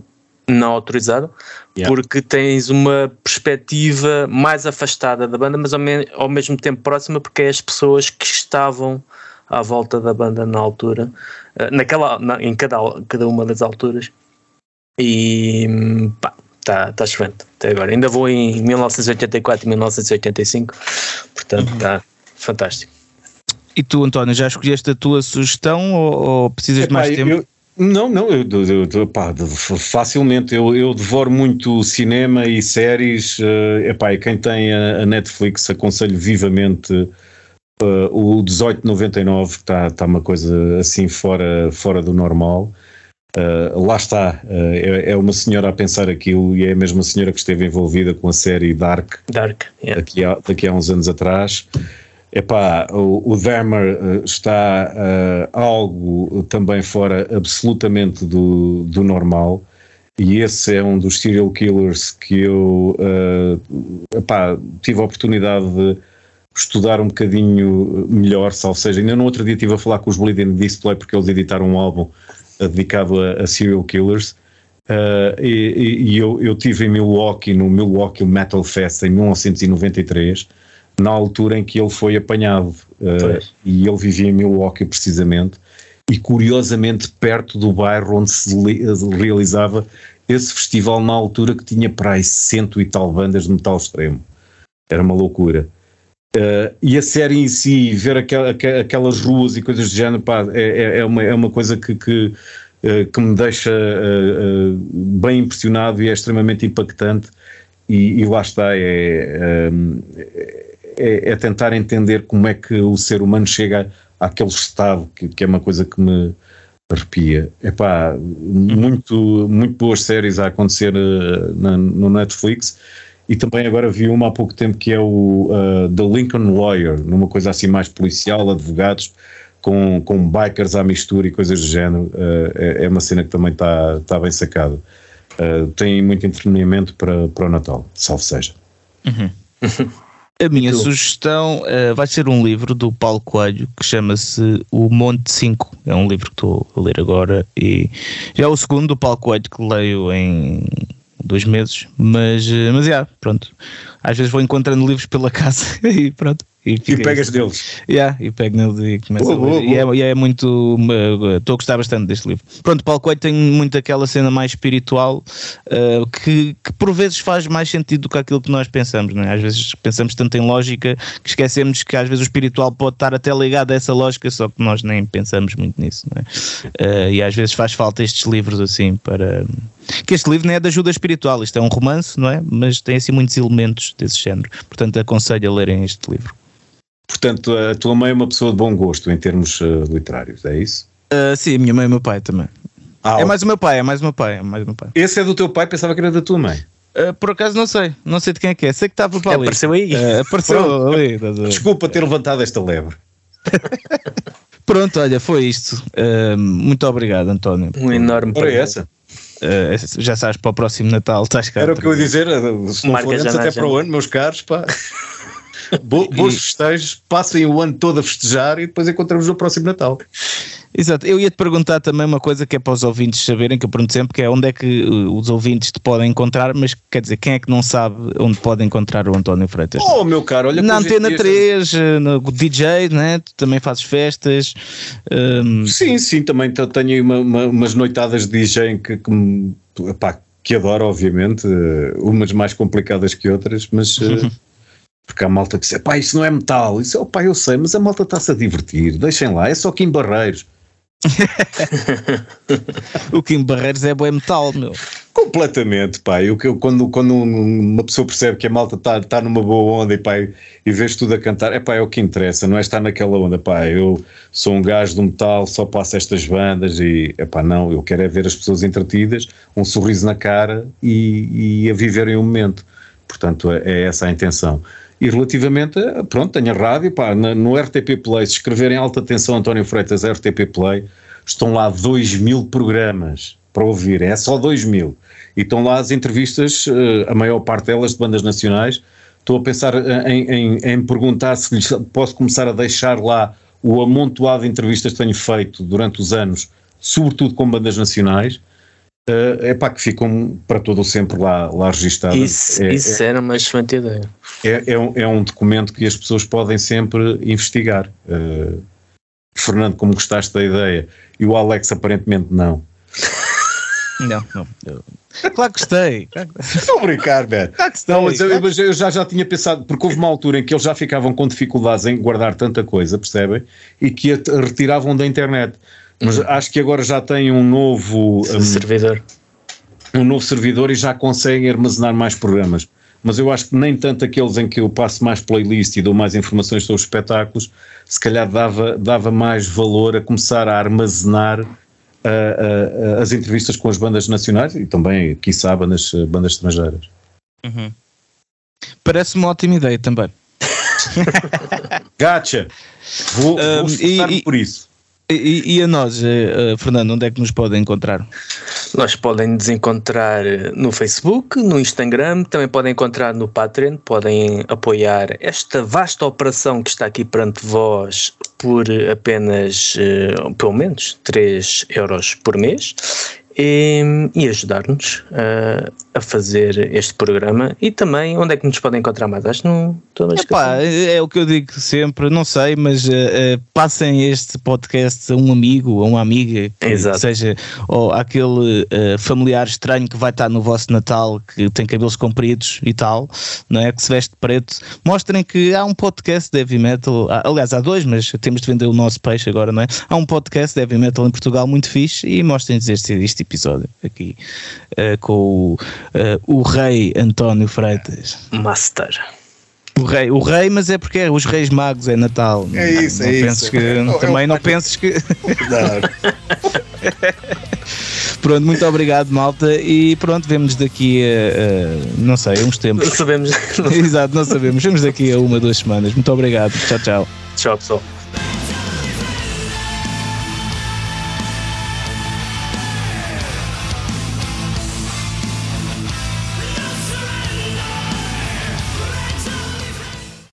não autorizado, yeah. porque tens uma perspectiva mais afastada da banda, mas ao, me ao, mesmo tempo próxima, porque é as pessoas que estavam à volta da banda na altura, uh, naquela, na, em cada, cada uma das alturas. E pá, está tá excelente até agora. Ainda vou em 1984 e 1985, portanto está uhum. fantástico. E tu, António, já escolheste a tua sugestão ou, ou precisas de mais tempo? Eu, não, não, eu, eu, pá, facilmente eu, eu devoro muito cinema e séries. Uh, epá, e quem tem a, a Netflix aconselho vivamente uh, o 1899, que está tá uma coisa assim fora, fora do normal. Uh, lá está, uh, é, é, uma senhora a pensar aquilo e é a mesma senhora que esteve envolvida com a série Dark, Dark yeah. daqui, a, daqui a uns anos atrás. Epá, o, o Dahmer uh, está uh, algo também fora absolutamente do, do normal. E esse é um dos serial killers que eu uh, epá, tive a oportunidade de estudar um bocadinho melhor, ou seja, ainda no outro dia estive a falar com os Bleeding Display porque eles editaram um álbum dedicado a, a serial killers. Uh, e, e eu, eu tive em Milwaukee, no Milwaukee Metal Fest em 1993 na altura em que ele foi apanhado. Uh, e ele vivia em Milwaukee, precisamente, e curiosamente perto do bairro onde se realizava esse festival na altura que tinha para aí cento e tal bandas de metal extremo. Era uma loucura. Uh, e a série em si, ver aquel, aquelas ruas e coisas do género, pá, é, é, é, uma, é uma coisa que, que, uh, que me deixa uh, bem impressionado e é extremamente impactante. E, e lá está, é, é, é, tentar entender como é que o ser humano chega àquele estado, que, que é uma coisa que me arrepia. Epá, muito, muito boas séries a acontecer uh, na, no Netflix e também agora vi uma há pouco tempo que é o uh, The Lincoln Lawyer, numa coisa assim mais policial, advogados com, com bikers à mistura e coisas do género. Uh, é, é, uma cena que também está tá bem sacada. Uh, tem muito entretenimento para, para o Natal, salve seja. Uhum. A minha sugestão uh, vai ser um livro do Paulo Coelho que chama-se O Monte 5. É um livro que estou a ler agora e já é o segundo do Paulo Coelho que leio em dois meses, mas, eh, mas já, pronto. Às vezes vou encontrando livros pela casa e pronto. E, e pegas deles. Yeah, e pego neles e começo boa, a ler. Boa, e, é, e, é, muito. Estou a gostar bastante deste livro. Pronto, Paulo Coelho tem muito aquela cena mais espiritual uh, que, que por vezes faz mais sentido do que aquilo que nós pensamos. Não é? Às vezes pensamos tanto em lógica que esquecemos que às vezes o espiritual pode estar até ligado a essa lógica, só que nós nem pensamos muito nisso. É? Uh, e às vezes faz falta estes livros assim para Que este livro não é de ajuda espiritual, isto é um romance, não é? Mas tem assim muitos elementos desse género. Portanto, aconselho a lerem este livro. Portanto, a tua mãe é uma pessoa de bom gosto em termos uh, literários, é isso? Uh, sim, a minha mãe e o meu pai também. Ah, é mais o meu pai, é mais o meu pai, é mais o meu pai. Esse é do teu pai, pensava que era da tua mãe. Uh, por acaso não sei, não sei de quem é que é. Sei que estava para ali. Apareceu aí. Uh, apareceu ali. Desculpa ter levantado esta lebre. Pronto, olha, foi isto. Uh, muito obrigado, António. Um enorme é essa. Uh, já sabes, para o próximo Natal estás cá. Era o que eu ia dizer, se não for antes, até para o ano, meus caros, pá. Bo bons festejos, passem o ano todo a festejar e depois encontramos no próximo Natal. Exato, eu ia te perguntar também uma coisa que é para os ouvintes saberem, que eu pergunto sempre, que é onde é que uh, os ouvintes te podem encontrar, mas quer dizer, quem é que não sabe onde pode encontrar o António Freitas? Oh, meu caro, olha Na Antena 3, uh, no DJ, né? tu também fazes festas. Um... Sim, sim, também tenho uma, uma, umas noitadas de DJ que, que, epá, que adoro, obviamente, uh, umas mais complicadas que outras, mas. Porque há malta diz, pá, isso não é metal. Isso, pá, eu sei, mas a malta está-se a divertir. Deixem lá, é só Kim Barreiros. o Kim Barreiros é bom metal, meu. Completamente, pá. Eu, eu, quando, quando uma pessoa percebe que a malta está tá numa boa onda e, pá, e vês tudo a cantar, é pá, é o que interessa, não é estar naquela onda, pá. Eu sou um gajo do metal, só passo estas bandas e, é pá, não, eu quero é ver as pessoas entretidas, um sorriso na cara e, e a viverem o momento. Portanto, é, é essa a intenção. E relativamente, pronto, tenho a rádio, pá, no RTP Play, se escreverem alta tensão António Freitas RTP Play, estão lá 2 mil programas para ouvir, é só 2 mil. E estão lá as entrevistas, eh, a maior parte delas de bandas nacionais. Estou a pensar eh, em, em, em perguntar se posso começar a deixar lá o amontoado de entrevistas que tenho feito durante os anos, sobretudo com bandas nacionais, é pá, que ficam para todo o sempre lá, lá registadas. Isso, é, isso é, era uma excelente ideia. É, é, um, é um documento que as pessoas podem sempre investigar. Uh, Fernando, como gostaste da ideia, e o Alex aparentemente não. Não, não. Eu... Claro que gostei. Estou a brincar, velho. Claro que não, mas, eu, mas eu já, já tinha pensado, porque houve uma altura em que eles já ficavam com dificuldades em guardar tanta coisa, percebem? E que a retiravam da internet. Mas uhum. acho que agora já tem um novo um, servidor. Um novo servidor e já conseguem armazenar mais programas. Mas eu acho que nem tanto aqueles em que eu passo mais playlist e dou mais informações sobre os espetáculos, se calhar dava, dava mais valor a começar a armazenar uh, uh, as entrevistas com as bandas nacionais e também, quiçá, bandas, bandas estrangeiras. Uhum. Parece uma ótima ideia também. Gacha! Vou, um, vou e, por isso. E, e, a nós, uh, Fernando, onde é que nos podem encontrar? Nós podem nos encontrar eh, no Facebook, no Instagram, também podem encontrar no Patreon, podem apoiar esta vasta operação que está aqui perante vós por apenas, pelo menos, 3 euros por mês e, e ajudar-nos uh, a fazer este programa e também onde é que nos podem encontrar mais? Acho que não estou a É o que eu digo sempre, não sei, mas uh, uh, passem este podcast a um amigo, a uma amiga, que Exato. seja ou aquele familiar estranho que vai estar no vosso Natal, que tem cabelos compridos e tal, não é? Que se veste preto. Mostrem que há um podcast de heavy metal, aliás, há dois, mas temos de vender o nosso peixe agora, não é? Há um podcast de heavy metal em Portugal muito fixe e mostrem-nos este, este episódio aqui uh, com o, uh, o rei António Freitas. Master. O rei, o rei, mas é porque é os reis magos, é Natal. É isso, não, é penses isso. Que, é, também é, não penses que. pronto, muito obrigado, malta. E pronto, vemos daqui a, a não sei, uns tempos. Não sabemos. Exato, não sabemos. Vemos daqui a uma, duas semanas. Muito obrigado. Tchau, tchau. Tchau, pessoal.